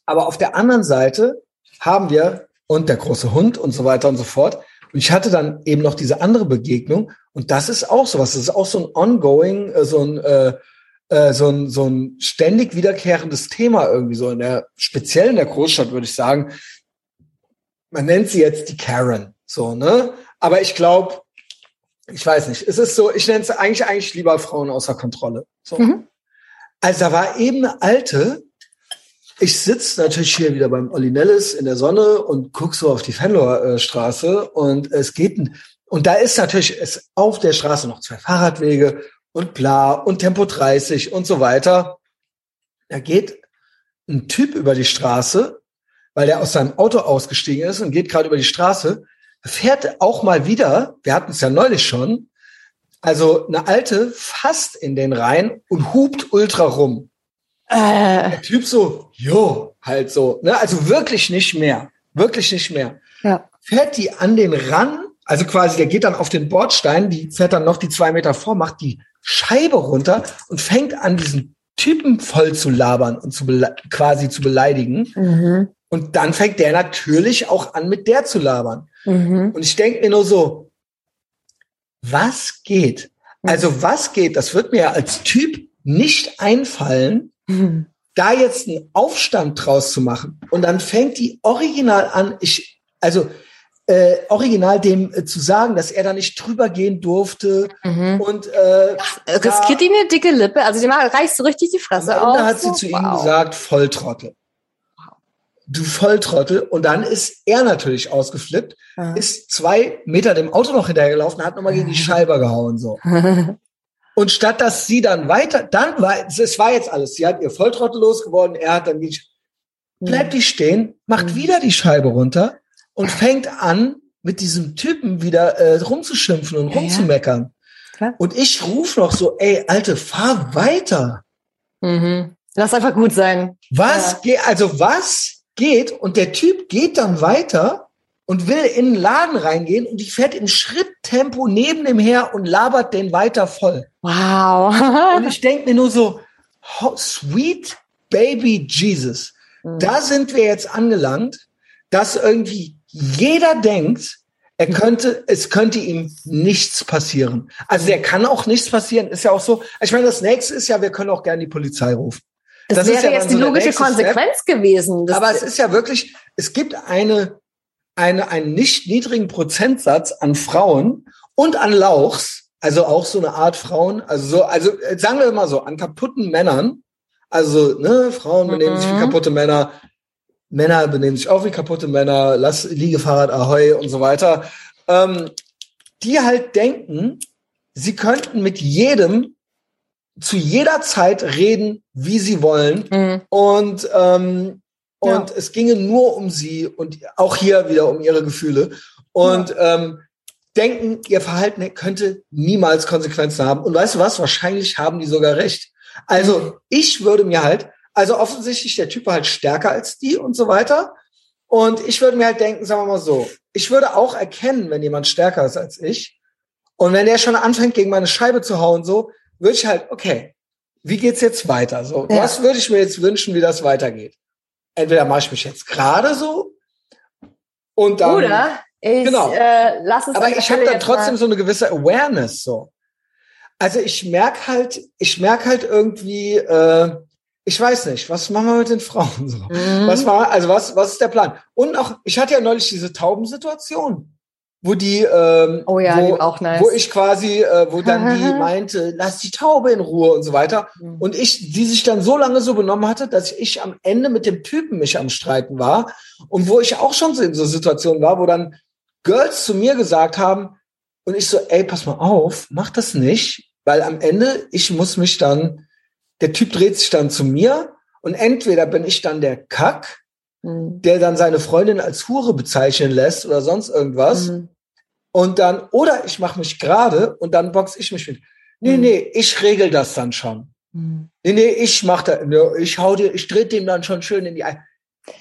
aber auf der anderen Seite haben wir und der große Hund und so weiter und so fort. Und ich hatte dann eben noch diese andere Begegnung und das ist auch sowas. Das ist auch so ein ongoing, äh, so ein äh, äh, so ein so ein ständig wiederkehrendes Thema irgendwie so in der speziell in der Großstadt würde ich sagen. Man nennt sie jetzt die Karen, so ne. Aber ich glaube, ich weiß nicht. Es ist so, ich nenne es eigentlich eigentlich lieber Frauen außer Kontrolle. So. Mhm. Also da war eben eine alte. Ich sitze natürlich hier wieder beim Olli Nellis in der Sonne und guck so auf die Fenloher äh, Straße und es geht und da ist natürlich es auf der Straße noch zwei Fahrradwege und bla und Tempo 30 und so weiter. Da geht ein Typ über die Straße, weil der aus seinem Auto ausgestiegen ist und geht gerade über die Straße, fährt auch mal wieder, wir hatten es ja neulich schon, also eine alte fast in den Rhein und hupt ultra rum. Äh, Der Typ so, jo, halt so, ne, also wirklich nicht mehr, wirklich nicht mehr. ja. Fährt die an den Ran, also quasi, der geht dann auf den Bordstein, die fährt dann noch die zwei Meter vor, macht die Scheibe runter und fängt an, diesen Typen voll zu labern und zu quasi zu beleidigen. Mhm. Und dann fängt der natürlich auch an, mit der zu labern. Mhm. Und ich denke mir nur so, was geht? Also was geht? Das wird mir als Typ nicht einfallen, Mhm. da jetzt einen Aufstand draus zu machen. Und dann fängt die original an, ich, also äh, original dem äh, zu sagen, dass er da nicht drüber gehen durfte Mhm. und äh, Riskiert die eine dicke Lippe? Also die reißt so richtig die Fresse auf. hat sie so? zu ihm Wow. gesagt, Volltrottel. Du Volltrottel. Und dann ist er natürlich ausgeflippt, Ja. ist zwei Meter dem Auto noch hinterhergelaufen, hat nochmal gegen die Scheibe gehauen, so. Und statt dass sie dann weiter, dann war, es war jetzt alles, sie hat ihr Volltrottel losgeworden, er hat dann, die, bleibt die stehen, macht Mhm. wieder die Scheibe runter und fängt an, mit diesem Typen wieder äh, rumzuschimpfen und Ja, ja. rumzumeckern. Klar. Und ich ruf noch so, ey, Alte, fahr weiter. Mhm. Lass einfach gut sein. Was Ja. geht, also was geht? Und der Typ geht dann weiter und will in den Laden reingehen und die fährt im Schritttempo neben dem her und labert den weiter voll. Wow. Und ich denke mir nur so, oh, sweet baby Jesus. Mhm. Da sind wir jetzt angelangt, dass irgendwie jeder denkt, er könnte, es könnte ihm nichts passieren. Also der kann auch nichts passieren, ist ja auch so. Ich meine, das nächste ist ja, wir können auch gerne die Polizei rufen. das, das ist wäre ja jetzt so die der logische nächste Step. Konsequenz gewesen. Das, Aber es ist ja wirklich, es gibt eine, eine, einen nicht niedrigen Prozentsatz an Frauen und an Lauchs, also auch so eine Art Frauen, also so, also äh, sagen wir mal so, an kaputten Männern, also ne, Frauen benehmen sich wie Mhm. kaputte Männer, Männer benehmen sich auch wie kaputte Männer, lass Liegefahrrad Ahoi und so weiter, ähm, die halt denken, sie könnten mit jedem zu jeder Zeit reden, wie sie wollen. Mhm. Und, ähm, und ja. es ginge nur um sie und auch hier wieder um ihre Gefühle. Und ja. ähm, denken, ihr Verhalten könnte niemals Konsequenzen haben. Und weißt du was? Wahrscheinlich haben die sogar recht. Also mhm. ich würde mir halt, also offensichtlich der Typ halt stärker als die und so weiter. Und ich würde mir halt denken, sagen wir mal so, ich würde auch erkennen, wenn jemand stärker ist als ich. Und wenn der schon anfängt, gegen meine Scheibe zu hauen, so, würde ich halt, okay, wie geht's jetzt weiter? So, ja. was würde ich mir jetzt wünschen, wie das weitergeht? Entweder mache ich mich jetzt gerade so und dann. Oder ich genau. äh, lass es Aber ich habe dann trotzdem mal. so eine gewisse Awareness so. Also ich merk halt, ich merk halt irgendwie, äh, ich weiß nicht, was machen wir mit den Frauen so? Mhm. Was war, also was, was ist der Plan? Und auch, ich hatte ja neulich diese Taubensituation wo die, ähm, oh ja, wo, auch nice. wo ich quasi, äh, wo dann die meinte, lass die Taube in Ruhe und so weiter. Mhm. Und ich, die sich dann so lange so benommen hatte, dass ich am Ende mit dem Typen mich am Streiten war und wo ich auch schon so in so Situationen war, wo dann Girls zu mir gesagt haben und ich so, ey, pass mal auf, mach das nicht, weil am Ende ich muss mich dann, der Typ dreht sich dann zu mir und entweder bin ich dann der Kack Mhm. der dann seine Freundin als Hure bezeichnen lässt oder sonst irgendwas. Mhm. Und dann, oder ich mache mich gerade und dann box ich mich mit. Nee, mhm. nee, ich regel das dann schon. Mhm. Nee, nee, ich mach da, ich hau dir, ich drehe dem dann schon schön in die Ei.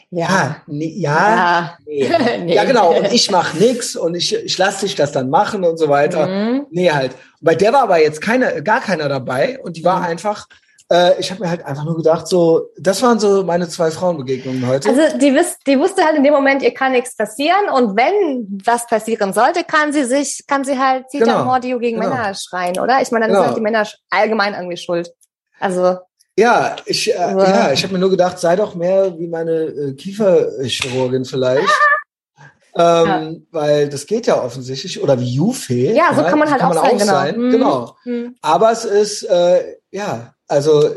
Ja, ja, nee, ja, ja. Nee. nee. ja, genau. Und ich mach nix und ich, ich lasse dich das dann machen und so weiter. Mhm. Nee, halt. Bei der war aber jetzt keine, gar keiner dabei und die war mhm. einfach äh, ich habe mir halt einfach nur gedacht, so, das waren so meine zwei Frauenbegegnungen heute. Also die, wiss, die wusste halt in dem Moment, ihr kann nichts passieren und wenn was passieren sollte, kann sie sich, kann sie halt Zita genau. Mordio gegen genau. Männer schreien, oder? Ich meine, dann genau. sind halt die Männer allgemein irgendwie schuld. Also ja, ich, äh, also. ja, ich habe mir nur gedacht, sei doch mehr wie meine äh, Kieferchirurgin vielleicht. ähm, ja. Weil das geht ja offensichtlich. Oder wie Jufe. Ja, so ja, kann man halt kann auch, man sein, auch genau. sein. Mhm. Genau. Mhm. Aber es ist, äh, ja, also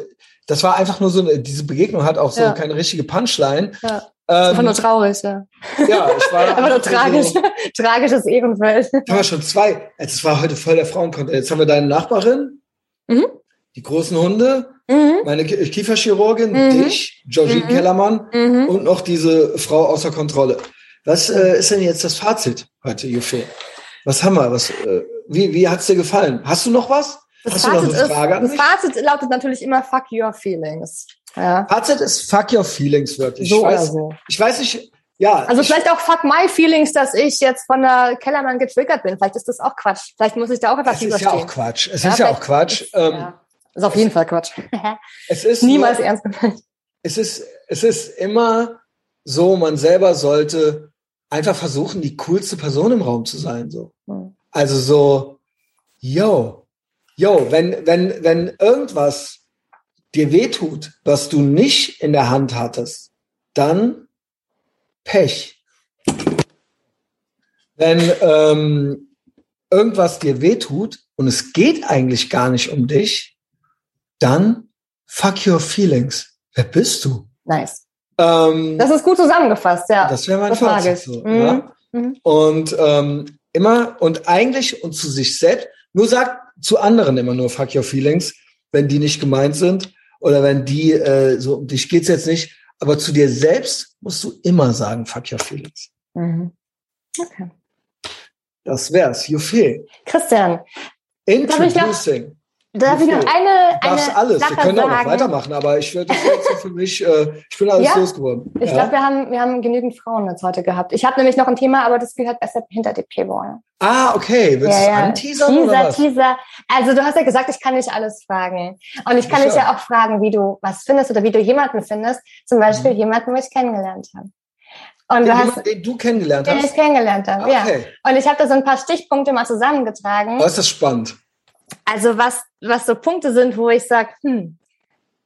das war einfach nur so, eine, diese Begegnung hat auch so ja. keine richtige Punchline. Ja. Ähm, einfach nur traurig, ja. Ja, ich war einfach nur tragisch, so, tragisches Ehrenfeld. Haben wir schon zwei. Es war heute voll der Frauenkonto. Jetzt haben wir deine Nachbarin, mhm. die großen Hunde, mhm. meine Kieferchirurgin, mhm. dich, Georgine mhm. Kellermann mhm. und noch diese Frau außer Kontrolle. Was äh, ist denn jetzt das Fazit heute, Jufe? Was haben wir? Was, äh, wie wie hat's dir gefallen? Hast du noch was? Das, Fazit, ist, das Fazit lautet natürlich immer fuck your feelings. Ja. Fazit ist fuck your feelings wirklich. So ich weiß, so. Ich weiß nicht, ja. Also vielleicht auch fuck my feelings, dass ich jetzt von der Kellermann getriggert bin. Vielleicht ist das auch Quatsch. Vielleicht muss ich da auch etwas Es ist ja auch Quatsch. Es ja, ist ja auch Quatsch. Ist, ähm, ja. ist auf jeden Fall Quatsch. es ist niemals nur, ernst gemeint. Es ist, es ist immer so, man selber sollte einfach versuchen, die coolste Person im Raum zu sein, so. Hm. Also so, yo, yo, wenn, wenn, wenn irgendwas dir wehtut, was du nicht in der Hand hattest, dann Pech. Wenn ähm, irgendwas dir wehtut und es geht eigentlich gar nicht um dich, dann fuck your feelings. Wer bist du? Nice. Ähm, das ist gut zusammengefasst, ja. Das wäre mein Fazit. So, mhm. ja? Mhm. Und ähm, immer und eigentlich und zu sich selbst. Nur sagt zu anderen immer nur fuck your feelings, wenn die nicht gemeint sind oder wenn die äh, so um dich geht's jetzt nicht, aber zu dir selbst musst du immer sagen fuck your feelings. Mhm. Okay. Das wär's. You feel. Christian. Introducing. Darf ich noch eine, eine Darfst alles. Sache wir können auch noch weitermachen, aber ich würde das jetzt für mich, äh, ich bin alles ja, losgeworden. Ich ja? glaube, wir haben, wir haben genügend Frauen jetzt heute gehabt. Ich habe nämlich noch ein Thema, aber das gehört besser hinter die Paywall. Ah, okay. Willst ja, du ja. anteasern Teaser, oder was? Teaser. Also du hast ja gesagt, ich kann nicht alles fragen. Und ich kann dich ja auch fragen, wie du was findest oder wie du jemanden findest. Zum Beispiel mhm. jemanden, den ich kennengelernt habe. Und den, du hast, den du kennengelernt hast? Den ich kennengelernt habe, okay. ja. Und ich habe da so ein paar Stichpunkte mal zusammengetragen. Oh, ist das spannend. Also was, was so Punkte sind, wo ich sage, hm,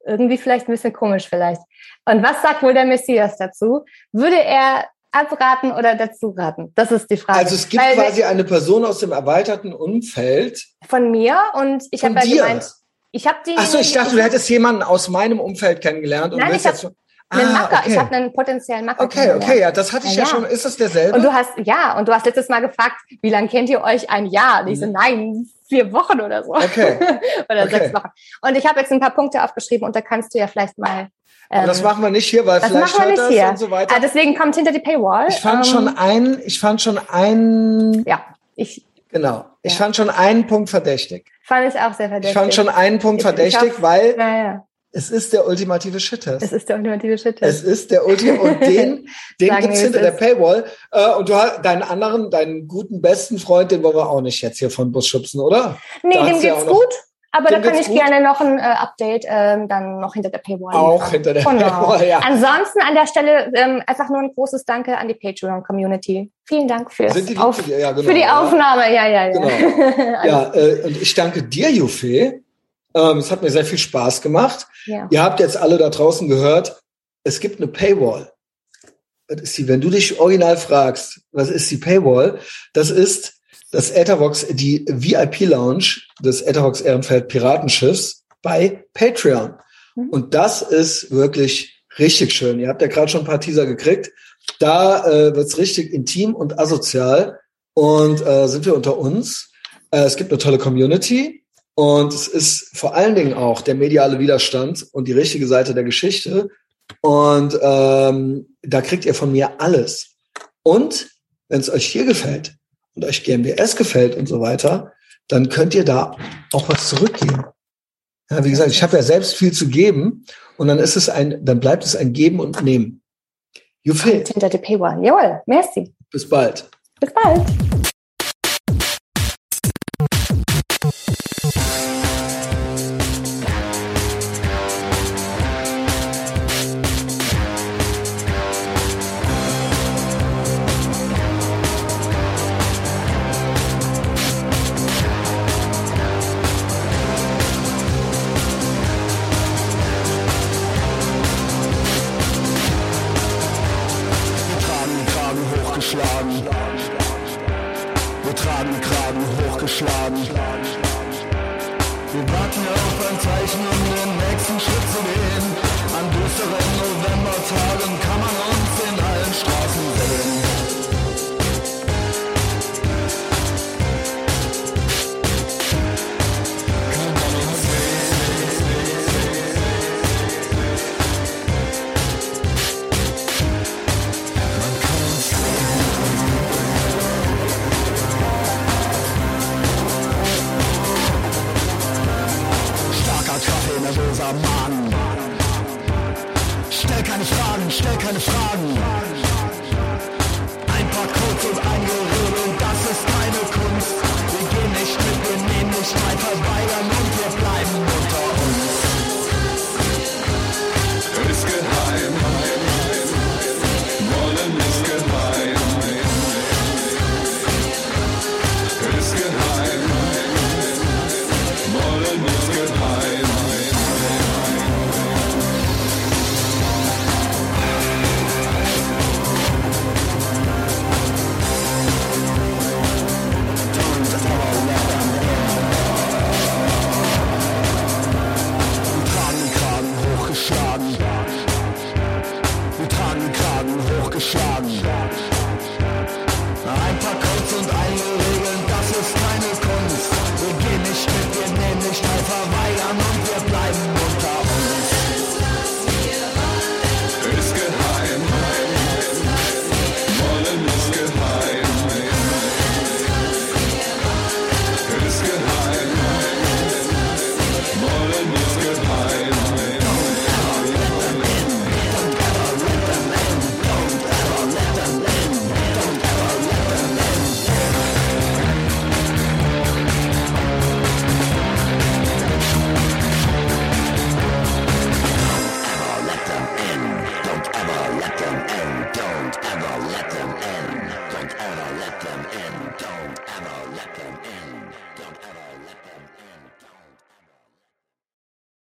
irgendwie vielleicht ein bisschen komisch vielleicht. Und was sagt wohl der Messias dazu? Würde er abraten oder dazu raten? Das ist die Frage. Also es gibt Weil quasi eine Person aus dem erweiterten Umfeld. Von mir und ich habe ja gemeint, ich habe die. Achso, ich dachte, du hättest jemanden aus meinem Umfeld kennengelernt. Und Nein, ich habe einen Ah, Macker. okay. Ich habe einen potenziellen Macker. Okay, okay, ja, das hatte ich ja, Ja, ja. schon. Ist das derselbe? Und du hast, ja, und du hast letztes Mal gefragt, wie lange kennt ihr euch? Ein Jahr. Und ich so, nein, vier Wochen oder so. Okay. oder Okay. sechs Wochen. Und ich habe jetzt ein paar Punkte aufgeschrieben und da kannst du ja vielleicht mal. Aber Ähm, das machen wir nicht hier, weil das vielleicht machen wir nicht das hier. und so weiter. Ah, deswegen kommt hinter die Paywall. ich fand Ähm, schon ein, ich fand schon ein, Ja, ich genau, ich Ja. fand schon einen Punkt verdächtig. fand es auch sehr verdächtig. Ich fand schon einen Punkt Ich- ich verdächtig, hab- weil Ja, ja. Es ist der ultimative Shit-Test. Es ist der ultimative Shit. Es ist der Ultimate und den, den gibt's hinter der. Paywall. Äh, und du hast deinen anderen, deinen guten besten Freund, den wollen wir auch nicht jetzt hier von Bus schubsen, oder? Nee, Da dem ja geht's noch- gut. Aber da kann ich gut? gerne noch ein äh, Update ähm, dann noch hinter der Paywall. Auch liefern. hinter der genau. Paywall, ja. Ansonsten an der Stelle ähm, einfach nur ein großes Danke an die Patreon-Community. Vielen Dank fürs Sind die Auf? Ja, genau, für die ja. Aufnahme. Ja, ja, ja. Genau. Ja, äh, und ich danke dir, Jufe. Ähm, es hat mir sehr viel Spaß gemacht. ja. Ihr habt jetzt alle da draußen gehört, es gibt eine Paywall. Das ist die, wenn du dich original fragst, was ist die Paywall? Das ist das Ethervox, die VIP-Lounge des Ethervox Ehrenfeld Piratenschiffs bei Patreon. Mhm. Und das ist wirklich richtig schön. Ihr habt ja gerade schon ein paar Teaser gekriegt. Da äh, wird's richtig intim und asozial und äh, sind wir unter uns. Äh, es gibt eine tolle Community und es ist vor allen Dingen auch der mediale Widerstand und die richtige Seite der Geschichte. Und ähm, da kriegt ihr von mir alles. Und wenn es euch hier gefällt und euch GMBS gefällt und so weiter, dann könnt ihr da auch was zurückgeben. Ja, wie gesagt, ich habe ja selbst viel zu geben und dann ist es ein, dann bleibt es ein Geben und Nehmen. Jufe, Und hinter der Paywall. Jawohl, merci. bis bald. Bis bald.